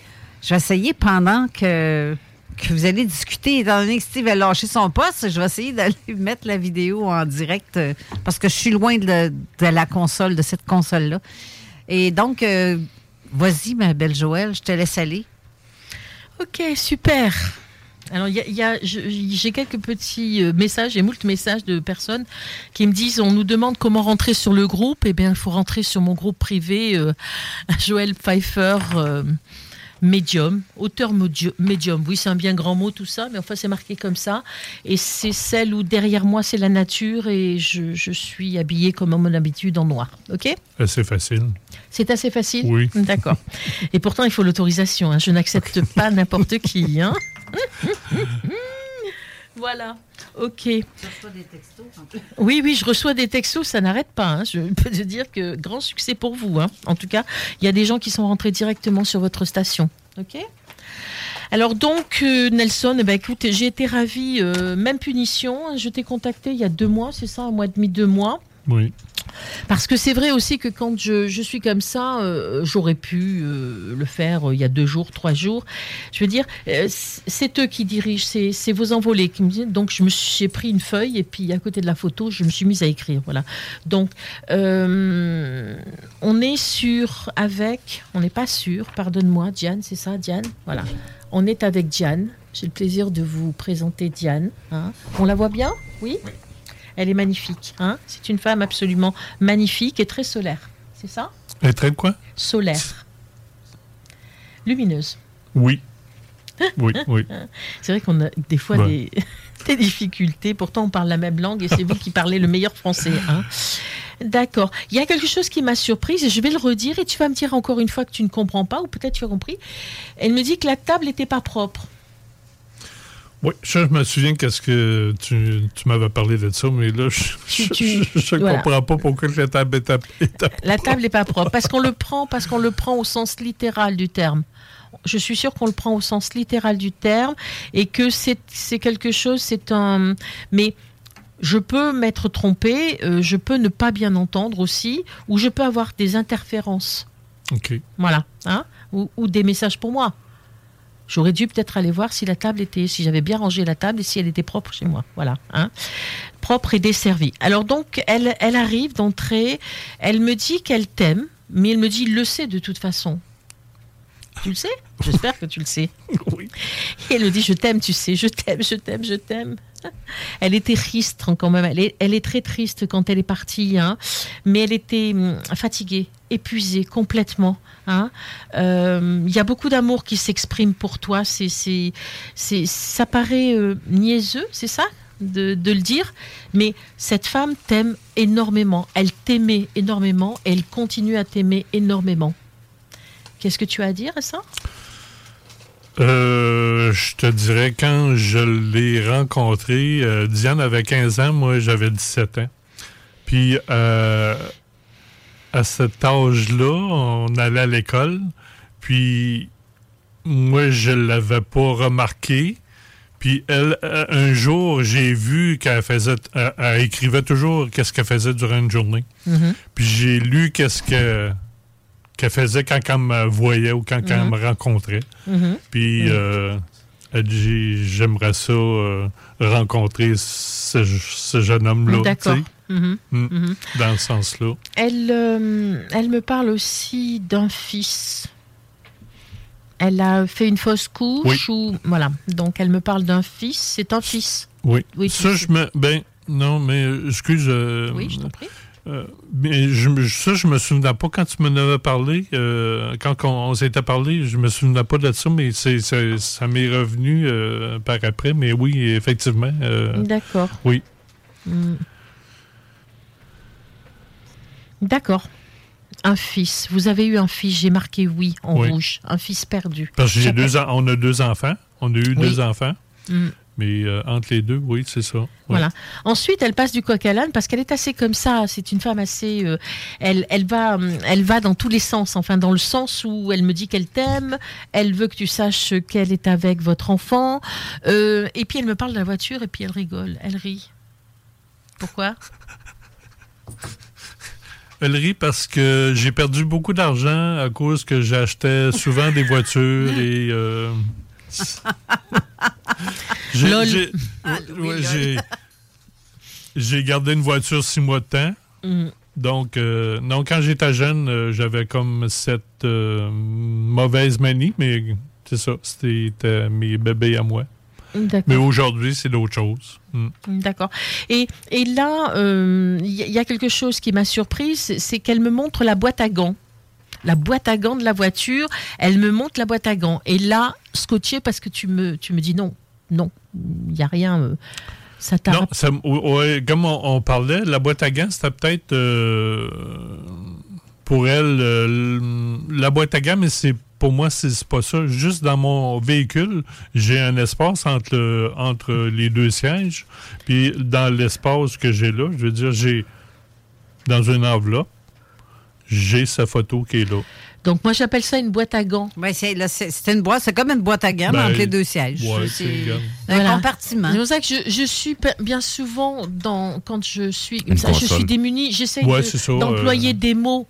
je vais essayer pendant que, que vous allez discuter, étant donné que Steve a lâché son poste, je vais essayer d'aller *laughs* mettre la vidéo en direct euh, parce que je suis loin de, de la console, de cette console-là. Et donc, euh, vas-y, ma belle Joël, je te laisse aller.
Ok, super. Alors, y a- y j'ai quelques petits euh, messages et moult messages de personnes qui me disent on nous demande comment rentrer sur le groupe. Eh bien, il faut rentrer sur mon groupe privé, euh, *laughs* Joël Pfeiffer. euh, Médium, auteur médium. Oui, c'est un bien grand mot tout ça, mais enfin c'est marqué comme ça. Et c'est celle où derrière moi c'est la nature et je, je suis habillée comme à mon habitude en noir. Ok?
Assez facile.
C'est assez facile?
Oui.
D'accord. Et pourtant, il faut l'autorisation. hein. Je n'accepte pas n'importe qui. hein. *laughs* Voilà. Ok. Oui, oui, je reçois des textos, ça n'arrête pas. hein. Je peux te dire que grand succès pour vous. hein. En tout cas, il y a des gens qui sont rentrés directement sur votre station. Ok alors donc, euh, Nelson, eh ben, écoute, j'ai été ravie, euh, même punition. Je t'ai contacté il y a deux mois, c'est ça, un mois et demi, deux mois.
Oui.
Parce que c'est vrai aussi que quand je, je suis comme ça, euh, j'aurais pu euh, le faire euh, il y a deux jours, trois jours. Je veux dire, c'est eux qui dirigent, c'est vos envolés qui. Donc je me j'ai pris une feuille et puis à côté de la photo, je me suis mise à écrire. Voilà. Donc on est sur avec, on n'est pas sûr. Pardonne-moi, Diane, c'est ça, Diane? Voilà. On est avec Diane. J'ai le plaisir de vous présenter Diane. hein. On la voit bien? Oui. Elle est magnifique. Hein c'est une femme absolument magnifique et très solaire. C'est ça?
Elle est très quoi?
Solaire. Lumineuse.
Oui. *laughs* Oui, oui.
C'est vrai qu'on a des fois
Ouais.
des, *laughs* des difficultés. Pourtant, on parle la même langue et c'est vous qui parlez le meilleur français. hein. D'accord. Il y a quelque chose qui m'a surprise et je vais le redire et tu vas me dire encore une fois que tu ne comprends pas ou peut-être tu as compris. Elle me dit que la table n'était pas propre.
Oui, je me souviens qu'est-ce que tu, tu m'avais parlé de ça, mais là, je
voilà.
comprends pas pourquoi la table est, à- est à-
La table n'est pas propre parce qu'on le prend parce qu'on le prend au sens littéral du terme. Je suis sûre qu'on le prend au sens littéral du terme et que c'est c'est quelque chose, c'est un. Mais je peux m'être trompée, euh, je peux ne pas bien entendre aussi, ou je peux avoir des interférences.
OK.
Voilà, hein, ou, ou des messages pour moi. J'aurais dû peut-être aller voir si la table était, si j'avais bien rangé la table et si elle était propre chez moi. Voilà, hein. propre et desservie. Alors donc, elle, elle arrive d'entrée, elle me dit qu'elle t'aime, mais elle me dit, il le sait de toute façon. Tu le sais? J'espère que tu le sais.
Oui.
Et elle me dit, je t'aime, tu sais, je t'aime, je t'aime, je t'aime. Elle était triste hein, quand même. Elle est, elle est très triste quand elle est partie, hein. mais elle était hum, fatiguée, épuisée complètement. hein. Euh, Il y a beaucoup d'amour qui s'exprime pour toi. C'est, c'est, c'est, ça paraît euh, niaiseux, c'est ça de, le dire, mais cette femme t'aime énormément. Elle t'aimait énormément et elle continue à t'aimer énormément. Qu'est-ce que tu as à dire à ça?
Euh, je te dirais, quand je l'ai rencontré, euh, Diane avait 15 ans, moi j'avais 17 ans. Puis à cet âge-là, on allait à l'école. Puis moi, je l'avais pas remarqué. Puis elle, euh, un jour, j'ai vu qu'elle faisait, elle, elle écrivait toujours qu'est-ce qu'elle faisait durant une journée.
Mhm.
Puis j'ai lu qu'est-ce que qu'elle faisait quand elle me voyait ou quand elle
Mhm.
me rencontrait.
Mhm.
Puis euh, elle dit j'aimerais ça euh, rencontrer ce, ce jeune homme-là.
D'accord. Mhm.
Mm.
Mhm.
Dans ce sens-là.
Elle, euh, elle me parle aussi d'un fils. Elle a fait une fausse couche ou voilà. Donc elle me parle d'un fils. C'est un fils.
Oui. Ça, je me. Ben, non, mais euh, excuse. euh,
Oui, je t'en prie.
euh, mais je, ça, je me souvenais pas quand tu m'en avais parlé. quand on, on s'était parlé, je me souvenais pas de ça, mais c'est, c'est- ça m'est revenu par après. Mais oui, effectivement.
D'accord.
Oui.
Mm. D'accord. Un fils. Vous avez eu un fils. J'ai marqué oui en
Oui.
rouge. Un fils perdu.
Parce que j'ai deux, on a deux enfants. On a eu
Oui.
deux enfants.
Mm.
Mais euh, entre les deux, oui, c'est ça.
Voilà. Ensuite, elle passe du coq à l'âne parce qu'elle est assez comme ça. C'est une femme assez. euh, elle, elle va, hum, elle va dans tous les sens. Enfin, dans le sens où elle me dit qu'elle t'aime. Elle veut que tu saches qu'elle est avec votre enfant. Euh, et puis elle me parle de la voiture et puis elle rigole. Elle rit. Pourquoi?
Elle rit parce que j'ai perdu beaucoup d'argent à cause que j'achetais souvent des voitures et. euh, j'ai-
Ah,
ouais, j'ai- gardé une voiture six mois de temps.
Mm.
Donc, euh, non, quand j'étais jeune, euh, j'avais comme cette euh, mauvaise manie, mais c'est ça, c'était mes bébés à moi. Mais aujourd'hui, c'est d'autres choses. Mm.
D'accord. Et, et là, euh, il y, a- il y a quelque chose qui m'a surprise, c'est- qu'elle me montre la boîte à gants. La boîte à gants de la voiture, elle me montre la boîte à gants. Et là, scotché parce que tu me, tu me dis non, non, il n'y a rien. euh, ça t'a
Non, ça m- ouais, comme on, on parlait, la boîte à gants, c'était peut-être euh, pour elle, euh, la boîte à gamme, c'est pour moi, c'est pas ça. Juste dans mon véhicule, j'ai un espace entre, le- entre les deux sièges. Puis dans l'espace que j'ai là, je veux dire, j'ai dans une enveloppe, j'ai sa photo qui est là.
Donc moi j'appelle ça une boîte à gants.
Ouais, c'est une boîte, c'est comme une boîte à gamme
Ben,
entre les deux sièges.
ouais,
C'est- un
Voilà.
compartiment.
C'est pour ça que je, je suis bien souvent dans quand je suis
Une
ça, je suis démunie, j'essaie
Ouais,
de-
ça,
d'employer
euh.
des mots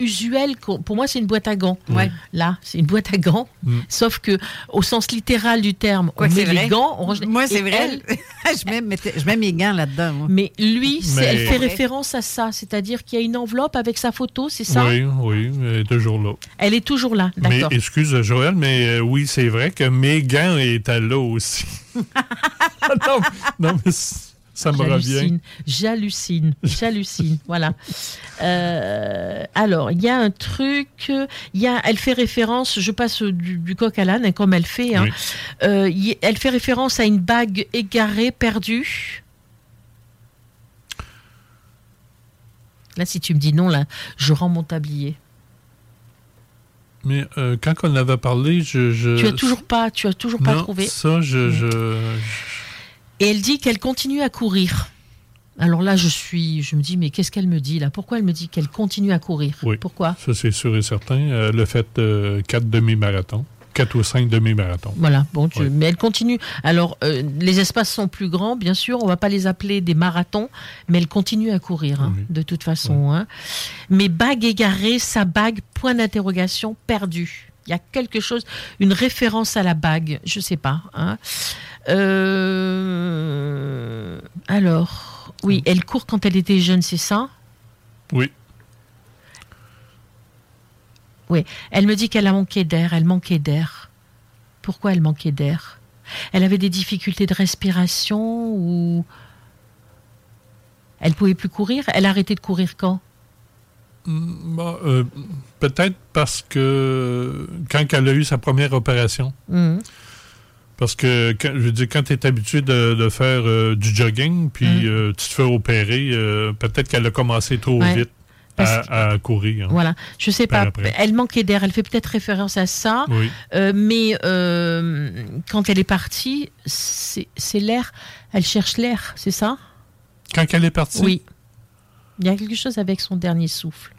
usuels. qu'on- Pour moi, c'est une boîte à gants.
Ouais.
Là, c'est une boîte à gants.
Mm.
Sauf que au sens littéral du terme,
Quoi
on met
c'est
les gants. on
Moi, c'est vrai.
elle- *laughs*
je, mets, mettez- je mets mes gants là-dedans. moi.
mais lui,
Mais-
elle fait référence à ça, c'est-à-dire qu'il y a une enveloppe avec sa photo, c'est ça?
Oui, oui, elle est toujours là.
Elle est toujours là,
Mais
d'accord.
excuse Joël, mais euh, oui, c'est vrai que mes gants étaient là aussi. *laughs* non, non, mais ça me revient.
J'hallucine, j'hallucine, *laughs* voilà. Euh, alors, il y a un truc, y a, elle fait référence, je passe du, du coq à l'âne, hein, comme elle fait. hein.
Oui.
Euh, y- elle fait référence à une bague égarée, perdue. Là, si tu me dis non, là, je rends mon tablier.
Mais euh, quand on avait parlé, je. je-
tu as toujours pas, tu as toujours pas
non,
trouvé.
Ça, je. je-
Et elle dit qu'elle continue à courir. Alors là, je suis, je me dis, mais qu'est-ce qu'elle me dit là? Pourquoi elle me dit qu'elle continue à courir?
Oui.
Pourquoi?
Ça, c'est sûr et certain. Euh, a fait euh, quatre demi-marathons. Quatre ou cinq demi-marathons.
Voilà, bon, tu-
Oui.
mais elle continue. Alors, euh, les espaces sont plus grands, bien sûr, on va pas les appeler des marathons, mais elle continue à courir, hein,
Oui.
de toute façon. hein. Mais bague égarée, sa bague, point d'interrogation, perdue. Il y a quelque chose, une référence à la bague, je sais pas. hein. Euh, alors, oui, elle court quand elle était jeune, c'est ça?
Oui.
Oui, elle me dit qu'elle a manqué d'air, elle manquait d'air. Pourquoi elle manquait d'air? Elle avait des difficultés de respiration ou elle pouvait plus courir? Elle a arrêté de courir quand?
Mm, bon, euh, Peut-être parce que quand elle a eu sa première opération,
Mhm.
Parce que quand, je veux dire, quand tu es habitué de, de faire euh, du jogging, puis
Mhm.
euh, tu te fais opérer, euh, peut-être qu'elle a commencé trop
Ouais.
vite à, à courir. hein.
Voilà, je sais pas.
après.
Elle manquait d'air. Elle fait peut-être référence à ça.
Oui.
Mais quand elle est partie, c'est l'air. Elle cherche l'air, c'est ça?
Quand elle est partie,
Oui. Il y a quelque chose avec son dernier souffle.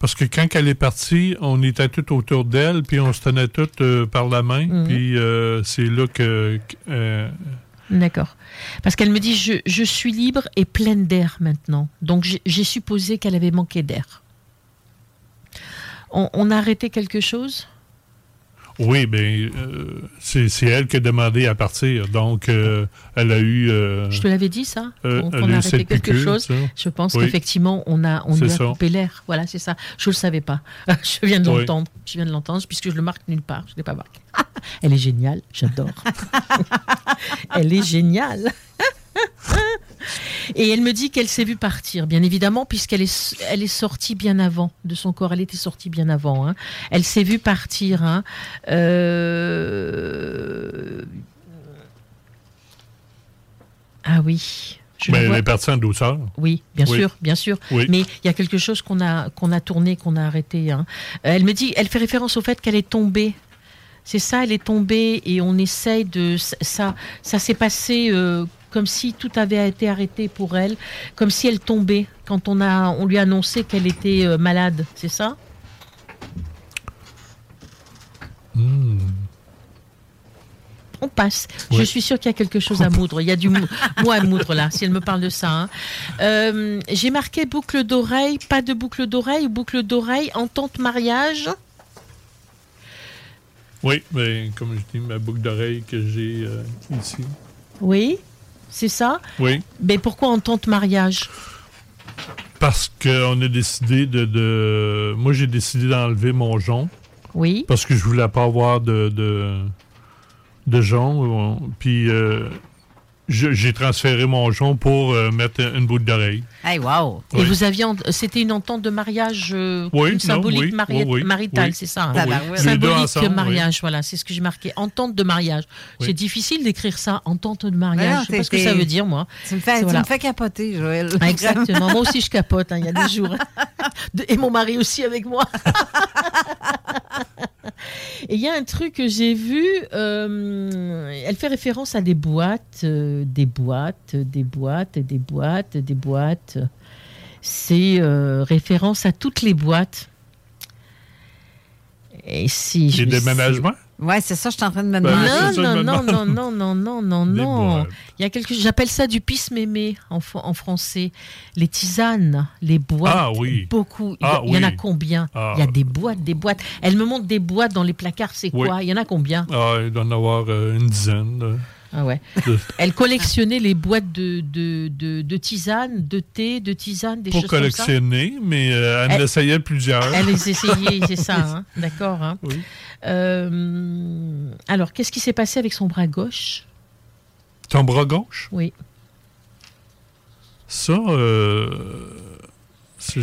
Parce que quand elle est partie, on était tout autour d'elle, puis on se tenait toutes euh, par la main,
Mhm.
puis euh, c'est là que... euh,
D'accord. Parce qu'elle me dit je, je suis libre et pleine d'air maintenant. Donc j'ai j'ai supposé qu'elle avait manqué d'air. On, on a arrêté quelque chose?
Oui, ben euh, c'est c'est elle qui a demandé à partir, donc euh, elle a eu... euh,
Je te l'avais dit ça
euh,
qu'on
a
arrêté quelque chose
ça.
Je pense
Oui.
qu'effectivement on a on lui a
ça.
coupé l'air. Voilà, c'est ça. Je ne le savais pas. *laughs* Je viens de
Oui.
l'entendre. Je viens de l'entendre puisque je le marque nulle part. Je ne l'ai pas marqué. *laughs* Elle est géniale. J'adore. *laughs* elle est géniale. Et elle me dit qu'elle s'est vue partir, bien évidemment, puisqu'elle est, elle est sortie bien avant de son corps. Elle était sortie bien avant. hein. Elle s'est vue partir. hein. Euh, Ah oui. Je la
elle est partie en douceur.
oui, bien
Oui.
sûr, bien sûr.
Oui.
Mais il y a quelque chose qu'on a, qu'on a tourné, qu'on a arrêté. hein. Elle me dit, elle fait référence au fait qu'elle est tombée. C'est ça, elle est tombée et on essaye de. Ça, ça s'est passé euh, comme si tout avait été arrêté pour elle, comme si elle tombait quand on, a, on lui a annoncé qu'elle était euh, malade. C'est ça?
Hmm.
On passe. Je suis sûre qu'il y a quelque chose à *laughs* moudre. Il y a du mou, mot à moudre là, si elle me parle de ça. hein. Euh, J'ai marqué boucle d'oreille, pas de boucle d'oreille, boucle d'oreille, entente mariage.
Oui, ben, comme je dis, ma boucle d'oreille que j'ai euh, ici.
Oui, c'est ça?
Oui,
Mais pourquoi entente mariage?
Parce qu'on a décidé de... de- Moi, j'ai décidé d'enlever mon jonc.
Oui.
Parce que je voulais pas avoir de, de, de jonc. Puis euh, j'ai transféré mon jonc pour euh, mettre une boucle d'oreille.
Hey, wow!
Et vous aviez, c'était une entente de mariage, euh,
Oui,
une
non,
symbolique
oui,
mari-
oui, oui,
maritale,
oui.
c'est ça. hein?
Oui, oui. Les deux
Symbolique
ensemble,
mariage, voilà, c'est ce que j'ai marqué. Entente de mariage.
Oui.
C'est difficile d'écrire ça, entente de
non,
mariage. Je sais pas ce que ça veut dire, moi.
Tu me fais,
C'est
tu
voilà.
me fais capoter, Joël.
Ah, Exactement. Moi aussi, je capote. hein, Il y a des *laughs* jours. De- et mon mari aussi avec moi. *laughs* et il y a un truc que j'ai vu, euh, elle fait référence à des boîtes, euh, des boîtes, des boîtes, des boîtes, des boîtes. C'est euh, référence à toutes les boîtes. Et si
Les déménagements?
Ouais, c'est ça, je suis en train de me
Ben,
demander.
non, non, non, non, non, non, non, non. Il y a quelque j'appelle ça du pisse-mémé en, en français. Les tisanes, les boîtes.
Ah oui.
Beaucoup. Il y, a-
Ah
il y en a
oui.
combien?
Ah.
Il y a des boîtes, des boîtes. Elle me montre des boîtes dans les placards, c'est
Oui.
quoi? Il y en a combien?
Ah, il doit en avoir euh, une dizaine.
Ah ouais.
De-
Elle collectionnait les boîtes de, de, de, de tisanes, de thé, de tisanes, des
Pour
choses comme ça.
collectionner, mais euh, elle,
Elle-
essayait plusieurs.
Elle les essayait, c'est ça, *laughs* hein. d'accord. hein.
Oui.
Euh, alors, qu'est-ce qui s'est passé avec son bras gauche?
Ton bras gauche?
Oui.
Ça, euh, je,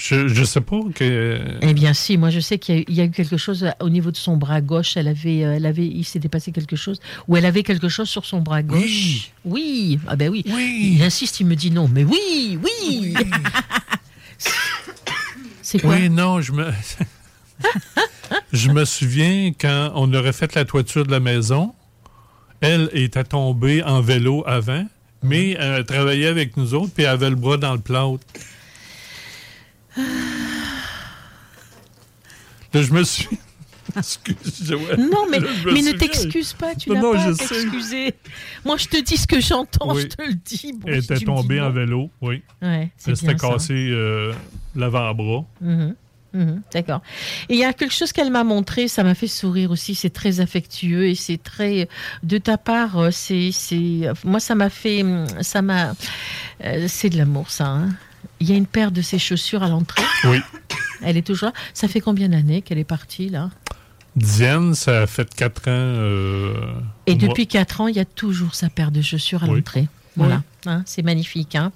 je, je sais pas que.
Eh bien, si, moi je sais qu'il y, a eu- il y a eu quelque chose euh, au niveau de son bras gauche. Elle avait, euh, elle avait, il s'était passé quelque chose, ou elle avait quelque chose sur son bras gauche. Oui, ah ben oui. Il insiste, il me dit non, mais oui, oui. C'est quoi?
Oui, non, je me. *laughs* je me souviens quand on aurait fait la toiture de la maison, elle était tombée en vélo avant, mais elle travaillait avec nous autres, puis elle avait le bras dans le plâtre. *sighs* Là, je me suis. *laughs* Excuse, Joël.
Non, mais,
Là,
mais ne t'excuse pas, tu n'as pas à t'excuser. Moi, je te dis ce que j'entends,
Oui.
je te le dis. Bon,
Elle était tombée en vélo, oui.
Ouais,
Elle s'était
bien ça.
cassé euh, l'avant-bras.
Mhm, mhm, D'accord. Et il y a quelque chose qu'elle m'a montré, ça m'a fait sourire aussi. C'est très affectueux et c'est très de ta part. euh, C'est, moi, ça m'a fait, hum, ça m'a, euh, c'est de l'amour, ça. hein. Il y a une paire de ses chaussures à l'entrée.
Oui.
Elle est toujours là. Ça fait combien d'années qu'elle est partie là?
Diane, ça a fait quatre ans. euh,
Et depuis 4 ans, il y a toujours sa paire de chaussures à
Oui.
l'entrée. Voilà, Hein, c'est magnifique. hein.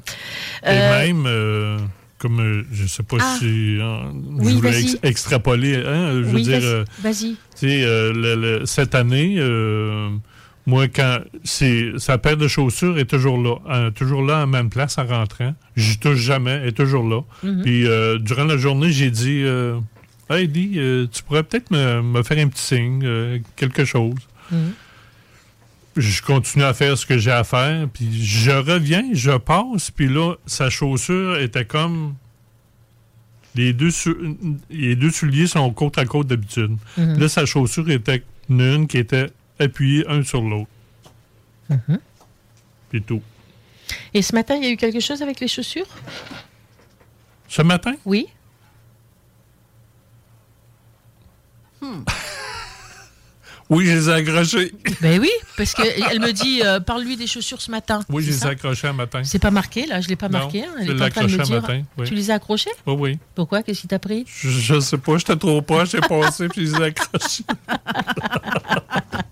Et
Euh,
même, euh, comme je sais pas
Ah.
si hein,
Oui,
je voulais
vas-y.
ex- extrapoler, hein, je veux dire,
vas-y.
cette année, moi, quand c'est sa paire de chaussures est toujours là, euh, toujours là à la même place en rentrant. Je touche jamais, elle est toujours là.
Mhm.
Puis euh, durant la journée, j'ai dit, euh, hey, tu pourrais peut-être me, me faire un petit signe, quelque chose.
Mhm.
Je continue à faire ce que j'ai à faire, puis je reviens, je passe, puis là, sa chaussure était comme. Les deux, les deux souliers sont côte à côte d'habitude.
Mhm.
Là, sa chaussure était une qui était appuyée un sur l'autre.
Mhm.
Puis tout.
Et ce matin, il y a eu quelque chose avec les chaussures?
Ce matin?
Oui. *laughs*
Oui, je les ai accrochés.
Ben oui, parce qu'elle me dit, euh, parle-lui des chaussures ce matin.
Oui, je
C'est
les ai accrochés un matin.
C'est pas marqué, là, je l'ai pas
Non,
marqué. hein, Elle
je l'ai accroché un matin, oui.
Tu les as accrochés?
Oui, oui.
Pourquoi? Qu'est-ce qui t'a pris?
Je, je sais pas, j'étais trop proche, j'ai passé, puis je les ai accrochés. *laughs*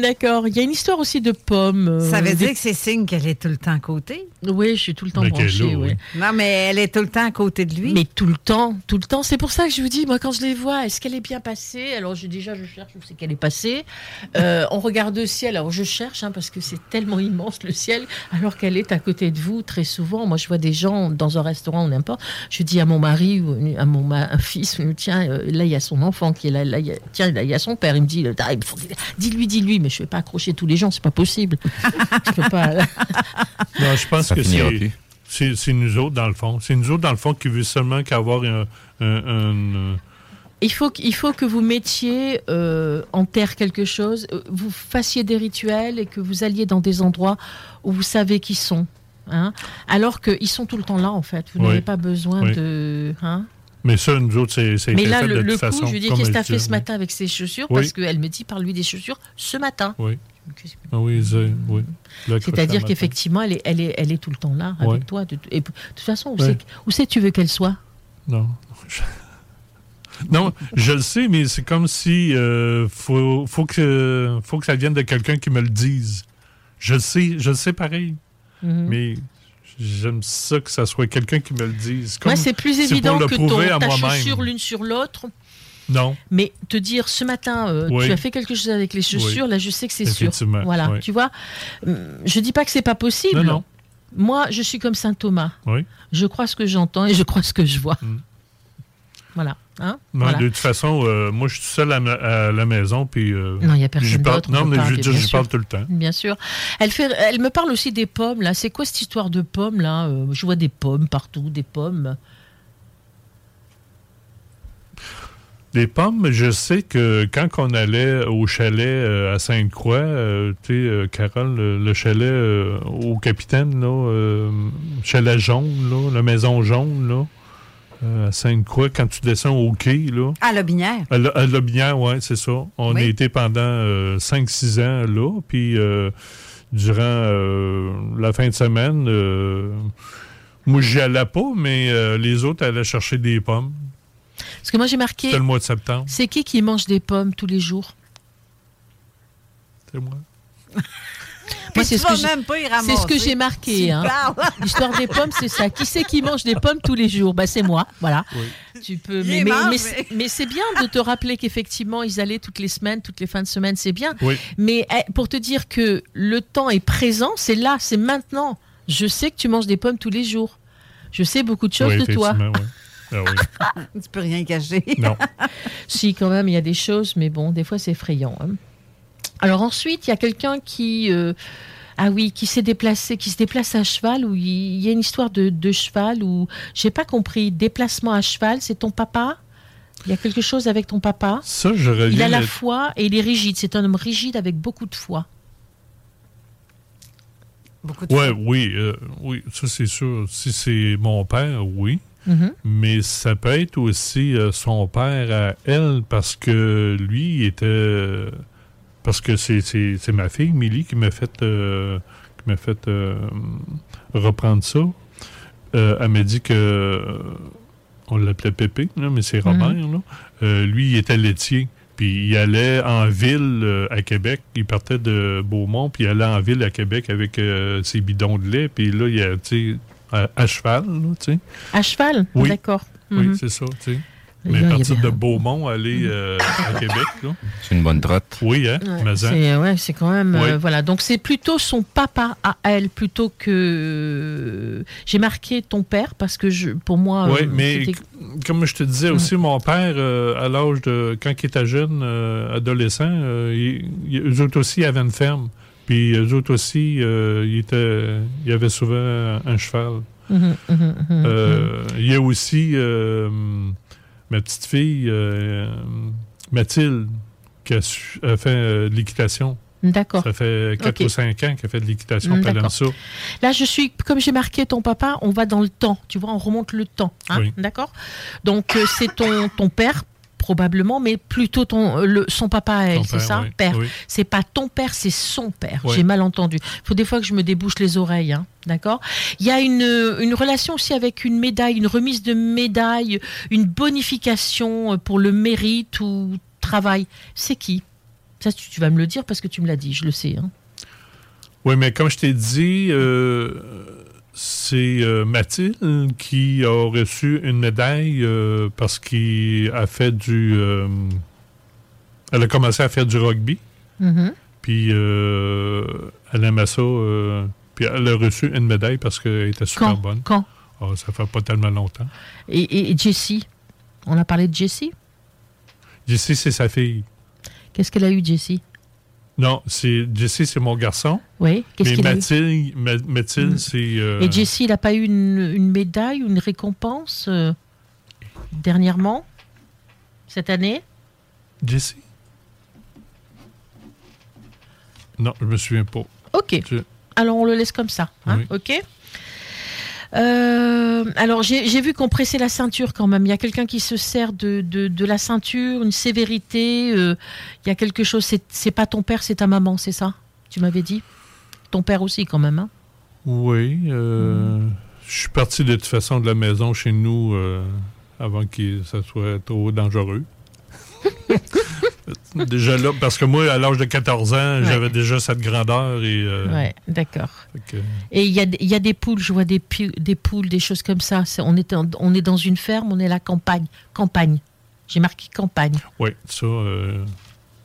D'accord. Il y a une histoire aussi de pommes. euh,
Ça veut
des-
dire que c'est signe qu'elle est tout le temps à côté?
Oui, je suis tout le temps
Mais
branchée.
là,
oui.
oui. Non, mais elle est tout le temps à côté de lui.
Mais tout le temps, tout le temps. C'est pour ça que je vous dis, moi, quand je les vois, est-ce qu'elle est bien passée? Alors, je, déjà, je cherche où c'est qu'elle est passée. Euh, *laughs* on regarde le ciel. Alors, je cherche, hein, parce que c'est tellement immense, le ciel, alors qu'elle est à côté de vous très souvent. Moi, je vois des gens dans un restaurant ou n'importe. Je dis à mon mari ou à mon ma- un fils, tiens, euh, là, il y a son enfant qui est là. y a- tiens, là, il y a son père. Il me dit, dis-lui, dis-lui. Mais je ne vais pas accrocher tous les gens, c'est pas possible. je peux pas. *laughs*
Non, je pense
Ça
que c'est, c'est, c'est nous autres, dans le fond. C'est nous autres, dans le fond, qui veut seulement qu'avoir un, un- un-
Il faut, il faut que vous mettiez euh, en terre quelque chose, euh, vous fassiez des rituels et que vous alliez dans des endroits où vous savez qui sont. Hein, alors qu'ils sont tout le temps là, en fait. Vous
Oui.
n'avez pas besoin
Oui.
de. Hein.
Mais ça, nous autres, c'est, c'est
Mais là,
fait
le,
de
le
toute
coup,
façon.
je lui dis
comme
Qu'est-ce que tu as
elle
fait
dit,
ce matin avec ses chaussures?
Oui.
Parce qu'elle me dit Parle-lui des chaussures ce matin.
Oui. Ah oui, c'est- oui. Le accroché
C'est-à-dire
le matin.
qu'effectivement, elle est, elle, est, elle est tout le temps là
Ouais.
avec toi. De- et de toute façon, où
Ouais.
c'est que- où c'est que tu veux qu'elle soit?
Non. Je- *laughs* Non, je le sais, mais c'est comme si euh, faut, faut, que, faut que ça vienne de quelqu'un qui me le dise. Je le sais, je le sais pareil.
Mhm.
Mais j'aime ça que ça soit quelqu'un qui me le dise.
Moi, c'est plus évident que ton, ta chaussure l'une sur l'autre.
Non.
Mais te dire ce matin, euh,
Oui.
tu as fait quelque chose avec les chaussures,
Oui.
là je sais que c'est sûr. Voilà,
oui.
tu vois. Hum, Je dis pas que c'est pas possible.
Non, non.
Moi, je suis comme saint Thomas. Je crois ce que j'entends et je crois ce que je vois.
Mm.
Voilà. Hein?
Non,
Voilà.
De toute façon, euh, moi, je suis seul à, la maison, puis... euh,
Non, il n'y a personne d'autre.
Non, mais je parle tout le temps.
Bien sûr. Elle, fait, elle me parle aussi des pommes, là. C'est quoi cette histoire de pommes, là? Euh, Je vois des pommes partout, des pommes.
Les pommes, je sais que quand on allait au chalet à Sainte-Croix, tu sais, Carole, le, le chalet au capitaine, là, chalet jaune, là, la maison jaune, là, euh, à Sainte-Croix, quand tu descends au quai, là.
À la binière.
À, la- à Lobinière, oui, c'est ça. On
Oui.
a été pendant 5-6 ans là, puis euh, durant euh, la fin de semaine, euh, moi, j'y allais pas, mais euh, les autres allaient chercher des pommes.
Parce que moi, j'ai marqué.
C'était le mois de septembre.
C'est qui qui mange des pommes tous les jours?
C'est moi. *laughs*
Moi,
tu
ce que j'ai-
même pas y
C'est ce que j'ai marqué. Hein. *laughs* L'histoire des pommes, c'est ça. Qui c'est qui mange des pommes tous les jours? Bah, C'est moi. Voilà. Tu peux. Mais, mais,
mange,
mais-
mais-
mais c'est bien de te rappeler qu'effectivement, ils allaient toutes les semaines, toutes les fins de semaine, c'est bien.
Oui.
Mais eh, pour te dire que le temps est présent, c'est là, c'est maintenant. Je sais que tu manges des pommes tous les jours. Je sais beaucoup de choses
Oui,
de toi.
oui. Ah oui. *laughs*
tu peux rien cacher.
Non.
si, quand même, il y a des choses, mais bon, des fois, c'est effrayant. hein. Alors ensuite, il y a quelqu'un qui, euh, ah oui, qui s'est déplacé, qui se déplace à cheval, où il y a une histoire de, de cheval, où j'ai pas compris. Déplacement à cheval, c'est ton papa? Il y a quelque chose avec ton papa?
Ça, je reviens
Il a la foi et il est rigide. C'est un homme rigide avec beaucoup de foi.
Beaucoup de
Ouais,
fois.
oui, euh, oui, ça c'est sûr. Si c'est mon père, oui.
Mhm.
Mais ça peut être aussi euh, son père à elle parce que lui il était. Parce que c'est, ma fille, Millie, qui m'a fait, euh, qui m'a fait euh, reprendre ça. Euh, elle m'a dit que. on l'appelait Pépé, là, mais c'est Robert. là. Euh, lui, il était laitier. Puis il allait en ville euh, à Québec. Il partait de Beaumont, puis il allait en ville à Québec avec euh, ses bidons de lait. Puis là, il a, tu sais, à, à cheval, là, tu sais.
À cheval?
Oui.
D'accord.
Oui,
Mhm.
c'est ça, tu sais. Mais partir de Beaumont, aller euh, à Québec.
C'est une bonne trotte.
Oui, hein,
Ouais,
hein.
c'est ouais, c'est quand même
Oui.
euh, voilà. Donc c'est plutôt son papa à elle plutôt que j'ai marqué ton père parce que je pour moi
Oui,
euh,
mais comme je te disais aussi, mon père, euh, à l'âge de. Quand il était jeune, euh, adolescent, euh, il- il- eux autres aussi avaient une ferme. Puis eux autres aussi, euh, il, était, il avait souvent un cheval.
Mhm, mhm, mhm,
Euh, Il y a aussi euh, ma petite fille, euh, Mathilde, qui a, su- a fait euh, l'équitation.
D'accord.
Ça fait 4
Ok.
ou 5 ans qu'elle fait de l'équitation,
Mm,
ça.
Là, je suis, comme j'ai marqué ton papa, on va dans le temps. Tu vois, on remonte le temps. hein,
Oui.
D'accord Donc, euh, c'est ton, ton père, probablement, mais plutôt ton, euh, le, son papa à elle, c'est ça?
oui,
Père.
oui.
C'est pas ton père, c'est son père.
Oui.
J'ai mal entendu. Il faut des fois que je me débouche les oreilles. hein, D'accord? Il y a une, une relation aussi avec une médaille, une remise de médaille, une bonification euh, pour le mérite ou travail. C'est qui? Ça, tu, tu vas me le dire parce que tu me l'as dit, je le sais. hein.
Oui, mais comme je t'ai dit, euh, c'est euh, Mathilde qui a reçu une médaille euh, parce qu'elle a fait du. euh, elle a commencé à faire du rugby.
Mhm.
Puis elle aimait ça. puis elle a reçu une médaille parce qu'elle était super
Quand?
bonne.
Quand?
Ah, ça fait pas tellement longtemps.
Et, et- et Jessie? On a parlé de Jessie?
Jessie, c'est sa fille.
Qu'est-ce qu'elle a eu, Jessie?
Non, c'est Jessie, c'est mon garçon.
Oui, qu'est-ce
Mais
qu'il a eu?
Mathilde, Ma- Mathilde,
Mm.
c'est. euh,
Et Jessie, il n'a pas eu une, une médaille, une récompense euh, dernièrement Cette année?
Jessie? Non, je me souviens pas.
Ok.
Je-
Alors on le laisse comme ça. hein,
Oui.
Ok Euh, alors j'ai vu qu'on pressait la ceinture quand même. Il y a quelqu'un qui se sert de, de, de la ceinture, une sévérité. euh, il y a quelque chose. C'est pas ton père, c'est ta maman, c'est ça? Tu m'avais dit? Ton père aussi quand même. Hein?
Oui. euh, Je suis parti de toute façon de la maison chez nous avant que ça soit trop dangereux. Déjà là, parce que moi, à l'âge de 14 ans, j'avais déjà cette grandeur et. euh,
Ouais, d'accord. Et il y, y a des poules, je vois des, des poules, des choses comme ça. On, est en- on est dans une ferme, on est à la campagne. Campagne. J'ai marqué campagne.
Oui, ça. euh,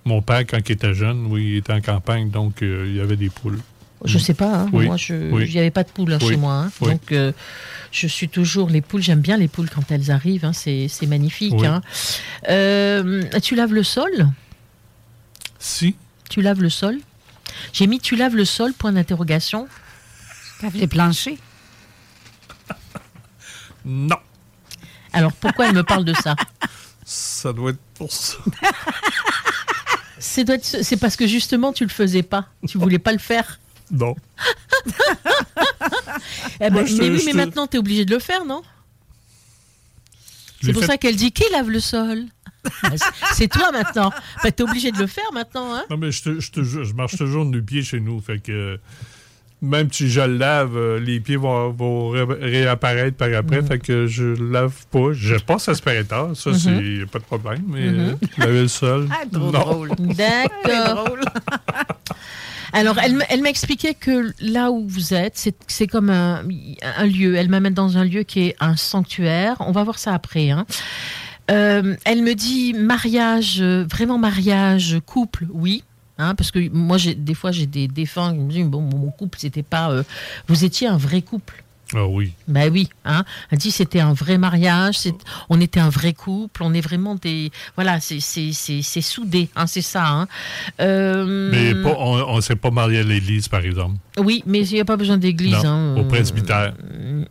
mon père, quand il était jeune, oui, il était en campagne, donc euh, il y avait des poules.
Je sais pas, hein.
Oui,
moi, je,
oui.
n'y avait pas de poules hein,
Oui,
chez moi. hein. Donc, euh, je suis toujours les poules. J'aime bien les poules quand elles arrivent. C'est magnifique. Euh, tu laves le sol?
Si.
Tu laves le sol J'ai mis tu laves le sol, point d'interrogation.
Lave les planchers *laughs*
Non.
Alors, pourquoi elle me parle de ça?
Ça doit être pour ça.
C'est parce que justement, tu le faisais pas. Tu voulais pas le faire.
Non.
Eh ben,
Moi,
mais oui, maintenant, tu es obligé de le faire, non? C'est pour
fait-
ça qu'elle dit qui lave le sol? C'est- C'est toi maintenant. Ben, tu es obligé de le faire maintenant. Hein
Non, mais je, te, je, te jure, je marche toujours nu pied chez nous. Fait que même si je le lave, euh, les pieds vont, vont ré- réapparaître par après. Fait que je le lave pas. Je passe aspirateur. Ça,
Mhm.
c'est y a pas de problème. Mais
Mhm.
euh, laver le sol.
Ah, trop
non.
drôle. *laughs*
D'accord. Alors, elle, elle m'a expliqué que là où vous êtes, c'est c'est comme un, un lieu. Elle m'amène dans un lieu qui est un sanctuaire. On va voir ça après. hein. Euh, elle me dit mariage, euh, vraiment mariage, couple, oui. hein, parce que moi, des fois, j'ai des défunts qui me disent bon, mon couple, c'était pas. euh, vous étiez un vrai couple.
Ah oui.
Ben oui, hein. Elle dit c'était un vrai mariage, on était un vrai couple, on est vraiment des, voilà, c'est soudé, hein, c'est ça. Hein. Euh,
Mais pas, on ne s'est pas marié à l'église, par exemple.
Oui, mais il n'y a pas besoin d'église. Hein,
au presbytère.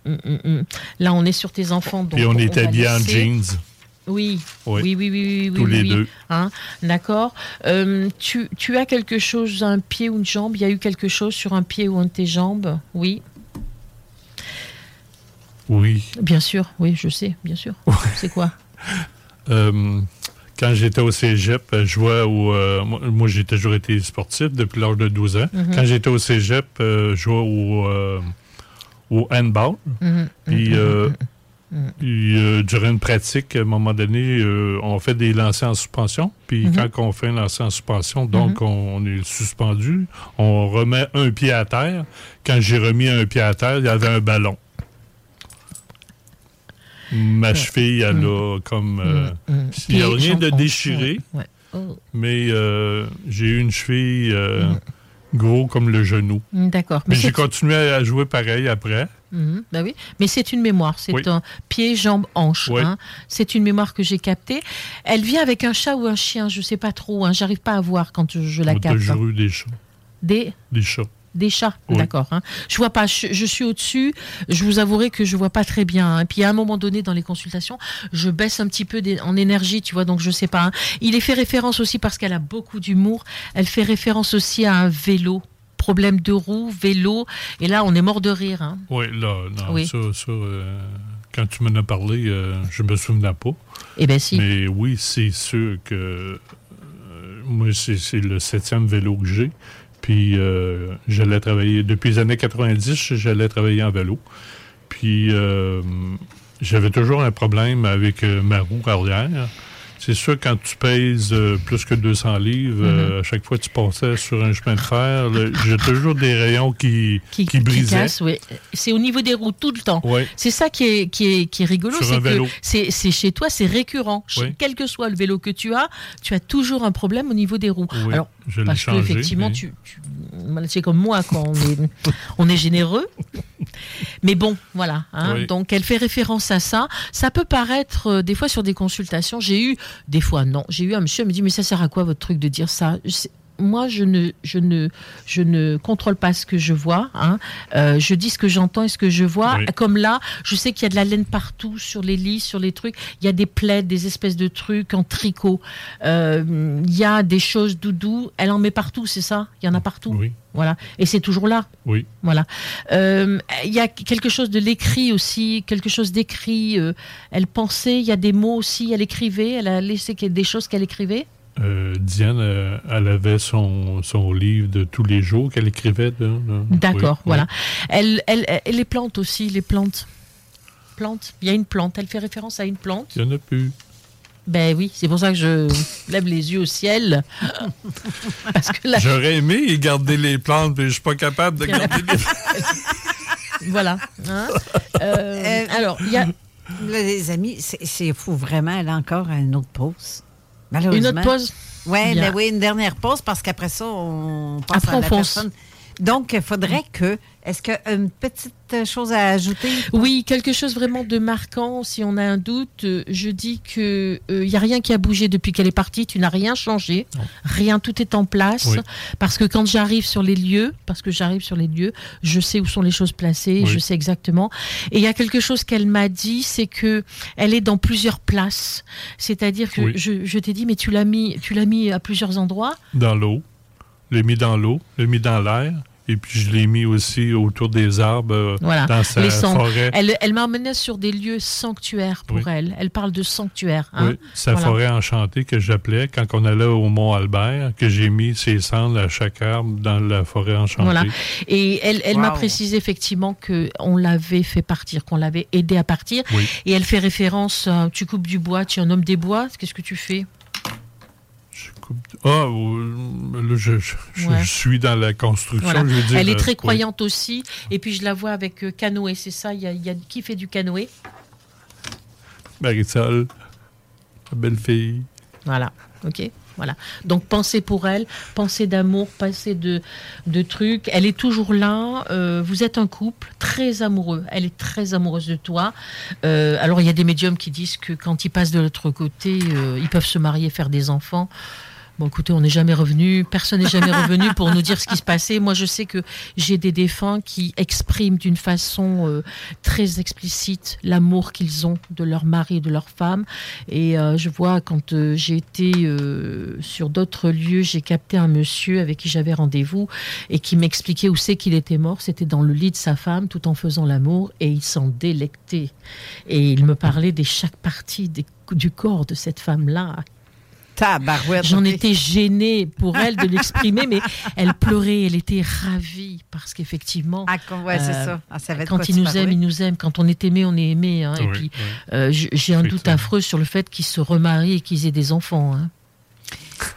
mm, mm, mm. Là, on est sur tes enfants,
Puis on est
va
habillés en jeans.
Oui.
Oui.
Oui, oui, oui, oui, oui,
Tous les deux.
Hein, D'accord. Euh, tu, tu as quelque chose, un pied ou une jambe? Il y a eu quelque chose sur un pied ou une de tes jambes? Oui.
Oui.
Bien sûr, oui, je sais, bien sûr. C'est quoi? *laughs*
Euh, quand j'étais au cégep, je jouais au. euh, moi, j'ai toujours été sportif depuis l'âge de 12 ans.
Mhm.
Quand j'étais au cégep, je jouais au, au handball.
Mhm,
Puis,
mhm.
Puis, euh, durant une pratique, à un moment donné, euh, on fait des lancers en suspension. Puis
Mhm.
quand on fait un lancer en suspension, donc
Mhm.
on est suspendu, on remet un pied à terre. Quand j'ai remis un pied à terre, il y avait un ballon. Ma cheville, elle a comme. euh,
Mhm, mhm.
Il n'y a rien de déchiré,
Ouais. Oh.
mais euh, j'ai eu une cheville euh, gros comme le genou.
D'accord.
Mais
Mais
j'ai continué à jouer pareil après.
Bah oui, mais c'est une mémoire, c'est
Oui.
un pied, jambe, hanche.
Oui.
hein. C'est une mémoire que j'ai captée. Elle vit avec un chat ou un chien, je sais pas trop. Hein. J'arrive pas à voir quand je, je la capte. hein.
toujours eu des chats.
Des,
Des chats.
des chats,
Oui.
d'accord. hein. Je vois pas, je, je suis au-dessus. Je vous avouerai que je vois pas très bien. hein. Puis à un moment donné, dans les consultations, je baisse un petit peu des- en énergie, tu vois. Donc je sais pas. hein. Il est fait référence aussi parce qu'elle a beaucoup d'humour. Elle fait référence aussi à un vélo. Problème de roue, vélo. Et là, on est mort de rire. hein.
Oui, là, non,
Oui.
ça, ça euh, quand tu m'en as parlé, euh, je me souvenais pas.
Eh ben si.
Mais oui, c'est sûr que euh, moi, c'est c'est le septième vélo que j'ai. Puis euh, j'allais travailler, depuis les années 90, j'allais travailler en vélo. Puis euh, j'avais toujours un problème avec euh, ma roue arrière. C'est sûr, quand tu pèses euh, plus que 200 livres, euh,
Mhm.
à chaque fois que tu passais sur un chemin de fer, j'ai toujours des rayons qui, qui,
qui
brisaient.
oui. C'est au niveau des roues tout le temps.
Oui.
C'est ça qui est, qui est, qui est rigolo, c'est que c'est chez toi, c'est récurrent.
Oui.
Quel que soit le vélo que tu as, tu as toujours un problème au niveau des roues. Alors,
je
parce
changé,
que effectivement,
mais-
tu, tu- c'est comme moi quand on est, on est généreux. *laughs* Mais bon, voilà. hein. Donc, elle fait référence à ça. Ça peut paraître euh, des fois sur des consultations. J'ai eu, des fois non, j'ai eu un monsieur qui me dit mais ça sert à quoi votre truc de dire ça? Moi, je ne, je, ne, je ne contrôle pas ce que je vois. hein. Euh, je dis ce que j'entends et ce que je vois.
Oui.
Comme là, je sais qu'il y a de la laine partout, sur les lits, sur les trucs. Il y a des plaids, des espèces de trucs en tricot. Euh, il y a des choses doudou. Elle en met partout, c'est ça? Il y en a partout?
Oui.
Voilà. Et c'est toujours là?
Oui.
Voilà. Euh, Il y a quelque chose de l'écrit aussi, quelque chose d'écrit. elle pensait, il y a des mots aussi, elle écrivait, elle a laissé des choses qu'elle écrivait?
Euh, Diane, euh, elle avait son, son livre de tous les jours qu'elle écrivait.
D'accord,
oui,
voilà.
oui.
Elle, elle, elle- les plantes aussi, les plantes. Plantes? Il y a une plante. Elle fait référence à une plante?
Il n'y en a plus.
Ben oui, c'est pour ça que je lève les yeux au ciel. *laughs* Parce que là,
J'aurais aimé garder les plantes, mais je suis pas capable de
Il
garder les *laughs*
voilà. hein? Euh, alors, il y a
Là, les amis, c'est c'est fou vraiment. Elle a encore une autre pause. Malheureusement.
Une autre pause?
Ouais, ben oui, une dernière pause parce qu'après ça, on passe
Après,
à la personne. Donc, il faudrait que. Est-ce qu'une petite chose à ajouter?
Oui, quelque chose vraiment de marquant. Si on a un doute, euh, je dis que il n'y a rien qui a bougé depuis qu'elle est partie. Tu n'as rien changé. Rien, tout est en place.
Oui.
Parce que quand j'arrive sur les lieux, parce que j'arrive sur les lieux, je sais où sont les choses placées,
Oui.
je sais exactement. Et il y a quelque chose qu'elle m'a dit, c'est que elle est dans plusieurs places. C'est-à-dire que
Oui.
je, je t'ai dit, mais tu l'as mis, tu l'as mis à plusieurs endroits.
Dans l'eau. Je l'ai mis dans l'eau, je l'ai mis dans l'air. Et puis, je l'ai mis aussi autour des arbres, euh,
Voilà,
dans sa
les
forêt.
Elle, elle m'emmenait sur des lieux sanctuaires pour
Oui.
elle. Elle parle de sanctuaire. hein.
Oui, sa
Voilà.
forêt enchantée que j'appelais quand on allait au Mont-Albert, que j'ai mis ses cendres à chaque arbre dans la forêt enchantée.
Voilà. Et elle, elle m'a précisé effectivement qu'on l'avait fait partir, qu'on l'avait aidé à partir.
Oui.
Et elle fait référence à tu coupes du bois, tu es un homme des bois. Qu'est-ce que tu fais?
Ah, là, je, je- je
Ouais.
suis dans la construction,
Voilà.
je veux dire.
Elle est
euh,
très
oui.
croyante aussi. Et puis je la vois avec euh, canoë, c'est ça il y, a, il y a qui fait du canoë?
Marisol, la belle fille.
Voilà, ok voilà. Donc pensez pour elle, pensez d'amour, pensez de, de trucs. Elle est toujours là. euh, vous êtes un couple très amoureux. Elle est très amoureuse de toi. Euh, alors il y a des médiums qui disent que quand ils passent de l'autre côté, euh, ils peuvent se marier, faire des enfants. Bon, écoutez, on n'est jamais revenu, personne n'est jamais revenu pour nous dire ce qui se passait. Moi, je sais que j'ai des défunts qui expriment d'une façon euh, très explicite l'amour qu'ils ont de leur mari et de leur femme. Et euh, je vois, quand euh, j'ai été sur d'autres lieux, j'ai capté un monsieur avec qui j'avais rendez-vous et qui m'expliquait où c'est qu'il était mort. C'était dans le lit de sa femme, tout en faisant l'amour, et il s'en délectait. Et il me parlait de chaque partie du corps de cette femme-là.
Tabarouette.
J'en étais gênée pour elle de l'exprimer, mais elle pleurait, elle était ravie parce qu'effectivement.
Ah, ouais, c'est ça. De
quand
quoi
il
tu
nous
parlais.
aime, il nous aime. Quand on est aimé, on est aimé. hein. Et puis,
oui.
euh, j'ai un doute affreux sur le fait qu'ils se remarient et qu'ils aient des enfants. hein.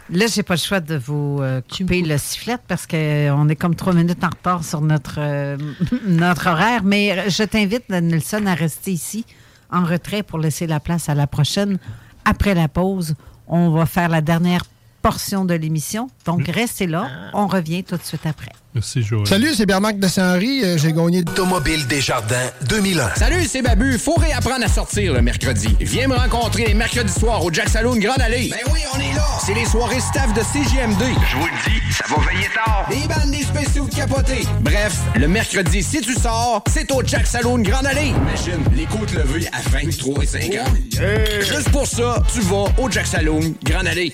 Là, j'ai pas le choix de vous euh, couper le sifflet parce qu'on est comme trois minutes en retard sur notre, euh, *laughs* notre horaire. Mais je t'invite, Nelson, à rester ici en retrait pour laisser la place à la prochaine. Après la pause, on va faire la dernière portion de l'émission. Donc, restez là. On revient tout de suite après.
Merci, Joël.
Salut, c'est Bernard de Saint-Henri. Euh, J'ai gagné Automobile Desjardins 2001.
Salut, c'est Babu. Faut réapprendre à sortir le mercredi. Viens me rencontrer les mercredis soirs au Jack Saloon Grande Allée. Ben oui, on est là. C'est les soirées staff de CGMD. Je vous le dis, ça va veiller tard. Des bandes, des spéciaux de capotés. Bref, le mercredi, si tu sors, c'est au Jack Saloon Grande Allée. Imagine, les côtes levées à 23 et 50. Juste pour ça, tu vas au Jack Saloon Grande Allée.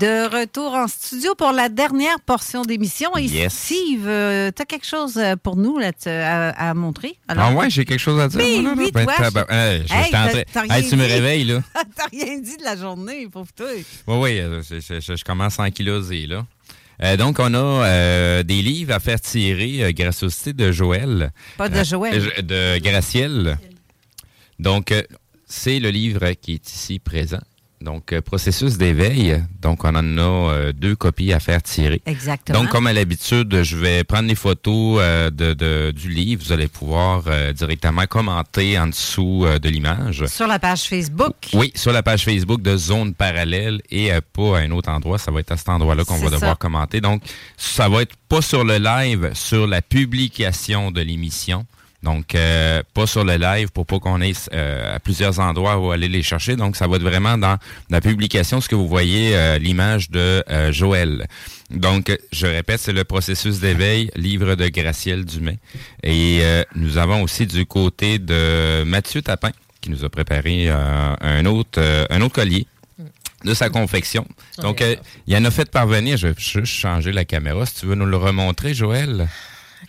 De retour en studio pour la dernière portion d'émission. Et
Yes.
Steve, tu as quelque chose euh, pour nous là, à, à montrer?
ah ouais, j'ai quelque chose à dire.
Oui,
moi, là, là?
oui,
Ben,
toi,
tabar-
je-
Hey, je-
Hey,
j'étais en
t'as-
train-
t'as
Hey,
rien
tu me réveilles, là. *laughs*
T'as rien dit de la journée, pauvre toi.
Oui, oui, euh, je, je- je- je commence à ankyloser, là. Euh, donc, on a euh, des livres à faire tirer euh, grâce au site de Joël.
Pas de
Euh,
Joël.
euh, de Graciel. Donc, euh, c'est le livre qui est ici présent. Donc, euh, processus d'éveil. Donc, on en a euh, deux copies à faire tirer.
Exactement.
Donc, comme à l'habitude, je vais prendre les photos euh, de, de- du livre. Vous allez pouvoir euh, directement commenter en dessous de l'image.
Sur la page Facebook?
Oui, sur la page Facebook de Zone Parallèle et pas à un autre endroit. Ça va être à cet endroit-là qu'on va
ça.
devoir commenter. Donc, ça va être pas sur le live, sur la publication de l'émission. Donc, euh, pas sur le live pour pas qu'on ait euh, à plusieurs endroits où aller les chercher. Donc, ça va être vraiment dans la publication, ce que vous voyez, euh, l'image de euh, Joël. Donc, je répète, c'est le processus d'éveil, livre de Graciel Dumais. Et euh, nous avons aussi du côté de Mathieu Tapin, qui nous a préparé euh, un, autre, euh, un autre collier. de sa confection. Donc, il en a fait parvenir. Je vais juste changer la caméra. Si tu veux nous le remontrer, Joël?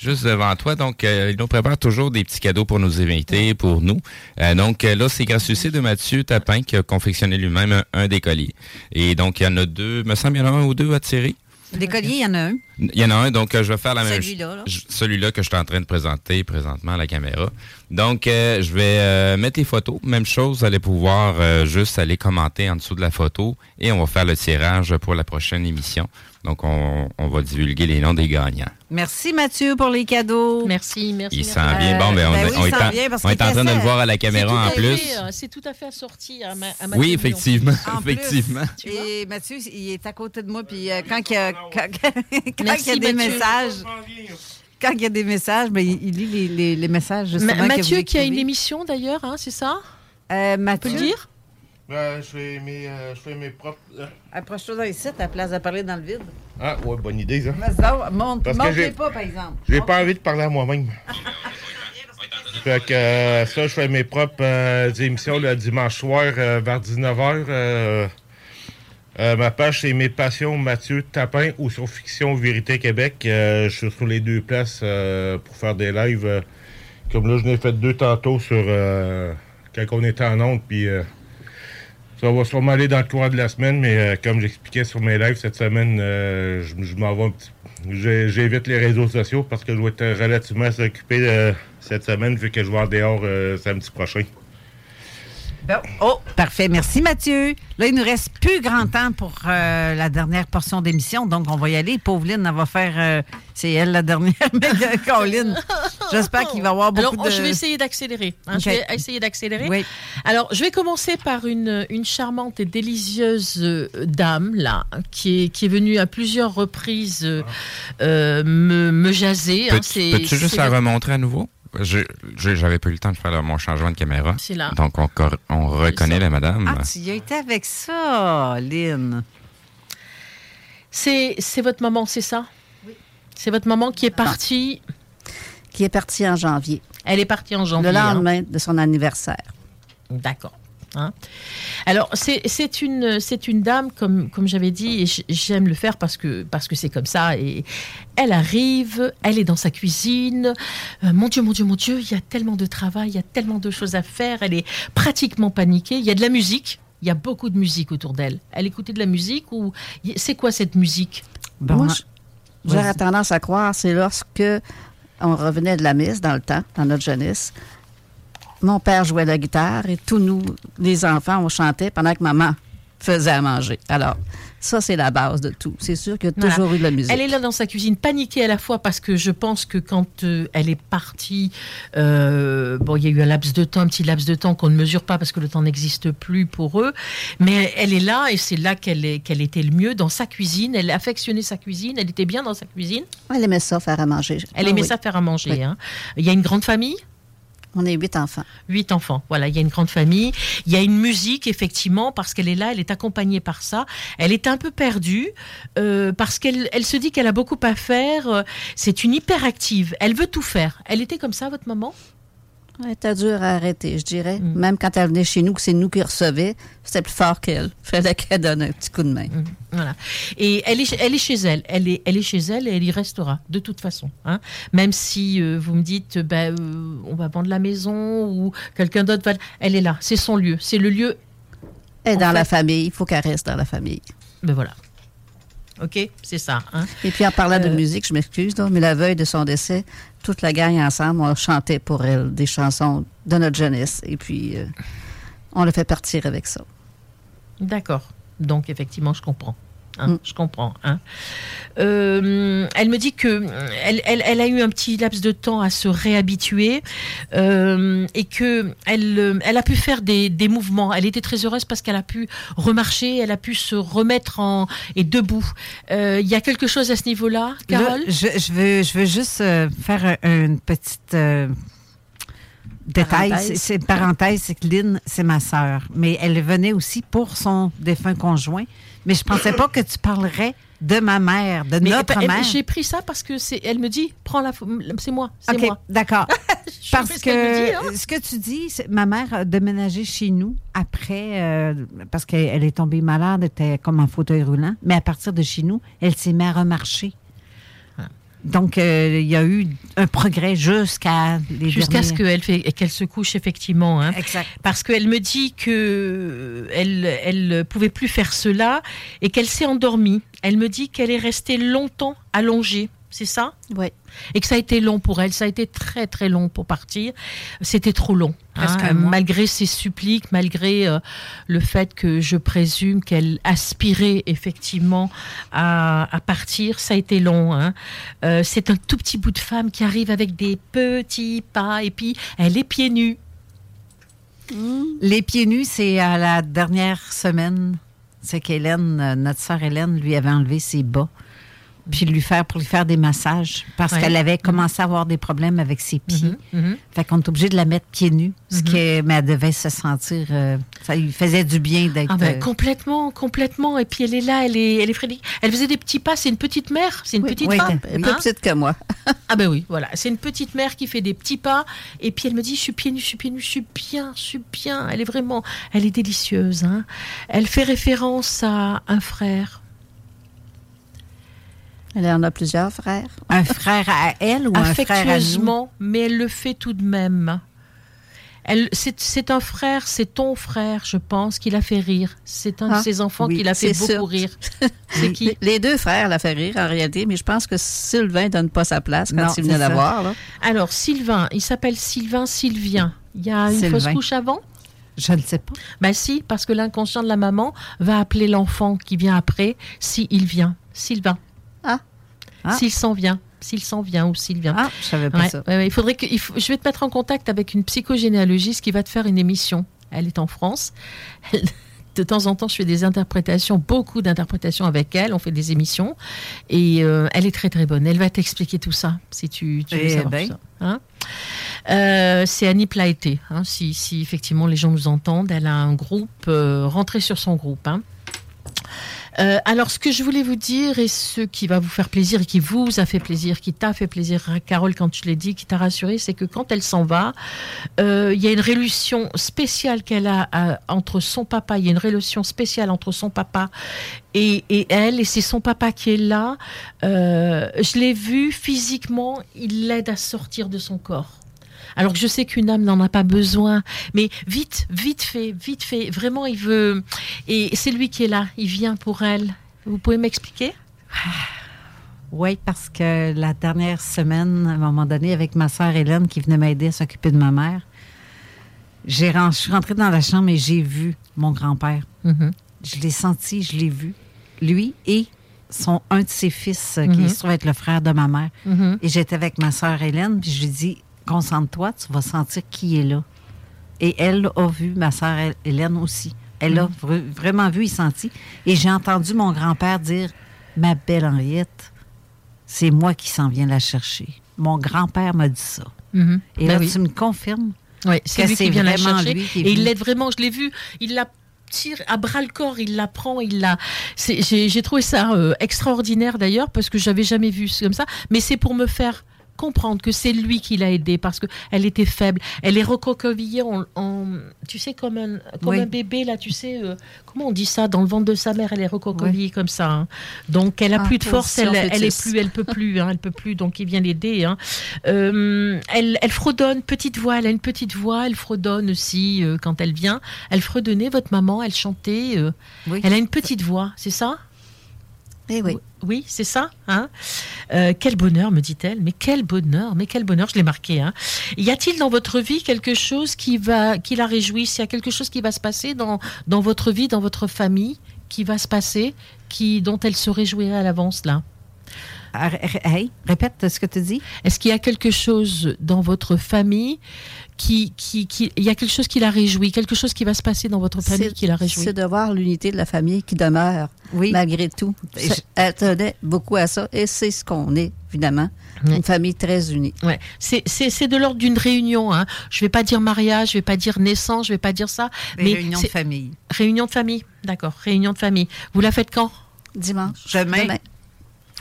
Juste devant toi. Donc, euh, il nous prépare toujours des petits cadeaux pour nos invités, pour nous. Euh, donc, euh, là, c'est grâce au de Mathieu Tapin qui a confectionné lui-même un, un des colliers. Et donc, il y en a deux. me semble qu'il y en a un ou deux à tirer.
Des colliers, il y en a un.
Il y en a un, donc euh, je vais faire la même
Celui-là,
Celui-là que je suis en train de présenter présentement à la caméra. Donc, euh, je vais euh, mettre les photos. Même chose, vous allez pouvoir euh, juste aller commenter en dessous de la photo et on va faire le tirage pour la prochaine émission. Donc, on, on va divulguer les noms des gagnants.
Merci Mathieu pour les cadeaux.
Merci, merci.
Il s'en vient. Bon, ben, on,
ben
est-
oui,
on
il
est,
s'en
en,
vient parce
on est
qu'il
en train de le voir à la caméra en plus.
euh, C'est tout à fait assorti à ma, à ma
Oui, effectivement.
En plus,
effectivement.
et Mathieu, il est à côté de moi, puis euh, quand il y a, quand, quand *laughs*
Merci,
il y a des
Mathieu.
messages, quand il y a des messages, ben, il, lit les, les- les messages justement
Ma-
que
Mathieu
vous
qui a une émission d'ailleurs, hein, c'est ça?
Euh,
On peut
Mathieu,
le dire?
Je fais mes, euh, je fais mes propres. euh,
approche-toi ici, à la place de parler dans le vide.
Ah, ouais, bonne idée, ça.
Vas-y donc, monte,
Parce que
monte
j'ai-
les pas, par exemple.
J'ai pas envie de parler à moi-même. *laughs* fait que euh, ça, je fais mes propres euh, émissions le dimanche soir euh, vers 19h. euh, euh, ma page, c'est Mes Passions Mathieu Tapin ou sur Fiction Vérité Québec. Euh, je suis sur les deux places euh, pour faire des lives. euh, comme là, je n'ai fait deux tantôt sur euh, quand on était en onde. Puis euh, ça va sûrement aller dans le courant de la semaine, mais euh, comme j'expliquais sur mes lives cette semaine, euh, je, m'en vais un petit J'évite les réseaux sociaux parce que je vais être relativement occupé euh, cette semaine vu que je vais en dehors euh, samedi prochain.
Bon. Oh, parfait. Merci, Mathieu. Là, il nous reste plus grand temps pour euh, la dernière portion d'émission, donc on va y aller. Pauline, elle va faire. euh, c'est elle la dernière, *laughs* mais euh, Colin. J'espère qu'il va y avoir beaucoup
Alors,
de.
je vais essayer d'accélérer. hein,
Ok.
Je vais essayer d'accélérer.
Oui.
Alors, je vais commencer par une, une charmante et délicieuse dame, là, qui est, qui est venue à plusieurs reprises euh, me, me jaser. hein.
Peux-
C'est-
Peux-tu juste la remontrer à nouveau? J'avais pas eu le temps de faire mon changement de caméra.
C'est là.
Donc, on, cor- on reconnaît la madame.
Ah, tu y as été avec ça, Lynn.
C'est c'est votre maman, c'est ça? Oui. C'est votre maman qui est partie?
Qui est partie en janvier.
Elle est partie en janvier.
Le
hein?
lendemain de son anniversaire.
D'accord. Hein. Alors, c'est c'est une, c'est une dame, comme, comme j'avais dit, et j'aime le faire parce que parce que c'est comme ça. Et elle arrive, elle est dans sa cuisine. Euh, mon Dieu, mon Dieu, mon Dieu, il y a tellement de travail, il y a tellement de choses à faire. Elle est pratiquement paniquée. Il y a de la musique. Il y a beaucoup de musique autour d'elle. Elle écoutait de la musique ou c'est quoi cette musique?
Moi, j- j'aurais tendance à croire c'est lorsque on revenait de la messe dans le temps, dans notre jeunesse. Mon père jouait la guitare et tous nous, les enfants, on chantait pendant que maman faisait à manger. Alors, ça, c'est la base de tout. C'est sûr qu'il y a
Voilà.
toujours eu de la musique.
Elle est là dans sa cuisine, paniquée à la fois parce que je pense que quand euh, elle est partie, euh, bon, il y a eu un laps de temps, un petit laps de temps qu'on ne mesure pas parce que le temps n'existe plus pour eux, mais elle est là et c'est là qu'elle était le mieux dans sa cuisine. Elle affectionnait sa cuisine, elle était bien dans sa cuisine.
Elle aimait ça, faire à manger.
Elle
Ah
aimait
oui.
ça faire à manger.
Oui.
hein. Il y a une grande famille?
On est huit enfants.
Huit enfants, voilà, il y a une grande famille. Il y a une musique, effectivement, parce qu'elle est là, elle est accompagnée par ça. Elle est un peu perdue, euh, parce qu'elle elle se dit qu'elle a beaucoup à faire. Euh, C'est une hyperactive, elle veut tout faire. Elle était comme ça, votre maman?
Elle était dure à arrêter, je dirais.
Mm.
Même quand elle venait chez nous, que c'est nous qui recevions, c'était plus fort qu'elle. *laughs* Fallait qu'elle donne un petit coup de main.
Voilà. Et elle est, elle est chez elle. Elle est, elle est chez elle et elle y restera, de toute façon. hein. Même si euh, vous me dites, ben, euh, on va vendre la maison ou quelqu'un d'autre va. Elle est là, c'est son lieu. C'est le lieu.
Elle est dans la
fait-
famille, il faut qu'elle reste dans la famille.
Ben voilà. OK? C'est ça. hein?
Et puis en parlant de
Euh,
musique, je m'excuse, mais la veille de son décès, toute la gang ensemble, on chantait pour elle des chansons de notre jeunesse. Et puis, euh, on l'a fait partir avec ça.
D'accord. Donc, effectivement, je comprends. Hein, Je comprends. hein. Euh, elle me dit que euh, elle, elle- elle a eu un petit laps de temps à se réhabituer euh, et que elle, euh, elle a pu faire des, des mouvements. Elle était très heureuse parce qu'elle a pu remarcher, elle a pu se remettre en et debout. Euh, Il y a quelque chose à ce niveau-là,
Là,
Carole?
je, je veux, je veux juste euh, faire un- une petite euh, détail. C'est- parenthèse, c'est que Lynn, c'est ma sœur. Mais elle venait aussi pour son défunt conjoint. Mais je pensais pas que tu parlerais de ma mère, de
Mais,
notre mère.
J'ai pris ça parce que c'est. Elle me dit, prends la. C'est moi. C'est moi.
d'accord. *laughs* Parce
dit,
que
hein.
ce que tu dis, c'est- ma mère a déménagé chez nous après, euh, parce qu'elle elle est tombée malade, elle était comme en fauteuil roulant, mais à partir de chez nous, elle s'est mise à remarcher. Donc, euh, il y a eu un progrès jusqu'à les
Jusqu'à ce qu'elle qu'elle se couche effectivement. hein.
Exact.
Parce qu'elle me dit que elle elle pouvait plus faire cela et qu'elle s'est endormie. Elle me dit qu'elle est restée longtemps allongée. C'est ça
Oui.
Et que ça a été long pour elle. Ça a été très très long pour partir. C'était trop long. Hein,
mois.
malgré ses suppliques, malgré euh, le fait que je présume qu'elle aspirait effectivement à, à partir, ça a été long. hein. Euh, c'est un tout petit bout de femme qui arrive avec des petits pas et puis elle est pieds nus.
Les pieds nus, c'est à la dernière semaine. C'est qu'Hélène, euh, notre sœur Hélène, lui avait enlevé ses bas. Puis lui faire pour lui faire des massages parce
Ouais.
qu'elle avait commencé à avoir des problèmes avec ses pieds.
Mhm.
Fait qu'on est obligé de la mettre pieds nus. Ce
Mhm.
qui est- mais elle devait se sentir. euh, ça lui faisait du bien d'être.
Ah ben,
euh,
complètement, complètement. Et puis elle est là, elle est, elle est frénétique. Elle faisait des petits pas. C'est une petite mère, c'est une petite
oui,
femme.
elle est plus petite que moi. *laughs*
ah ben oui, voilà. C'est une petite mère qui fait des petits pas. Et puis elle me dit, je suis pieds nus, je suis pieds nus, je suis bien, je suis bien. Elle est vraiment, elle est délicieuse. hein. Elle fait référence à un frère.
Elle en a plusieurs frères.
Un frère à elle ou un frère à nous?
mais elle le fait tout de même. Elle, c'est, c'est un frère, c'est ton frère, je pense, qui l'a fait rire. C'est un
Ah,
de ses enfants
oui,
qui l'a fait beaucoup
sûr.
rire. *laughs* C'est qui?
Les deux frères la fait rire en réalité, mais je pense que Sylvain donne pas sa place quand
Non,
il venait la voir. là.
Alors, Sylvain, il s'appelle Sylvain Sylvien. Il y a une
Sylvain.
fausse couche avant?
Je ne sais pas.
Ben si, parce que l'inconscient de la maman va appeler l'enfant qui vient après, s'il vient. Sylvain.
Ah.
S'il s'en vient. S'il s'en vient ou s'il vient.
Ah, je savais pas
Ouais,
ça.
ouais, il faudrait que, il faut- je vais te mettre en contact avec une psychogénéalogiste qui va te faire une émission. Elle est en France. Elle- *laughs* de temps en temps, je fais des interprétations, beaucoup d'interprétations avec elle. On fait des émissions. Et euh, elle est très, très bonne. Elle va t'expliquer tout ça, si tu, tu veux
Eh
savoir
ben.
tout ça. Hein Euh, c'est Annie Plaeté. hein, si, si effectivement les gens nous entendent, elle a un groupe, euh, rentrez sur son groupe. hein. Euh, alors, ce que je voulais vous dire, et ce qui va vous faire plaisir, et qui vous a fait plaisir, qui t'a fait plaisir, Carole, quand je l'ai dit, qui t'a rassuré, c'est que quand elle s'en va, euh, il y a une relation spéciale qu'elle a euh, entre son papa, il y a une relation spéciale entre son papa et, elle, et c'est son papa qui est là. Je l'ai vu physiquement, il l'aide à sortir de son corps. Alors que je sais qu'une âme n'en a pas besoin, mais vite, vite fait, vite fait. Vraiment, il veut. Et c'est lui qui est là. Il vient pour elle. Vous pouvez m'expliquer?
Oui, parce que la dernière semaine, à un moment donné, avec ma sœur Hélène qui venait m'aider à s'occuper de ma mère, j'ai je suis rentrée dans la chambre et j'ai vu mon grand-père.
Mhm.
Je l'ai senti, je l'ai vu. Lui et son, un de ses fils, euh, qui se trouve être le frère de ma mère.
Mhm.
Et j'étais avec ma sœur Hélène, puis je lui ai dit Concentre-toi, tu vas sentir qui est là. Et elle a vu, ma sœur Hé- Hélène aussi. Elle a vra- vraiment vu et senti. Et j'ai entendu mon grand-père dire Ma belle Henriette, c'est moi qui s'en viens la chercher. Mon grand-père m'a dit ça.
Mhm.
Et
Ben
là,
oui.
tu me confirmes
Oui, c'est lui qui vient la chercher.
lui qui est
Et il l'aide vraiment, je l'ai vu, il la tire à bras le corps, il la prend, il la. J'ai trouvé ça euh, extraordinaire d'ailleurs, parce que j'avais jamais vu comme ça, mais c'est pour me faire comprendre que c'est lui qui l'a aidée parce que elle était faible elle est recroquevillée en, en- tu sais comme un comme
Oui.
un bébé là tu sais euh, comment on dit ça? Dans le ventre de sa mère elle est recroquevillée comme ça hein. donc elle a
Ah,
plus de force elle, elle est plus elle peut plus hein, elle peut plus donc il vient l'aider hein. Euh, elle, elle fredonne petite voix elle a une petite voix elle fredonne aussi euh, quand elle vient elle fredonnait votre maman elle chantait elle a une petite voix c'est ça?
Eh oui.
Oui, c'est ça. Hein Euh, quel bonheur, me dit-elle. Mais quel bonheur, mais quel bonheur, je l'ai marqué. Hein. Y a-t-il dans votre vie quelque chose qui, va, qui la réjouisse? Y a quelque chose qui va se passer dans, dans votre vie, dans votre famille, qui va se passer, qui, dont elle se réjouirait à l'avance, là?
Hey, répète ce que tu dis.
Est-ce qu'il y a quelque chose dans votre famille qui, qui, qui, il y a quelque chose qui la réjouit, quelque chose qui va se passer dans votre famille qui la réjouit?
C'est de voir l'unité de la famille qui demeure, malgré tout.
Ça-
Elle tenait beaucoup à ça, et c'est ce qu'on est, évidemment. Une famille très unie.
Ouais. C'est, de l'ordre d'une réunion. Hein. Je vais pas dire mariage, je vais pas dire naissance, je vais pas dire ça.
Mais
mais
réunion de
c'est-
famille.
Réunion de famille, d'accord. Réunion de famille. Vous la faites quand?
Dimanche.
Demain.
Demain.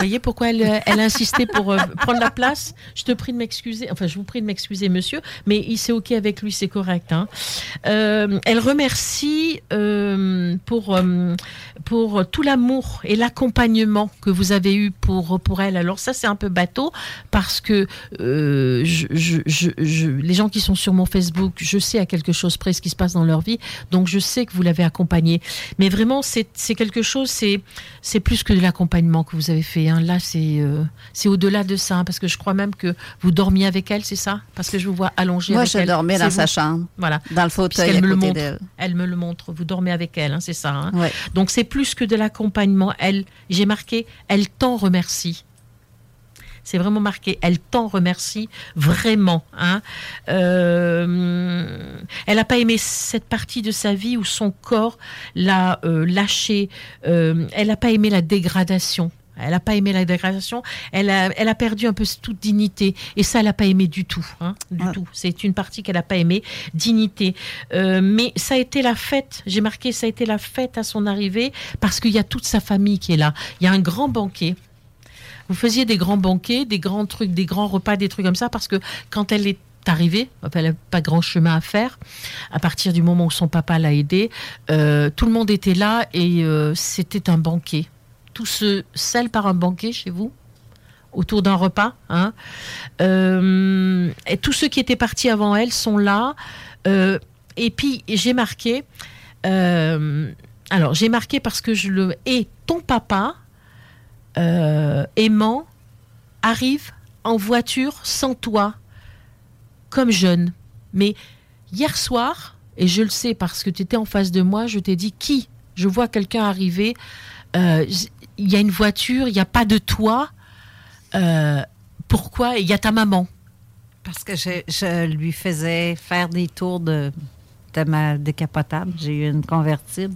Voyez pourquoi elle, elle a insisté pour euh, prendre la place? Je te prie de m'excuser. Enfin, je vous prie de m'excuser, monsieur, mais il s'est OK avec lui, c'est correct. hein. Euh, elle remercie euh, pour, pour tout l'amour et l'accompagnement que vous avez eu pour, pour elle. Alors, ça, c'est un peu bateau parce que les gens qui sont sur mon Facebook, je sais à quelque chose près ce qui se passe dans leur vie. Donc, je sais que vous l'avez accompagnée. Mais vraiment, c'est quelque chose, c'est c'est plus que de l'accompagnement que vous avez fait. Hein. Là, c'est euh, c'est au-delà de ça, hein, parce que je crois même que vous dormiez avec elle, c'est ça? Parce que je vous vois allongée
Moi,
avec
je
elle.
dormais
C'est
dans
vous?
sa chambre.
Voilà.
Dans le fauteuil à
me le montre. Elle me le montre. Vous dormez avec elle, hein, c'est ça.
Ouais.
Donc c'est plus que de l'accompagnement. Elle, j'ai marqué, elle t'en remercie. C'est vraiment marqué. Elle t'en remercie vraiment. Hein? Euh, elle n'a pas aimé cette partie de sa vie où son corps l'a euh, lâché. Euh, elle n'a pas aimé la dégradation. Elle n'a pas aimé la dégradation. Elle a, elle a perdu un peu toute dignité. Et ça, elle n'a pas aimé du tout. hein, du tout. C'est une partie qu'elle n'a pas aimé. Dignité. Euh, mais ça a été la fête. J'ai marqué, ça a été la fête à son arrivée parce qu'il y a toute sa famille qui est là. Il y a un grand banquet. Vous faisiez des grands banquets, des grands trucs, des grands repas, des trucs comme ça, parce que quand elle est arrivée, elle n'a pas grand chemin à faire, à partir du moment où son papa l'a aidée, euh, tout le monde était là et euh, c'était un banquet. Tout se scelle par un banquet chez vous autour d'un repas. Hein. Euh, et tous ceux qui étaient partis avant elle sont là. Euh, et puis j'ai marqué, euh, alors j'ai marqué parce que je le et ton papa aimant arrive en voiture sans toi, comme jeune. Mais hier soir, et je le sais parce que tu étais en face de moi, je t'ai dit qui? Je vois quelqu'un arriver, il y a une voiture, il n'y a pas de toi. Euh, pourquoi Il y a ta maman?
Parce que je, je lui faisais faire des tours de, de ma décapotable. J'ai eu une convertible.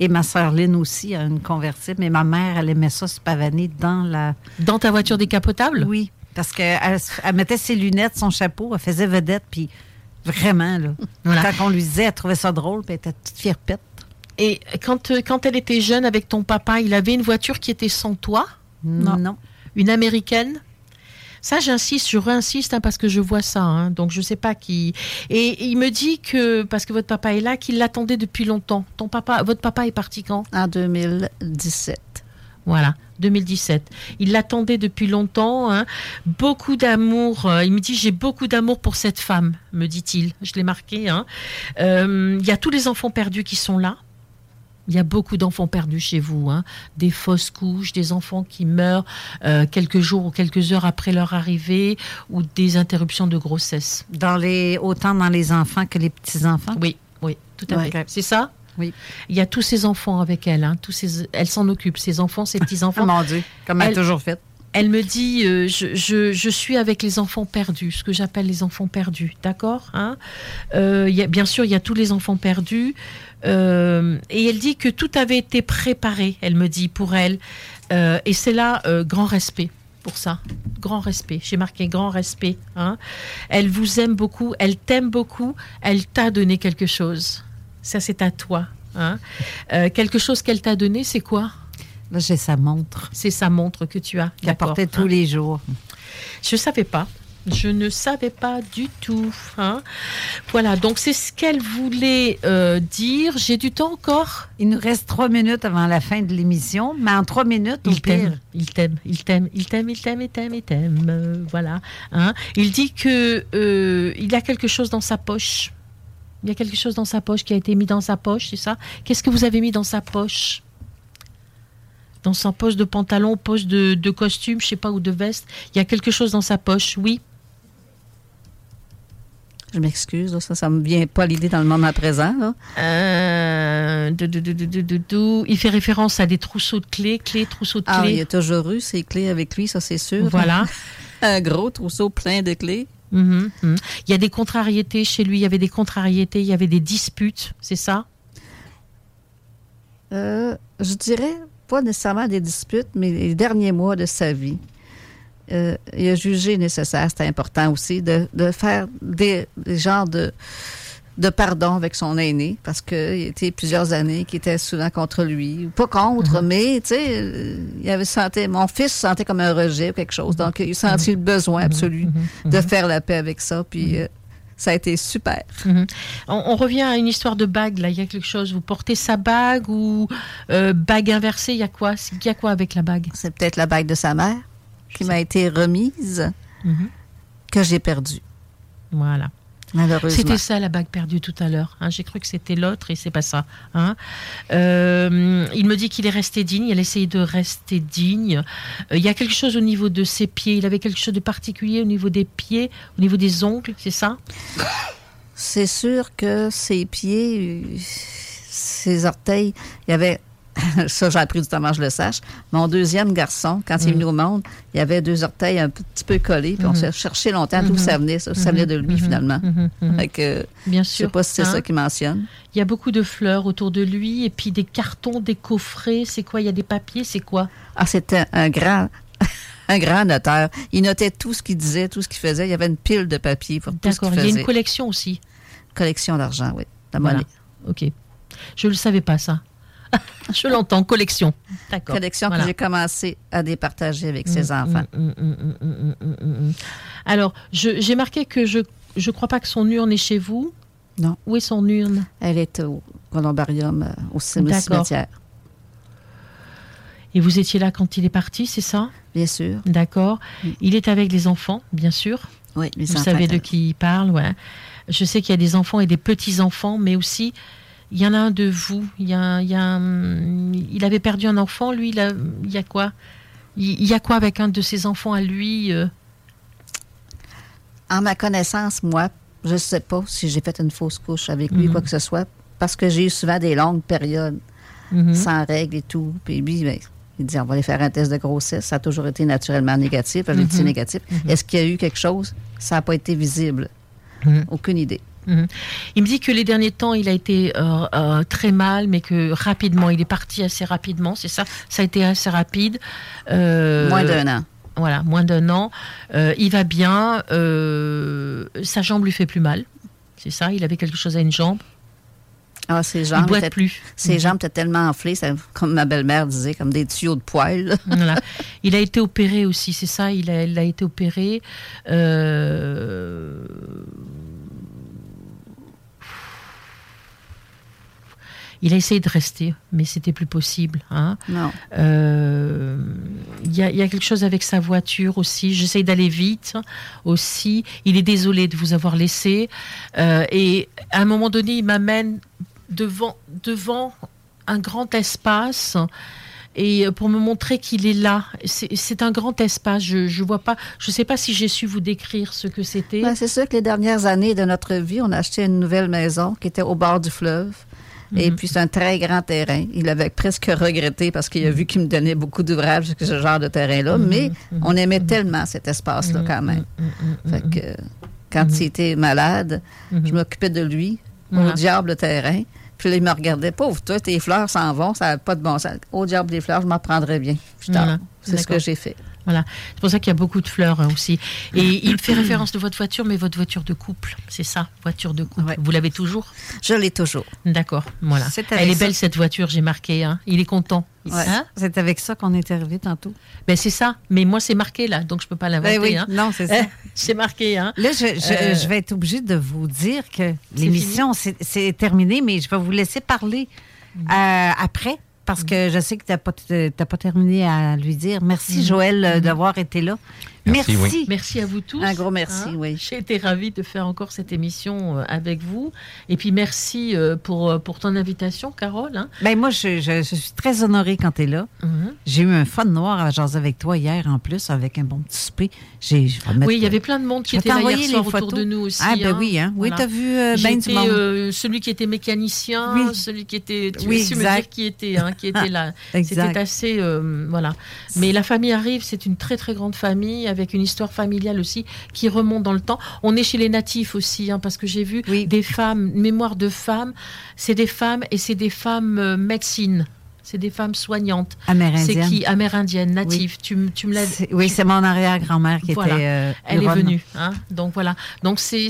Et ma sœur Lynn aussi a une convertible. Mais ma mère, elle aimait ça se pavaner dans la...
Dans ta voiture décapotable?
Oui. Parce qu'elle elle mettait ses lunettes, son chapeau, elle faisait vedette. Puis vraiment, là, quand on lui disait, elle trouvait ça drôle, puis elle était toute fière pète.
Et quand, euh, quand elle était jeune avec ton papa, il avait une voiture qui était sans toi?
Non.
Une américaine? Ça, j'insiste, je réinsiste hein, parce que je vois ça. hein, donc, je sais pas qui. Et il me dit que, parce que votre papa est là, qu'il l'attendait depuis longtemps. Ton papa, votre papa est parti quand?
En 2017.
Voilà, 2017. Il l'attendait depuis longtemps. hein. Beaucoup d'amour. euh, il me dit j'ai beaucoup d'amour pour cette femme, me dit-il. Je l'ai marqué. hein. Euh, Il y a tous les enfants perdus qui sont là. Il y a beaucoup d'enfants perdus chez vous, hein. des fausses couches, des enfants qui meurent euh, quelques jours ou quelques heures après leur arrivée, ou des interruptions de grossesse.
Dans les, autant dans les enfants que les petits-enfants?
Oui, oui, tout à
Ouais.
fait. C'est ça?
Oui.
Il y a tous ces enfants avec elle, hein, tous ces, elle s'en occupe, ces enfants, ces petits-enfants. *laughs*
Mon Dieu, comme elle a toujours fait.
Elle me dit, euh, je, je- je suis avec les enfants perdus, ce que j'appelle les enfants perdus, d'accord hein Euh, il y a- Bien sûr, il y a tous les enfants perdus. Euh, et elle dit que tout avait été préparé, elle me dit, pour elle. Euh, et c'est là, euh, grand respect pour ça. Grand respect. J'ai marqué grand respect. hein. Elle vous aime beaucoup, elle t'aime beaucoup, elle t'a donné quelque chose. Ça, c'est à toi. hein. Quelque chose qu'elle t'a donné, c'est quoi?
J'ai sa montre.
C'est sa montre que tu as.
Qu'elle portait tous
hein.
les jours.
Je ne savais pas. Je ne savais pas du tout. hein. Voilà, donc c'est ce qu'elle voulait euh, dire. J'ai du temps encore?
Il nous reste trois minutes avant la fin de l'émission, mais en trois minutes,
Il t'aime, il t'aime, il t'aime, il t'aime, il t'aime, il t'aime, il t'aime. euh, voilà. hein. Il dit que euh, il a quelque chose dans sa poche. Il y a quelque chose dans sa poche qui a été mis dans sa poche, c'est ça? Qu'est-ce que vous avez mis dans sa poche? Dans sa poche de pantalon, poche de, de costume, je sais pas, ou de veste. Il y a quelque chose dans sa poche, oui.
Je m'excuse, ça, ça me vient pas l'idée dans le moment présent. Là.
Euh, de- de- de- il fait référence à des trousseaux de clés, clés, trousseaux de
Ah, il
clés.
a toujours eu ses clés avec lui, ça c'est sûr.
Voilà. *laughs*
Un gros trousseau plein de clés.
Mhm, mhm. Il y a des contrariétés chez lui, il y avait des contrariétés, il y avait des disputes, c'est ça?
Euh, je dirais pas nécessairement des disputes, mais les derniers mois de sa vie. Euh, il a jugé nécessaire, c'était important aussi, de, de faire des, des genres de, de pardon avec son aîné parce qu'il était plusieurs années qui était souvent contre lui. Pas contre, mais tu sais, euh, il avait senti, mon fils se sentait comme un rejet ou quelque chose. Donc, il a senti le besoin absolu de faire la paix avec ça. Puis, euh, ça a été super.
Mhm. On, on revient à une histoire de bague. Là, il y a quelque chose. Vous portez sa bague ou euh, bague inversée? Il y a quoi? Il y a quoi avec la bague?
C'est peut-être la bague de sa mère qui m'a été remise,
Mhm.
que j'ai perdue.
Voilà.
Malheureusement.
C'était ça la bague perdue tout à l'heure. hein. J'ai cru que c'était l'autre et c'est pas ça. hein. Euh, il me dit qu'il est resté digne. Il a essayé de rester digne. Euh, il y a quelque chose au niveau de ses pieds. Il avait quelque chose de particulier au niveau des pieds, au niveau des ongles, c'est ça?
C'est sûr que ses pieds, ses orteils, il y avait. *laughs* Ça, j'ai appris du temps je le sache. Mon deuxième garçon, quand il est
Mhm.
venu au monde, il avait deux orteils un petit peu collés, puis on
Mhm.
s'est cherché longtemps d'où
Mhm.
ça venait. Ça, ça venait de lui,
Mhm.
finalement. Fait que,
Bien
Je sais
sûr.
pas si c'est
Hein?
ça qu'il mentionne.
Il y a beaucoup de fleurs autour de lui et puis des cartons, des coffrets. C'est quoi? Il y a des papiers. C'est quoi?
Ah, c'était un grand. *laughs* Un grand notaire. Il notait tout ce qu'il disait, tout ce qu'il faisait. Il y avait une pile de papier pour tout ce qu'il
Il y
faisait.
a une collection aussi.
collection d'argent, oui. La
Voilà.
monnaie.
Ok. Je ne le savais pas ça. Je l'entends. Collection. D'accord.
Collection
Voilà.
que j'ai commencé à départager avec ses enfants.
Alors, j'ai marqué que je je crois pas que son urne est chez vous.
Non.
Où est son urne?
Elle est au columbarium, euh, au cimetière.
Et vous étiez là quand il est parti, c'est ça?
Bien sûr.
D'accord. Il est avec les enfants, bien sûr.
Oui, les
Vous
enfants
savez de qui il parle, ouais. Je sais qu'il y a des enfants et des petits-enfants, mais aussi, il y en a un de vous. Il, y a, il, y a un- il avait perdu un enfant, lui, il, a- il y a quoi? Il, y a quoi avec un de ses enfants à lui euh?
En ma connaissance, moi, je ne sais pas si j'ai fait une fausse couche avec lui,
Mhm.
quoi que ce soit, parce que j'ai eu souvent des longues périodes
Mhm.
sans règles et tout. Puis lui, ben, il dit on va aller faire un test de grossesse. Ça a toujours été naturellement négatif. Dit
Mhm.
négatif.
Mhm.
Est-ce qu'il y a eu quelque chose? Ça n'a pas été visible.
Mhm.
Aucune idée.
Mhm. Il me dit que les derniers temps, il a été euh, euh, très mal, mais que rapidement, il est parti assez rapidement, c'est ça? Ça a été assez rapide. Euh,
Moins d'un an.
Voilà, moins d'un an. Il va bien. sa jambe lui fait plus mal. C'est ça? Il avait quelque chose à une jambe?
Ah, ses jambes, étaient,
plus.
ses
Mhm.
jambes étaient tellement enflées, ça- comme ma belle-mère disait, comme des tuyaux de poêle. *laughs*
Voilà. Il a été opéré aussi, c'est ça? Il a, il a été opéré. Euh, Il a essayé de rester, mais c'était plus possible. hein. Euh, Il y, a, il y a quelque chose avec sa voiture aussi. J'essaye d'aller vite aussi. Il est désolé de vous avoir laissé. Euh, et à un moment donné, il m'amène devant, devant un grand espace. Et pour me montrer qu'il est là, c'est c'est un grand espace. Je je vois pas. Je sais pas si j'ai su vous décrire ce que c'était.
Ben, c'est sûr que les dernières années de notre vie, on a acheté une nouvelle maison qui était au bord du fleuve. Et
Mhm.
puis, c'est un très grand terrain. Il avait presque regretté parce qu'il a vu qu'il me donnait beaucoup d'ouvrages sur ce genre de terrain-là.
Mhm,
Mais
mhm,
on aimait tellement cet espace-là quand même. Fait que, quand il était malade, je m'occupais de lui, au diable le terrain. Puis là, il me regardait, pauvre, toi, tes fleurs s'en vont, ça n'a pas de bon sens. Au diable des fleurs, je m'en prendrais bien. Plus tard. C'est ce que j'ai fait.
Voilà. C'est pour ça qu'il y a beaucoup de fleurs hein, aussi. Et *clears throat* il fait référence de votre voiture, mais votre voiture de couple, c'est ça, voiture de couple. Vous l'avez toujours?
Je l'ai toujours.
D'accord, voilà. Elle est
ça.
belle cette voiture, j'ai marqué. hein. Il est content.
Ouais.
Hein?
C'est avec ça qu'on est arrivé tantôt.
ben c'est ça, mais moi c'est marqué là, donc je peux pas l'inventer.
Ben oui,
hein.
non, c'est ça. *laughs*
c'est marqué. Hein.
Là, je, je-
Euh,
je vais être obligée de vous dire que l'émission, c'est c'est terminé, mais je vais vous laisser parler
Mm.
euh, après. Parce que je sais que tu n'as pas, t'as pas terminé à lui dire. Merci,
Mhm.
Joël, euh,
Mhm.
d'avoir été là.
Merci,
Merci.
oui.
Merci à vous tous.
Un gros merci,
hein.
oui.
J'ai été ravie de faire encore cette émission euh, avec vous. Et puis merci euh, pour, euh, pour ton invitation, Carole. hein.
Ben moi, je, je- je suis très honorée quand tu es là.
Mhm.
J'ai eu un fun noir à jaser avec toi hier en plus, avec un bon petit souper. J'ai,
Oui, il y avait plein de monde qui était là hier soir autour
photos.
de nous aussi.
Ah, ben oui, hein. Oui,
Voilà.
t'as vu euh, ben du
J'étais,
monde.
euh, celui qui était mécanicien,
Oui.
celui qui était. Tu
Oui,
veux me dire qui était, hein, qui était là. *laughs*
Exact.
C'était assez. euh, voilà. Mais la famille arrive, c'est une très très grande famille avec une histoire familiale aussi qui remonte dans le temps. On est chez les natifs aussi, hein, parce que j'ai vu des femmes, mémoire de femmes, c'est des femmes et c'est des femmes euh, médecines. C'est des femmes soignantes.
Amérindiennes.
C'est qui Amérindiennes, natives. Tu, me l'as
Oui, c'est mon arrière-grand-mère qui
Voilà.
était. euh,
Elle est venue. hein. Donc voilà. Donc c'est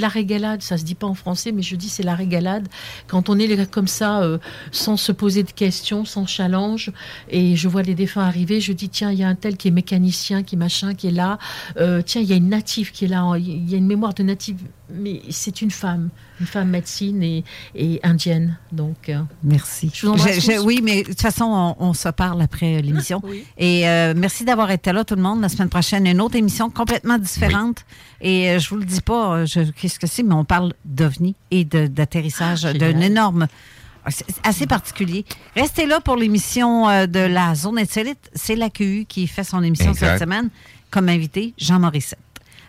la régalade. Ça se dit pas en français, mais je dis c'est la régalade. Quand on est comme ça, euh, sans se poser de questions, sans challenge, et je vois les défunts arriver, je dis tiens, il y a un tel qui est mécanicien, qui est machin, qui est là. Euh, tiens, il y a une native qui est là. Il y a une mémoire de native, mais c'est une femme, une femme médecine et, et indienne. Donc euh,
Merci.
Je vous embrasse
Je- je- oui, mais de toute façon, on, on se parle après euh, l'émission.
Oui.
Et euh, merci d'avoir été là, tout le monde. La semaine prochaine, une autre émission complètement différente. Et euh, je vous le dis pas, qu'est-ce que c'est, mais on parle d'OVNI et d'atterrissage
Ah,
d'un énorme. C'est assez particulier. Restez là pour l'émission de la Zone Insolite. C'est l'AQU qui fait son émission
Exact.
cette semaine. Comme invité, Jean Morissette.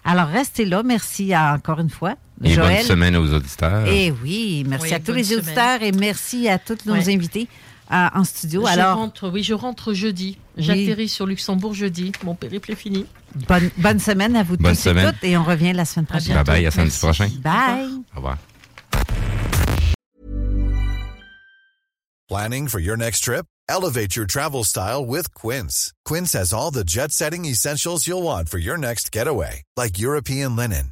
Alors, restez là. Merci à- encore une fois.
Et
Joël.
bonne semaine aux auditeurs.
Et oui, merci
Oui,
à tous les
semaine.
auditeurs et merci à tous nos
Ouais.
invités euh, en studio.
je
Alors,
rentre, oui, je rentre jeudi.
Oui.
J'atterris sur Luxembourg jeudi. Mon périple est fini.
bonne, bonne semaine à vous
Bonne
tous et
semaine.
toutes et on revient la semaine prochaine.
Bye bye, à samedi prochain.
Bye.
Au revoir.
Planning for your next trip? Elevate your travel style with Quince. Quince has all the jet setting essentials you'll want for your next getaway, like European linen,